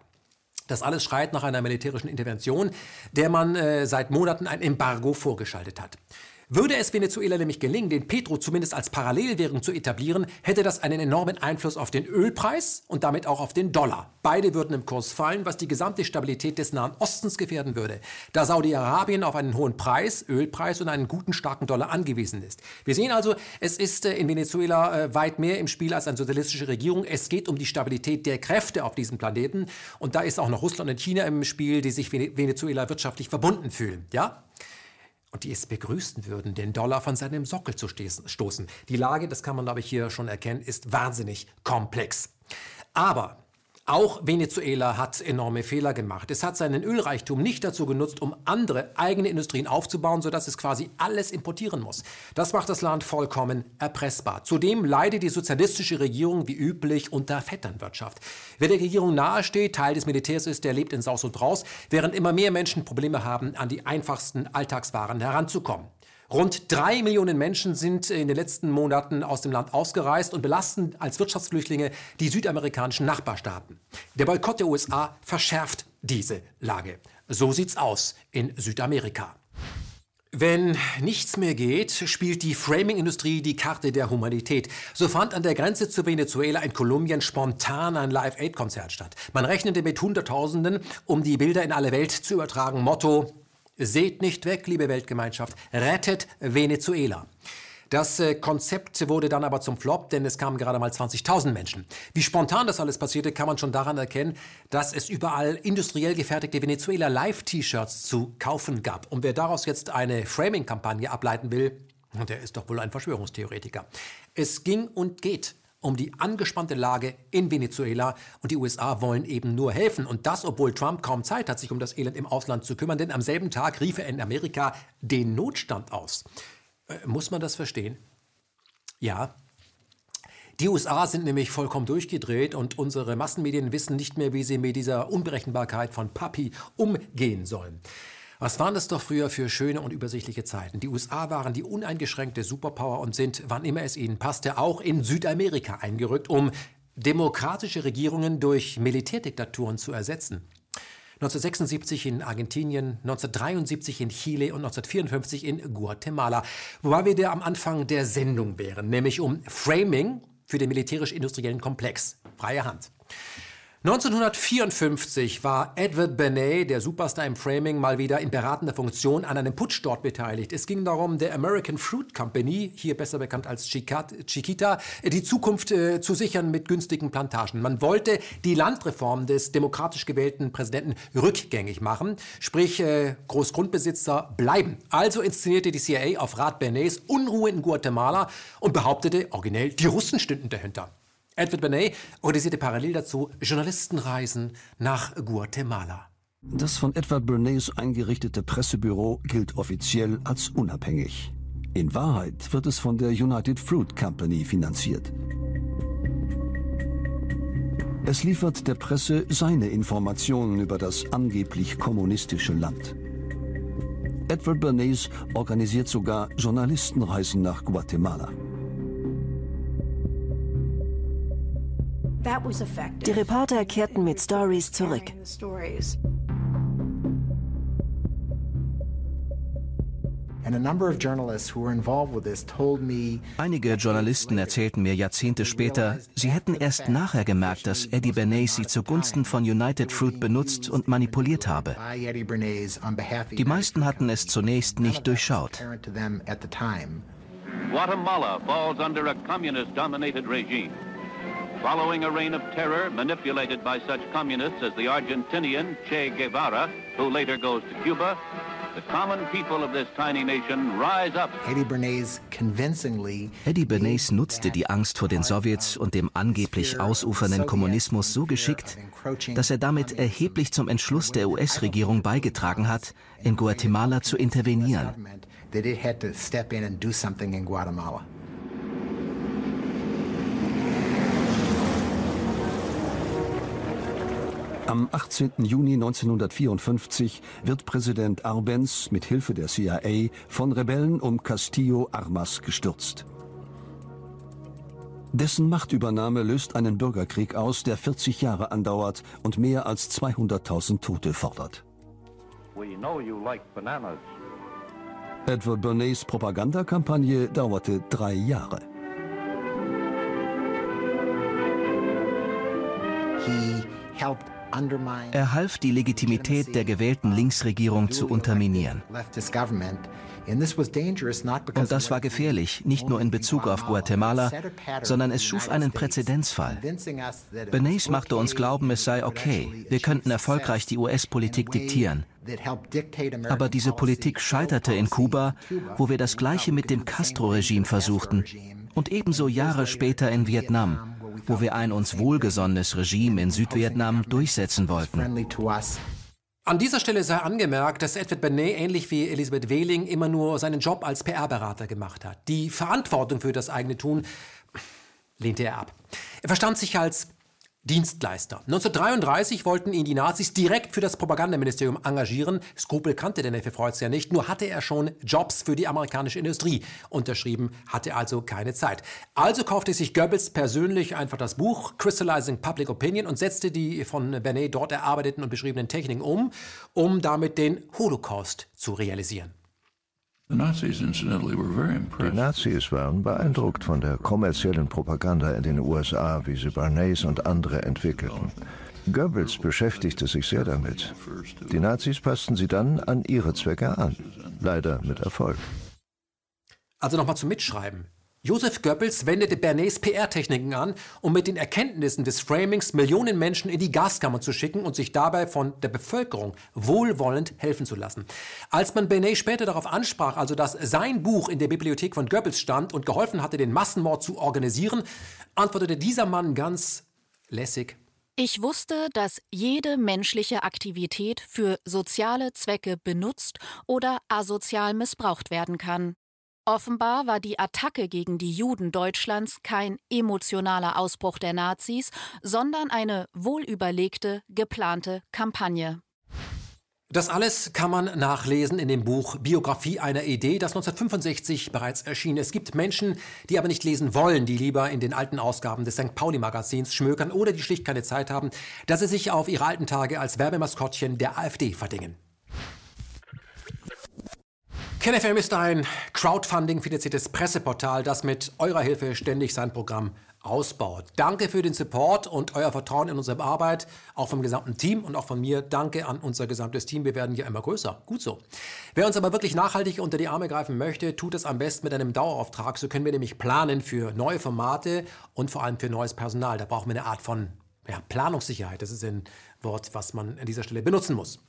Das alles schreit nach einer militärischen Intervention, der man äh, seit Monaten ein Embargo vorgeschaltet hat. Würde es Venezuela nämlich gelingen, den Petro zumindest als Parallelwährung zu etablieren, hätte das einen enormen Einfluss auf den Ölpreis und damit auch auf den Dollar. Beide würden im Kurs fallen, was die gesamte Stabilität des Nahen Ostens gefährden würde, da Saudi-Arabien auf einen hohen Preis, Ölpreis und einen guten, starken Dollar angewiesen ist. Wir sehen also, es ist äh, in Venezuela äh, weit mehr im Spiel als eine sozialistische Regierung. Es geht um die Stabilität der Kräfte auf diesem Planeten. Und da ist auch noch Russland und China im Spiel, die sich Venezuela wirtschaftlich verbunden fühlen. Ja? Und die es begrüßen würden, den Dollar von seinem Sockel zu stoßen. Die Lage, das kann man, glaube ich, hier schon erkennen, ist wahnsinnig komplex. Aber auch Venezuela hat enorme Fehler gemacht. Es hat seinen Ölreichtum nicht dazu genutzt, um andere eigene Industrien aufzubauen, sodass es quasi alles importieren muss. Das macht das Land vollkommen erpressbar. Zudem leidet die sozialistische Regierung wie üblich unter Vetternwirtschaft. Wer der Regierung nahesteht, Teil des Militärs ist, der lebt in Saus und Braus, während immer mehr Menschen Probleme haben, an die einfachsten Alltagswaren heranzukommen. Rund drei Millionen Menschen sind in den letzten Monaten aus dem Land ausgereist und belasten als Wirtschaftsflüchtlinge die südamerikanischen Nachbarstaaten. Der Boykott der USA verschärft diese Lage. So sieht's aus in Südamerika. Wenn nichts mehr geht, spielt die Framing-Industrie die Karte der Humanität. So fand an der Grenze zu Venezuela in Kolumbien spontan ein Live-Aid-Konzert statt. Man rechnete mit Hunderttausenden, um die Bilder in alle Welt zu übertragen. Motto: Seht nicht weg, liebe Weltgemeinschaft, rettet Venezuela. Das äh, Konzept wurde dann aber zum Flop, denn es kamen gerade mal 20.000 Menschen. Wie spontan das alles passierte, kann man schon daran erkennen, dass es überall industriell gefertigte Venezuela Live-T-Shirts zu kaufen gab. Und wer daraus jetzt eine Framing-Kampagne ableiten will, der ist doch wohl ein Verschwörungstheoretiker. Es ging und geht um die angespannte Lage in Venezuela und die USA wollen eben nur helfen. Und das, obwohl Trump kaum Zeit hat, sich um das Elend im Ausland zu kümmern, denn am selben Tag rief er in Amerika den Notstand aus. Äh, muss man das verstehen? Ja. Die USA sind nämlich vollkommen durchgedreht und unsere Massenmedien wissen nicht mehr, wie sie mit dieser Unberechenbarkeit von Papi umgehen sollen. Was waren das doch früher für schöne und übersichtliche Zeiten? Die USA waren die uneingeschränkte Superpower und sind, wann immer es ihnen passte, auch in Südamerika eingerückt, um demokratische Regierungen durch Militärdiktaturen zu ersetzen. 1976 in Argentinien, 1973 in Chile und 1954 in Guatemala. Wobei wir da am Anfang der Sendung wären, nämlich um Framing für den militärisch-industriellen Komplex. Freie Hand. 1954 war Edward Benet, der Superstar im Framing, mal wieder in beratender Funktion an einem Putsch dort beteiligt. Es ging darum, der American Fruit Company, hier besser bekannt als Chiquita, die Zukunft äh, zu sichern mit günstigen Plantagen. Man wollte die Landreform des demokratisch gewählten Präsidenten rückgängig machen, sprich äh, Großgrundbesitzer bleiben. Also inszenierte die CIA auf Rat Benets Unruhe in Guatemala und behauptete originell, die Russen stünden dahinter. Edward Benet organisierte parallel dazu Journalistenreisen nach Guatemala. Das von Edward Bernays eingerichtete Pressebüro gilt offiziell als unabhängig. In Wahrheit wird es von der United Fruit Company finanziert. Es liefert der Presse seine Informationen über das angeblich kommunistische Land. Edward Bernays organisiert sogar Journalistenreisen nach Guatemala. Die Reporter kehrten mit Stories zurück. Einige Journalisten erzählten mir Jahrzehnte später, sie hätten erst nachher gemerkt, dass Eddie Bernays sie zugunsten von United Fruit benutzt und manipuliert habe. Die meisten hatten es zunächst nicht durchschaut. Guatemala falls under a communist-dominated regime. Following a reign of terror manipulated by such communists as the Argentinian Che Guevara, who later goes to Cuba, the common people of this tiny nation rise up. Eddie Bernays convincingly Eddie Bernays nutzte die Angst vor den Sowjets und dem angeblich ausufernden Kommunismus so geschickt, dass er damit erheblich zum Entschluss der US-Regierung beigetragen hat, in Guatemala zu intervenieren. That it had to step in and do something in Guatemala. Am 18. Juni 1954 wird Präsident Arbenz mit Hilfe der CIA von Rebellen um Castillo Armas gestürzt. Dessen Machtübernahme löst einen Bürgerkrieg aus, der 40 Jahre andauert und mehr als 200.000 Tote fordert. Edward Bernays Propagandakampagne dauerte drei Jahre. He helped er half, die Legitimität der gewählten Linksregierung zu unterminieren. Und das war gefährlich, nicht nur in Bezug auf Guatemala, sondern es schuf einen Präzedenzfall. Benes machte uns glauben, es sei okay, wir könnten erfolgreich die US-Politik diktieren. Aber diese Politik scheiterte in Kuba, wo wir das Gleiche mit dem Castro-Regime versuchten und ebenso Jahre später in Vietnam wo wir ein uns wohlgesonnenes Regime in Südvietnam durchsetzen wollten. An dieser Stelle sei angemerkt, dass Edward Benet ähnlich wie Elisabeth Wehling immer nur seinen Job als PR-Berater gemacht hat. Die Verantwortung für das eigene Tun lehnte er ab. Er verstand sich als Dienstleister. 1933 wollten ihn die Nazis direkt für das Propagandaministerium engagieren. Skrupel kannte der Neffe Freuds ja nicht, nur hatte er schon Jobs für die amerikanische Industrie unterschrieben, hatte also keine Zeit. Also kaufte sich Goebbels persönlich einfach das Buch Crystallizing Public Opinion und setzte die von Bernet dort erarbeiteten und beschriebenen Techniken um, um damit den Holocaust zu realisieren. Die Nazis waren beeindruckt von der kommerziellen Propaganda in den USA, wie sie Barnes und andere entwickelten. Goebbels beschäftigte sich sehr damit. Die Nazis passten sie dann an ihre Zwecke an. Leider mit Erfolg. Also nochmal zum Mitschreiben. Joseph Goebbels wendete Bernays PR-Techniken an, um mit den Erkenntnissen des Framings Millionen Menschen in die Gaskammer zu schicken und sich dabei von der Bevölkerung wohlwollend helfen zu lassen. Als man Bernays später darauf ansprach, also dass sein Buch in der Bibliothek von Goebbels stand und geholfen hatte, den Massenmord zu organisieren, antwortete dieser Mann ganz lässig. Ich wusste, dass jede menschliche Aktivität für soziale Zwecke benutzt oder asozial missbraucht werden kann. Offenbar war die Attacke gegen die Juden Deutschlands kein emotionaler Ausbruch der Nazis, sondern eine wohlüberlegte, geplante Kampagne. Das alles kann man nachlesen in dem Buch Biografie einer Idee, das 1965 bereits erschien. Es gibt Menschen, die aber nicht lesen wollen, die lieber in den alten Ausgaben des St. Pauli-Magazins schmökern oder die schlicht keine Zeit haben, dass sie sich auf ihre alten Tage als Werbemaskottchen der AfD verdingen. KenFM ist ein Crowdfunding-finanziertes Presseportal, das mit eurer Hilfe ständig sein Programm ausbaut. Danke für den Support und euer Vertrauen in unsere Arbeit, auch vom gesamten Team und auch von mir. Danke an unser gesamtes Team. Wir werden hier immer größer. Gut so. Wer uns aber wirklich nachhaltig unter die Arme greifen möchte, tut es am besten mit einem Dauerauftrag. So können wir nämlich planen für neue Formate und vor allem für neues Personal. Da brauchen wir eine Art von ja, Planungssicherheit. Das ist ein Wort, was man an dieser Stelle benutzen muss.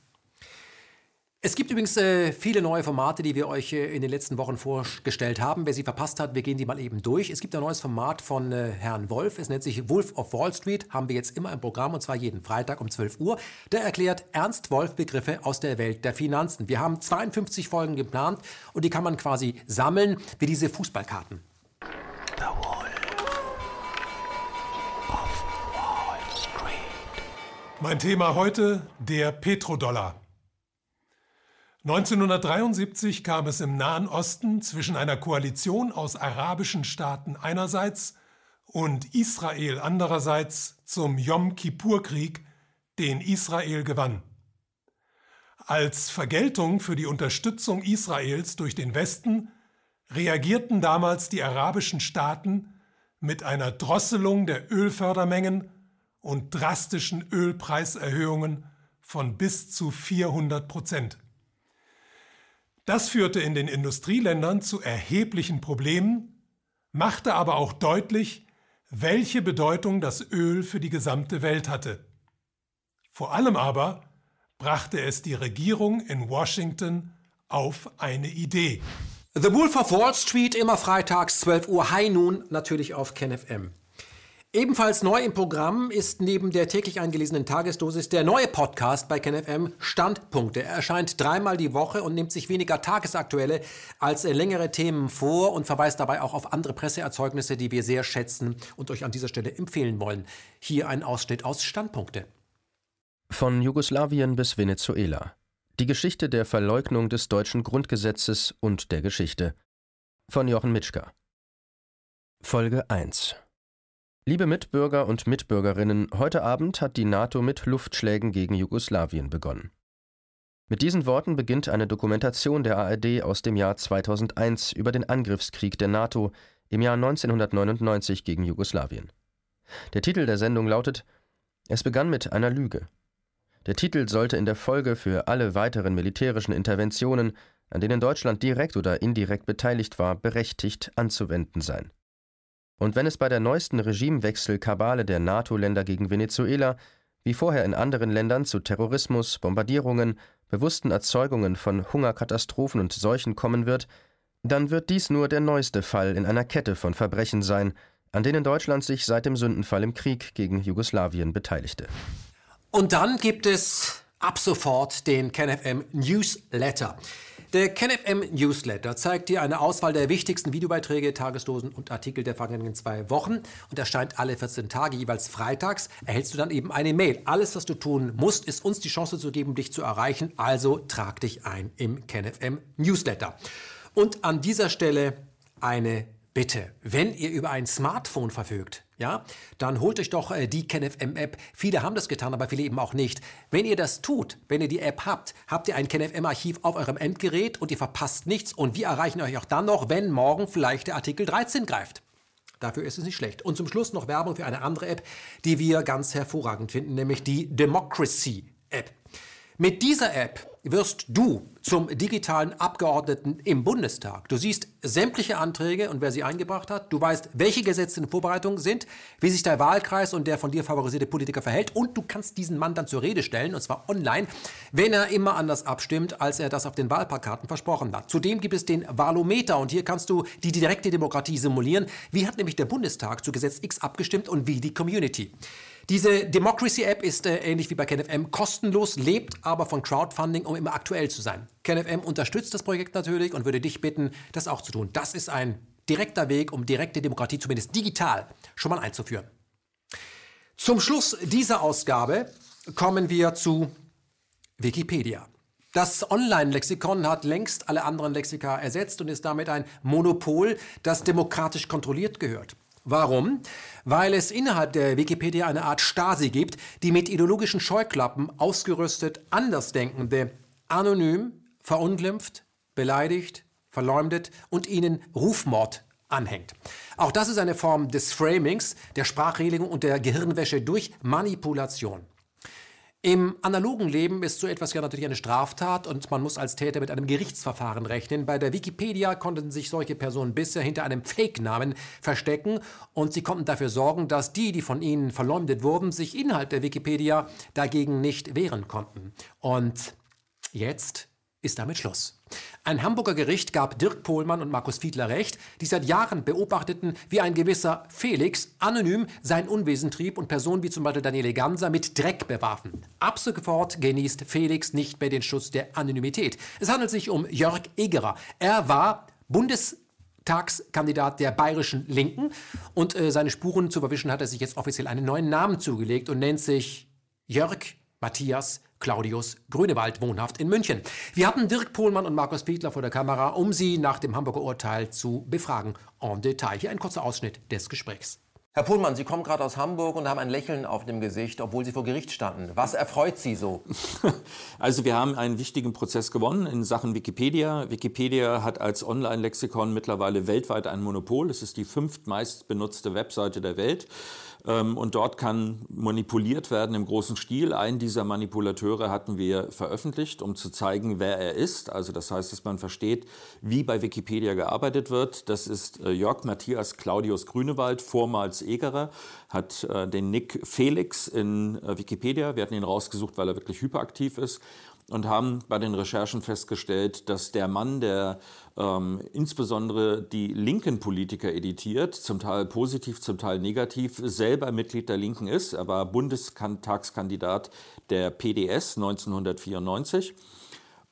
Es gibt übrigens äh, viele neue Formate, die wir euch äh, in den letzten Wochen vorgestellt haben. Wer sie verpasst hat, wir gehen die mal eben durch. Es gibt ein neues Format von äh, Herrn Wolf. Es nennt sich Wolf of Wall Street. Haben wir jetzt immer im Programm und zwar jeden Freitag um 12 Uhr. Der erklärt Ernst Wolf Begriffe aus der Welt der Finanzen. Wir haben 52 Folgen geplant und die kann man quasi sammeln wie diese Fußballkarten. The Wolf of Wall Street. Mein Thema heute der Petrodollar. 1973 kam es im Nahen Osten zwischen einer Koalition aus arabischen Staaten einerseits und Israel andererseits zum Yom Kippur-Krieg, den Israel gewann. Als Vergeltung für die Unterstützung Israels durch den Westen reagierten damals die arabischen Staaten mit einer Drosselung der Ölfördermengen und drastischen Ölpreiserhöhungen von bis zu 400 Prozent. Das führte in den Industrieländern zu erheblichen Problemen, machte aber auch deutlich, welche Bedeutung das Öl für die gesamte Welt hatte. Vor allem aber brachte es die Regierung in Washington auf eine Idee. The Wolf of Wall Street immer freitags 12 Uhr High Noon natürlich auf KenFM. Ebenfalls neu im Programm ist neben der täglich eingelesenen Tagesdosis der neue Podcast bei KenFM Standpunkte. Er erscheint dreimal die Woche und nimmt sich weniger tagesaktuelle als längere Themen vor und verweist dabei auch auf andere Presseerzeugnisse, die wir sehr schätzen und euch an dieser Stelle empfehlen wollen. Hier ein Ausschnitt aus Standpunkte. Von Jugoslawien bis Venezuela. Die Geschichte der Verleugnung des deutschen Grundgesetzes und der Geschichte. Von Jochen Mitschka. Folge 1 Liebe Mitbürger und Mitbürgerinnen, heute Abend hat die NATO mit Luftschlägen gegen Jugoslawien begonnen. Mit diesen Worten beginnt eine Dokumentation der ARD aus dem Jahr 2001 über den Angriffskrieg der NATO im Jahr 1999 gegen Jugoslawien. Der Titel der Sendung lautet Es begann mit einer Lüge. Der Titel sollte in der Folge für alle weiteren militärischen Interventionen, an denen Deutschland direkt oder indirekt beteiligt war, berechtigt anzuwenden sein. Und wenn es bei der neuesten Regimewechsel-Kabale der NATO-Länder gegen Venezuela, wie vorher in anderen Ländern, zu Terrorismus, Bombardierungen, bewussten Erzeugungen von Hungerkatastrophen und Seuchen kommen wird, dann wird dies nur der neueste Fall in einer Kette von Verbrechen sein, an denen Deutschland sich seit dem Sündenfall im Krieg gegen Jugoslawien beteiligte. Und dann gibt es ab sofort den KenFM Newsletter. Der KenFM Newsletter zeigt dir eine Auswahl der wichtigsten Videobeiträge, Tagesdosen und Artikel der vergangenen zwei Wochen und erscheint alle 14 Tage, jeweils freitags. Erhältst du dann eben eine Mail. Alles, was du tun musst, ist uns die Chance zu geben, dich zu erreichen. Also trag dich ein im KenFM Newsletter. Und an dieser Stelle eine Bitte, wenn ihr über ein Smartphone verfügt, ja, dann holt euch doch äh, die KenFM-App. Viele haben das getan, aber viele eben auch nicht. Wenn ihr das tut, wenn ihr die App habt, habt ihr ein KenFM-Archiv auf eurem Endgerät und ihr verpasst nichts. Und wir erreichen euch auch dann noch, wenn morgen vielleicht der Artikel 13 greift. Dafür ist es nicht schlecht. Und zum Schluss noch Werbung für eine andere App, die wir ganz hervorragend finden, nämlich die Democracy App. Mit dieser App wirst du zum digitalen Abgeordneten im Bundestag. Du siehst sämtliche Anträge und wer sie eingebracht hat. Du weißt, welche Gesetze in Vorbereitung sind, wie sich der Wahlkreis und der von dir favorisierte Politiker verhält. Und du kannst diesen Mann dann zur Rede stellen, und zwar online, wenn er immer anders abstimmt, als er das auf den Wahlplakaten versprochen hat. Zudem gibt es den Wahlometer und hier kannst du die direkte Demokratie simulieren. Wie hat nämlich der Bundestag zu Gesetz X abgestimmt und wie die Community? Diese Democracy-App ist äh, ähnlich wie bei KenFM kostenlos, lebt aber von Crowdfunding, um immer aktuell zu sein. KenFM unterstützt das Projekt natürlich und würde dich bitten, das auch zu tun. Das ist ein direkter Weg, um direkte Demokratie zumindest digital schon mal einzuführen. Zum Schluss dieser Ausgabe kommen wir zu Wikipedia. Das Online-Lexikon hat längst alle anderen Lexika ersetzt und ist damit ein Monopol, das demokratisch kontrolliert gehört. Warum? Weil es innerhalb der Wikipedia eine Art Stasi gibt, die mit ideologischen Scheuklappen ausgerüstet Andersdenkende anonym verunglimpft, beleidigt, verleumdet und ihnen Rufmord anhängt. Auch das ist eine Form des Framings, der Sprachregelung und der Gehirnwäsche durch Manipulation. Im analogen Leben ist so etwas ja natürlich eine Straftat und man muss als Täter mit einem Gerichtsverfahren rechnen. Bei der Wikipedia konnten sich solche Personen bisher hinter einem Fake-Namen verstecken und sie konnten dafür sorgen, dass die, die von ihnen verleumdet wurden, sich innerhalb der Wikipedia dagegen nicht wehren konnten. Und jetzt ist damit Schluss. Ein Hamburger Gericht gab Dirk Pohlmann und Markus Fiedler recht, die seit Jahren beobachteten, wie ein gewisser Felix anonym sein Unwesen trieb und Personen wie zum Beispiel Daniele Ganser mit Dreck bewarfen. Ab sofort genießt Felix nicht mehr den Schutz der Anonymität. Es handelt sich um Jörg Egerer. Er war Bundestagskandidat der bayerischen Linken und äh, seine Spuren zu verwischen hat er sich jetzt offiziell einen neuen Namen zugelegt und nennt sich Jörg Matthias Claudius Grünewald, wohnhaft in München. Wir hatten Dirk Pohlmann und Markus Fiedler vor der Kamera, um sie nach dem Hamburger Urteil zu befragen. En Detail. Hier ein kurzer Ausschnitt des Gesprächs. Herr Pohlmann, Sie kommen gerade aus Hamburg und haben ein Lächeln auf dem Gesicht, obwohl Sie vor Gericht standen. Was erfreut Sie so? Also wir haben einen wichtigen Prozess gewonnen in Sachen Wikipedia. Wikipedia hat als Online-Lexikon mittlerweile weltweit ein Monopol. Es ist die fünftmeist benutzte Webseite der Welt. Ähm, und dort kann manipuliert werden im großen Stil. Einen dieser Manipulateure hatten wir veröffentlicht, um zu zeigen, wer er ist. Also das heißt, dass man versteht, wie bei Wikipedia gearbeitet wird. Das ist äh, Jörg Matthias Claudius Grünewald, vormals Egerer, hat äh, den Nick Felix in äh, Wikipedia. Wir hatten ihn rausgesucht, weil er wirklich hyperaktiv ist und haben bei den Recherchen festgestellt, dass der Mann, der ähm, insbesondere die linken Politiker editiert, zum Teil positiv, zum Teil negativ, selber Mitglied der Linken ist. Er war Bundestagskandidat der PDS 1994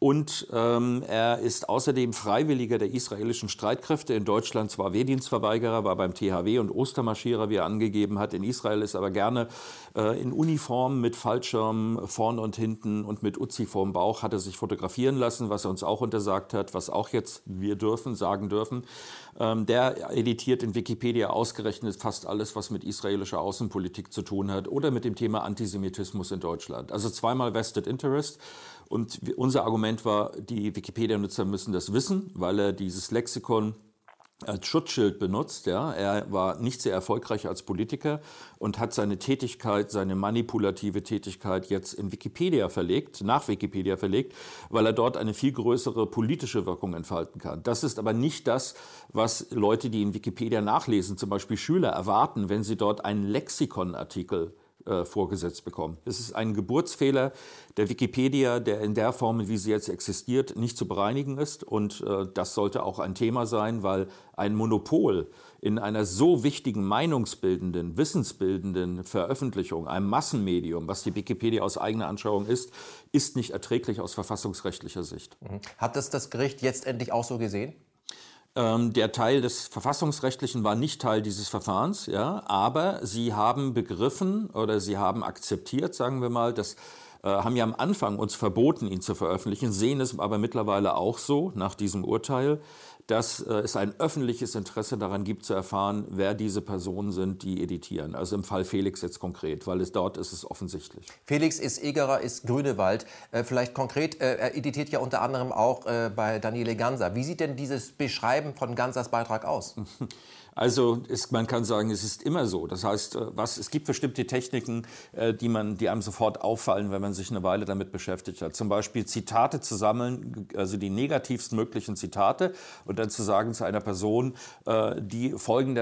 und ähm, er ist außerdem Freiwilliger der israelischen Streitkräfte. In Deutschland zwar Wehrdienstverweigerer, war beim THW und Ostermarschierer, wie er angegeben hat. In Israel ist aber gerne äh, in Uniform mit Fallschirm vorne und hinten und mit Uzi vorm Bauch hat er sich fotografieren lassen, was er uns auch untersagt hat, was auch jetzt wir dürfen, sagen dürfen. Ähm, der editiert in Wikipedia ausgerechnet fast alles, was mit israelischer Außenpolitik zu tun hat oder mit dem Thema Antisemitismus in Deutschland. Also zweimal Vested Interest. Und unser Argument war, die Wikipedia-Nutzer müssen das wissen, weil er dieses Lexikon als Schutzschild benutzt. Ja. Er war nicht sehr erfolgreich als Politiker und hat seine Tätigkeit, seine manipulative Tätigkeit jetzt in Wikipedia verlegt, nach Wikipedia verlegt, weil er dort eine viel größere politische Wirkung entfalten kann. Das ist aber nicht das, was Leute, die in Wikipedia nachlesen, zum Beispiel Schüler, erwarten, wenn sie dort einen Lexikonartikel äh, vorgesetzt bekommen. Es ist ein Geburtsfehler der Wikipedia, der in der Form, wie sie jetzt existiert, nicht zu bereinigen ist. Und äh, das sollte auch ein Thema sein, weil ein Monopol in einer so wichtigen meinungsbildenden, wissensbildenden Veröffentlichung, einem Massenmedium, was die Wikipedia aus eigener Anschauung ist, ist nicht erträglich aus verfassungsrechtlicher Sicht. Mhm. Hat das das Gericht jetzt endlich auch so gesehen? Ähm, der Teil des Verfassungsrechtlichen war nicht Teil dieses Verfahrens, ja, aber sie haben begriffen oder sie haben akzeptiert, sagen wir mal, dass äh, haben ja am Anfang uns verboten, ihn zu veröffentlichen, sehen es aber mittlerweile auch so nach diesem Urteil, dass äh, es ein öffentliches Interesse daran gibt zu erfahren, wer diese Personen sind, die editieren. Also im Fall Felix jetzt konkret, weil es dort ist es offensichtlich. Felix ist Egerer, ist Grünewald. Äh, vielleicht konkret, äh, er editiert ja unter anderem auch äh, bei Daniele Ganser. Wie sieht denn dieses Beschreiben von Gansers Beitrag aus? Also ist, man kann sagen, es ist immer so. Das heißt, äh, was, es gibt bestimmte Techniken, äh, die, man, die einem sofort auffallen, wenn man sich eine Weile damit beschäftigt hat. Zum Beispiel Zitate zu sammeln, also die negativsten möglichen Zitate und dann zu sagen zu einer Person, äh, die folgende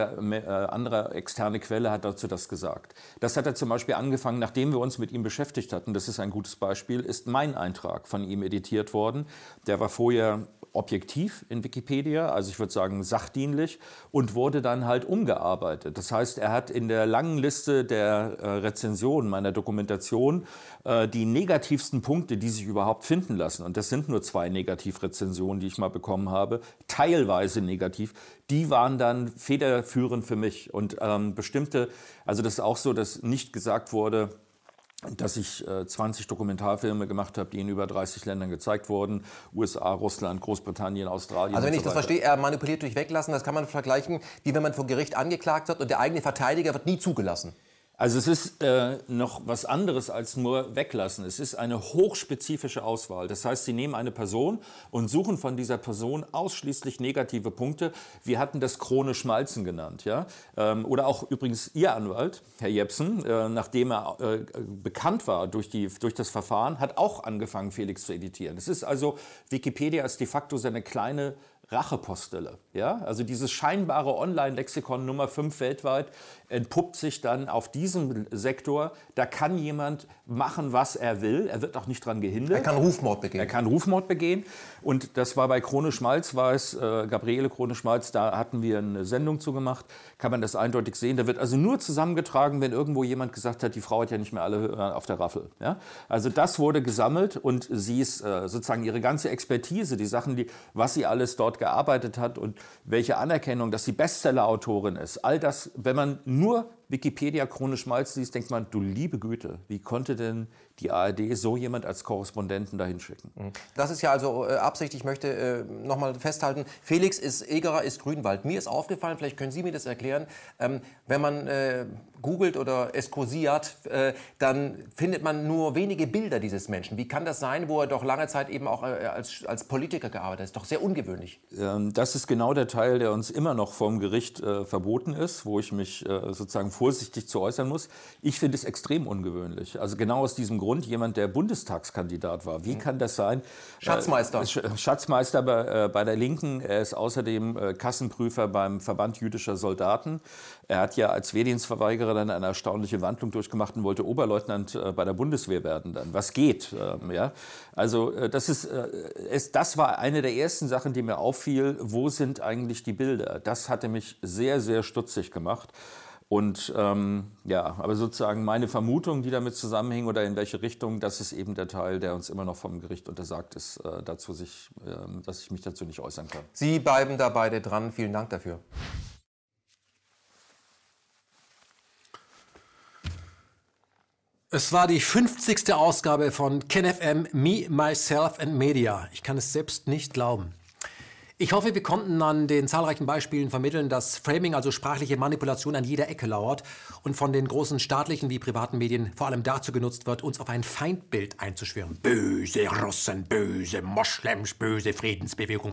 andere externe Quelle hat dazu das gesagt. Das hat er zum Beispiel angefangen, nachdem wir uns mit ihm beschäftigt hatten. Das ist ein gutes Beispiel, ist mein Eintrag von ihm editiert worden. Der war vorher objektiv in Wikipedia, also ich würde sagen sachdienlich, und wurde dann halt umgearbeitet. Das heißt, er hat in der langen Liste der äh, Rezensionen meiner Dokumentation äh, die negativsten Punkte, die sich überhaupt finden lassen, und das sind nur zwei Negativrezensionen, die ich mal bekommen habe, teilweise negativ, die waren dann federführend für mich. Und ähm, bestimmte, also das ist auch so, dass nicht gesagt wurde, dass ich äh, 20 Dokumentarfilme gemacht habe, die in über 30 Ländern gezeigt wurden. USA, Russland, Großbritannien, Australien. Also wenn ich so das verstehe, er manipuliert durch Weglassen, das kann man vergleichen, wie wenn man vor Gericht angeklagt wird und der eigene Verteidiger wird nie zugelassen. Also es ist äh, noch was anderes als nur weglassen. Es ist eine hochspezifische Auswahl. Das heißt, Sie nehmen eine Person und suchen von dieser Person ausschließlich negative Punkte. Wir hatten das Krone Schmalzen genannt. Ja? Ähm, oder auch übrigens Ihr Anwalt, Herr Jepsen, äh, nachdem er äh, bekannt war durch, die, durch das Verfahren, hat auch angefangen, Felix zu editieren. Es ist also, Wikipedia ist de facto seine kleine Rachepostille. Ja? Also dieses scheinbare Online-Lexikon Nummer 5 weltweit entpuppt sich dann auf diesem Sektor. Da kann jemand machen, was er will. Er wird auch nicht daran gehindert. Er kann Rufmord begehen. Er kann Rufmord begehen. Und das war bei Krone Schmalz, war es, äh, Gabriele Krone Schmalz, da hatten wir eine Sendung zu gemacht, kann man das eindeutig sehen. Da wird also nur zusammengetragen, wenn irgendwo jemand gesagt hat, die Frau hat ja nicht mehr alle auf der Raffel. Ja? Also das wurde gesammelt und sie ist äh, sozusagen ihre ganze Expertise, die Sachen, die, was sie alles dort gearbeitet hat und welche Anerkennung, dass sie Bestseller-Autorin ist. All das, wenn man nur Wikipedia chronisch Malz liest, denkt man, du liebe Güte, wie konnte denn die ARD so jemand als Korrespondenten dahin schicken? Mhm. Das ist ja also äh, Absicht. Ich möchte äh, noch mal festhalten, Felix ist Egerer, ist Grünwald. Mir ist aufgefallen, vielleicht können Sie mir das erklären, ähm, wenn man äh, googelt oder eskursiert, äh, dann findet man nur wenige Bilder dieses Menschen. Wie kann das sein, wo er doch lange Zeit eben auch äh, als, als Politiker gearbeitet hat? Ist doch sehr ungewöhnlich. Ähm, das ist genau der Teil, der uns immer noch vom Gericht äh, verboten ist, wo ich mich äh, sozusagen vorsichtig zu äußern muss. Ich finde es extrem ungewöhnlich. Also genau aus diesem Grund, jemand, der Bundestagskandidat war. Wie kann das sein? Schatzmeister. Äh, Schatzmeister bei, äh, bei der Linken. Er ist außerdem äh, Kassenprüfer beim Verband jüdischer Soldaten. Er hat ja als Wehrdienstverweigerer dann eine erstaunliche Wandlung durchgemacht und wollte Oberleutnant äh, bei der Bundeswehr werden dann. Was geht? Ähm, ja? Also äh, das, ist, äh, es, das war eine der ersten Sachen, die mir auffiel. Wo sind eigentlich die Bilder? Das hatte mich sehr, sehr stutzig gemacht. Und ähm, ja, aber sozusagen meine Vermutung, die damit zusammenhing oder in welche Richtung, das ist eben der Teil, der uns immer noch vom Gericht untersagt ist, äh, dazu sich, äh, dass ich mich dazu nicht äußern kann. Sie bleiben da beide dran. Vielen Dank dafür. Es war die 50. Ausgabe von KenFM Me, Myself and Media. Ich kann es selbst nicht glauben. Ich hoffe, wir konnten an den zahlreichen Beispielen vermitteln, dass Framing, also sprachliche Manipulation, an jeder Ecke lauert und von den großen staatlichen wie privaten Medien vor allem dazu genutzt wird, uns auf ein Feindbild einzuschwören. Böse Russen, böse Moslems, böse Friedensbewegung.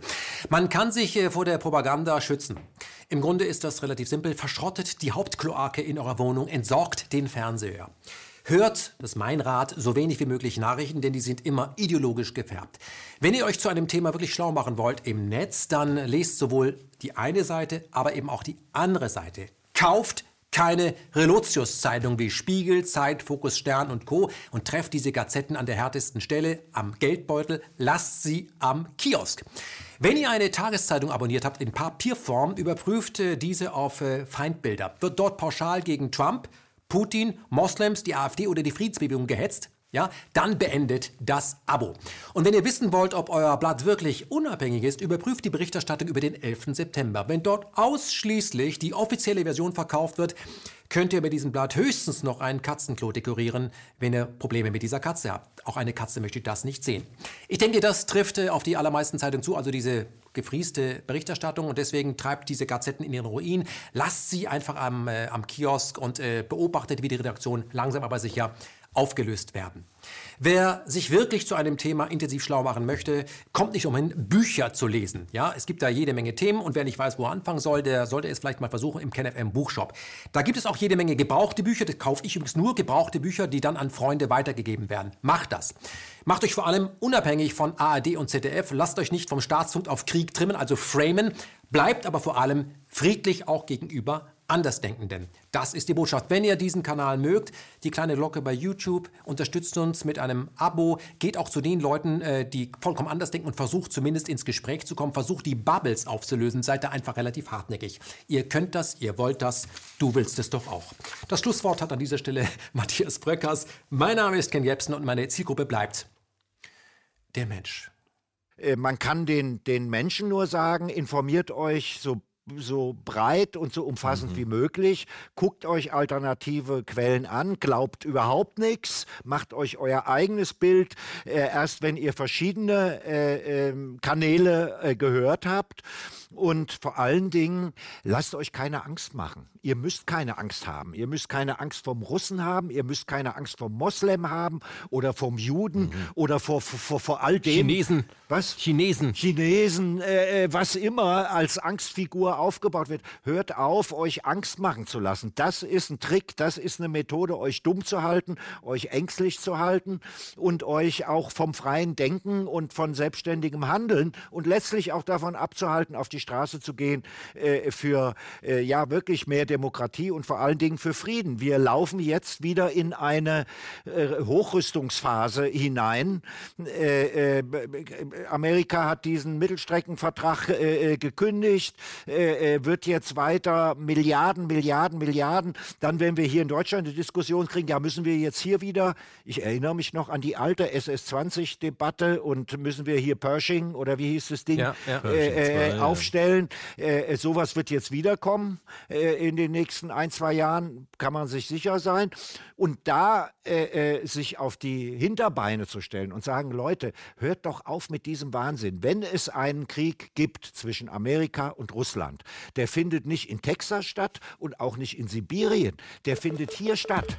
Man kann sich äh, vor der Propaganda schützen. Im Grunde ist das relativ simpel. Verschrottet die Hauptkloake in eurer Wohnung, entsorgt den Fernseher. Hört, das ist mein Rat, so wenig wie möglich Nachrichten, denn die sind immer ideologisch gefärbt. Wenn ihr euch zu einem Thema wirklich schlau machen wollt im Netz, dann lest sowohl die eine Seite, aber eben auch die andere Seite. Kauft keine Relotius-Zeitung wie Spiegel, Zeit, Fokus, Stern und Co. und trefft diese Gazetten an der härtesten Stelle, am Geldbeutel, lasst sie am Kiosk. Wenn ihr eine Tageszeitung abonniert habt in Papierform, überprüft äh, diese auf äh, Feindbilder. Wird dort pauschal gegen Trump, Putin, Moslems, die AfD oder die Friedensbewegung gehetzt? ja, dann beendet das Abo. Und wenn ihr wissen wollt, ob euer Blatt wirklich unabhängig ist, überprüft die Berichterstattung über den 11. September. Wenn dort ausschließlich die offizielle Version verkauft wird, könnt ihr bei diesem Blatt höchstens noch ein Katzenklo dekorieren, wenn ihr Probleme mit dieser Katze habt. Auch eine Katze möchte das nicht sehen. Ich denke, das trifft auf die allermeisten Zeitungen zu, also diese gefrieste Berichterstattung und deswegen treibt diese Gazetten in ihren Ruin. Lasst sie einfach am, äh, am Kiosk und äh, beobachtet, wie die Redaktion langsam aber sicher aufgelöst werden. Wer sich wirklich zu einem Thema intensiv schlau machen möchte, kommt nicht umhin, Bücher zu lesen. Ja, es gibt da jede Menge Themen und wer nicht weiß, wo er anfangen soll, der sollte es vielleicht mal versuchen im KenFM Buchshop. Da gibt es auch jede Menge gebrauchte Bücher. Das kaufe ich übrigens nur gebrauchte Bücher, die dann an Freunde weitergegeben werden. Macht das. Macht euch vor allem unabhängig von ARD und ZDF. Lasst euch nicht vom Staatspunkt auf Krieg trimmen, also framen. Bleibt aber vor allem friedlich auch gegenüber Andersdenkenden. Das ist die Botschaft. Wenn ihr diesen Kanal mögt, die kleine Glocke bei YouTube, unterstützt uns mit einem Abo, geht auch zu den Leuten, äh, die vollkommen anders denken und versucht zumindest ins Gespräch zu kommen, versucht die Bubbles aufzulösen, seid da einfach relativ hartnäckig. Ihr könnt das, ihr wollt das, du willst es doch auch. Das Schlusswort hat an dieser Stelle Matthias Bröckers. Mein Name ist Ken Jebsen und meine Zielgruppe bleibt der Mensch. Äh, man kann den, den Menschen nur sagen, informiert euch so so breit und so umfassend mhm. wie möglich. Guckt euch alternative Quellen an, glaubt überhaupt nichts, macht euch euer eigenes Bild, äh, erst wenn ihr verschiedene äh, äh, Kanäle gehört habt. Und vor allen Dingen, lasst euch keine Angst machen. Ihr müsst keine Angst haben. Ihr müsst keine Angst vom Russen haben. Ihr müsst keine Angst vom Moslem haben oder vom Juden mhm. oder vor, vor, vor all dem. Chinesen. Was? Chinesen. Chinesen, äh, äh, was immer als Angstfigur aufgebaut wird. Hört auf, euch Angst machen zu lassen. Das ist ein Trick, das ist eine Methode, euch dumm zu halten, euch ängstlich zu halten und euch auch vom freien Denken und von selbstständigem Handeln und letztlich auch davon abzuhalten, auf die die Straße zu gehen äh, für äh, ja wirklich mehr Demokratie und vor allen Dingen für Frieden. Wir laufen jetzt wieder in eine äh, Hochrüstungsphase hinein. Äh, äh, Amerika hat diesen Mittelstreckenvertrag äh, gekündigt, wird jetzt weiter Milliarden, Milliarden, Milliarden. Dann, wenn wir hier in Deutschland eine Diskussion kriegen, ja, müssen wir jetzt hier wieder, ich erinnere mich noch an die alte SS-20-Debatte und müssen wir hier Pershing oder wie hieß das Ding, ja, ja. Äh, aufstellen stellen. Äh, sowas wird jetzt wiederkommen äh, in den nächsten ein, zwei Jahren, kann man sich sicher sein. Und da äh, äh, sich auf die Hinterbeine zu stellen und sagen, Leute, hört doch auf mit diesem Wahnsinn. Wenn es einen Krieg gibt zwischen Amerika und Russland, der findet nicht in Texas statt und auch nicht in Sibirien, der findet hier statt.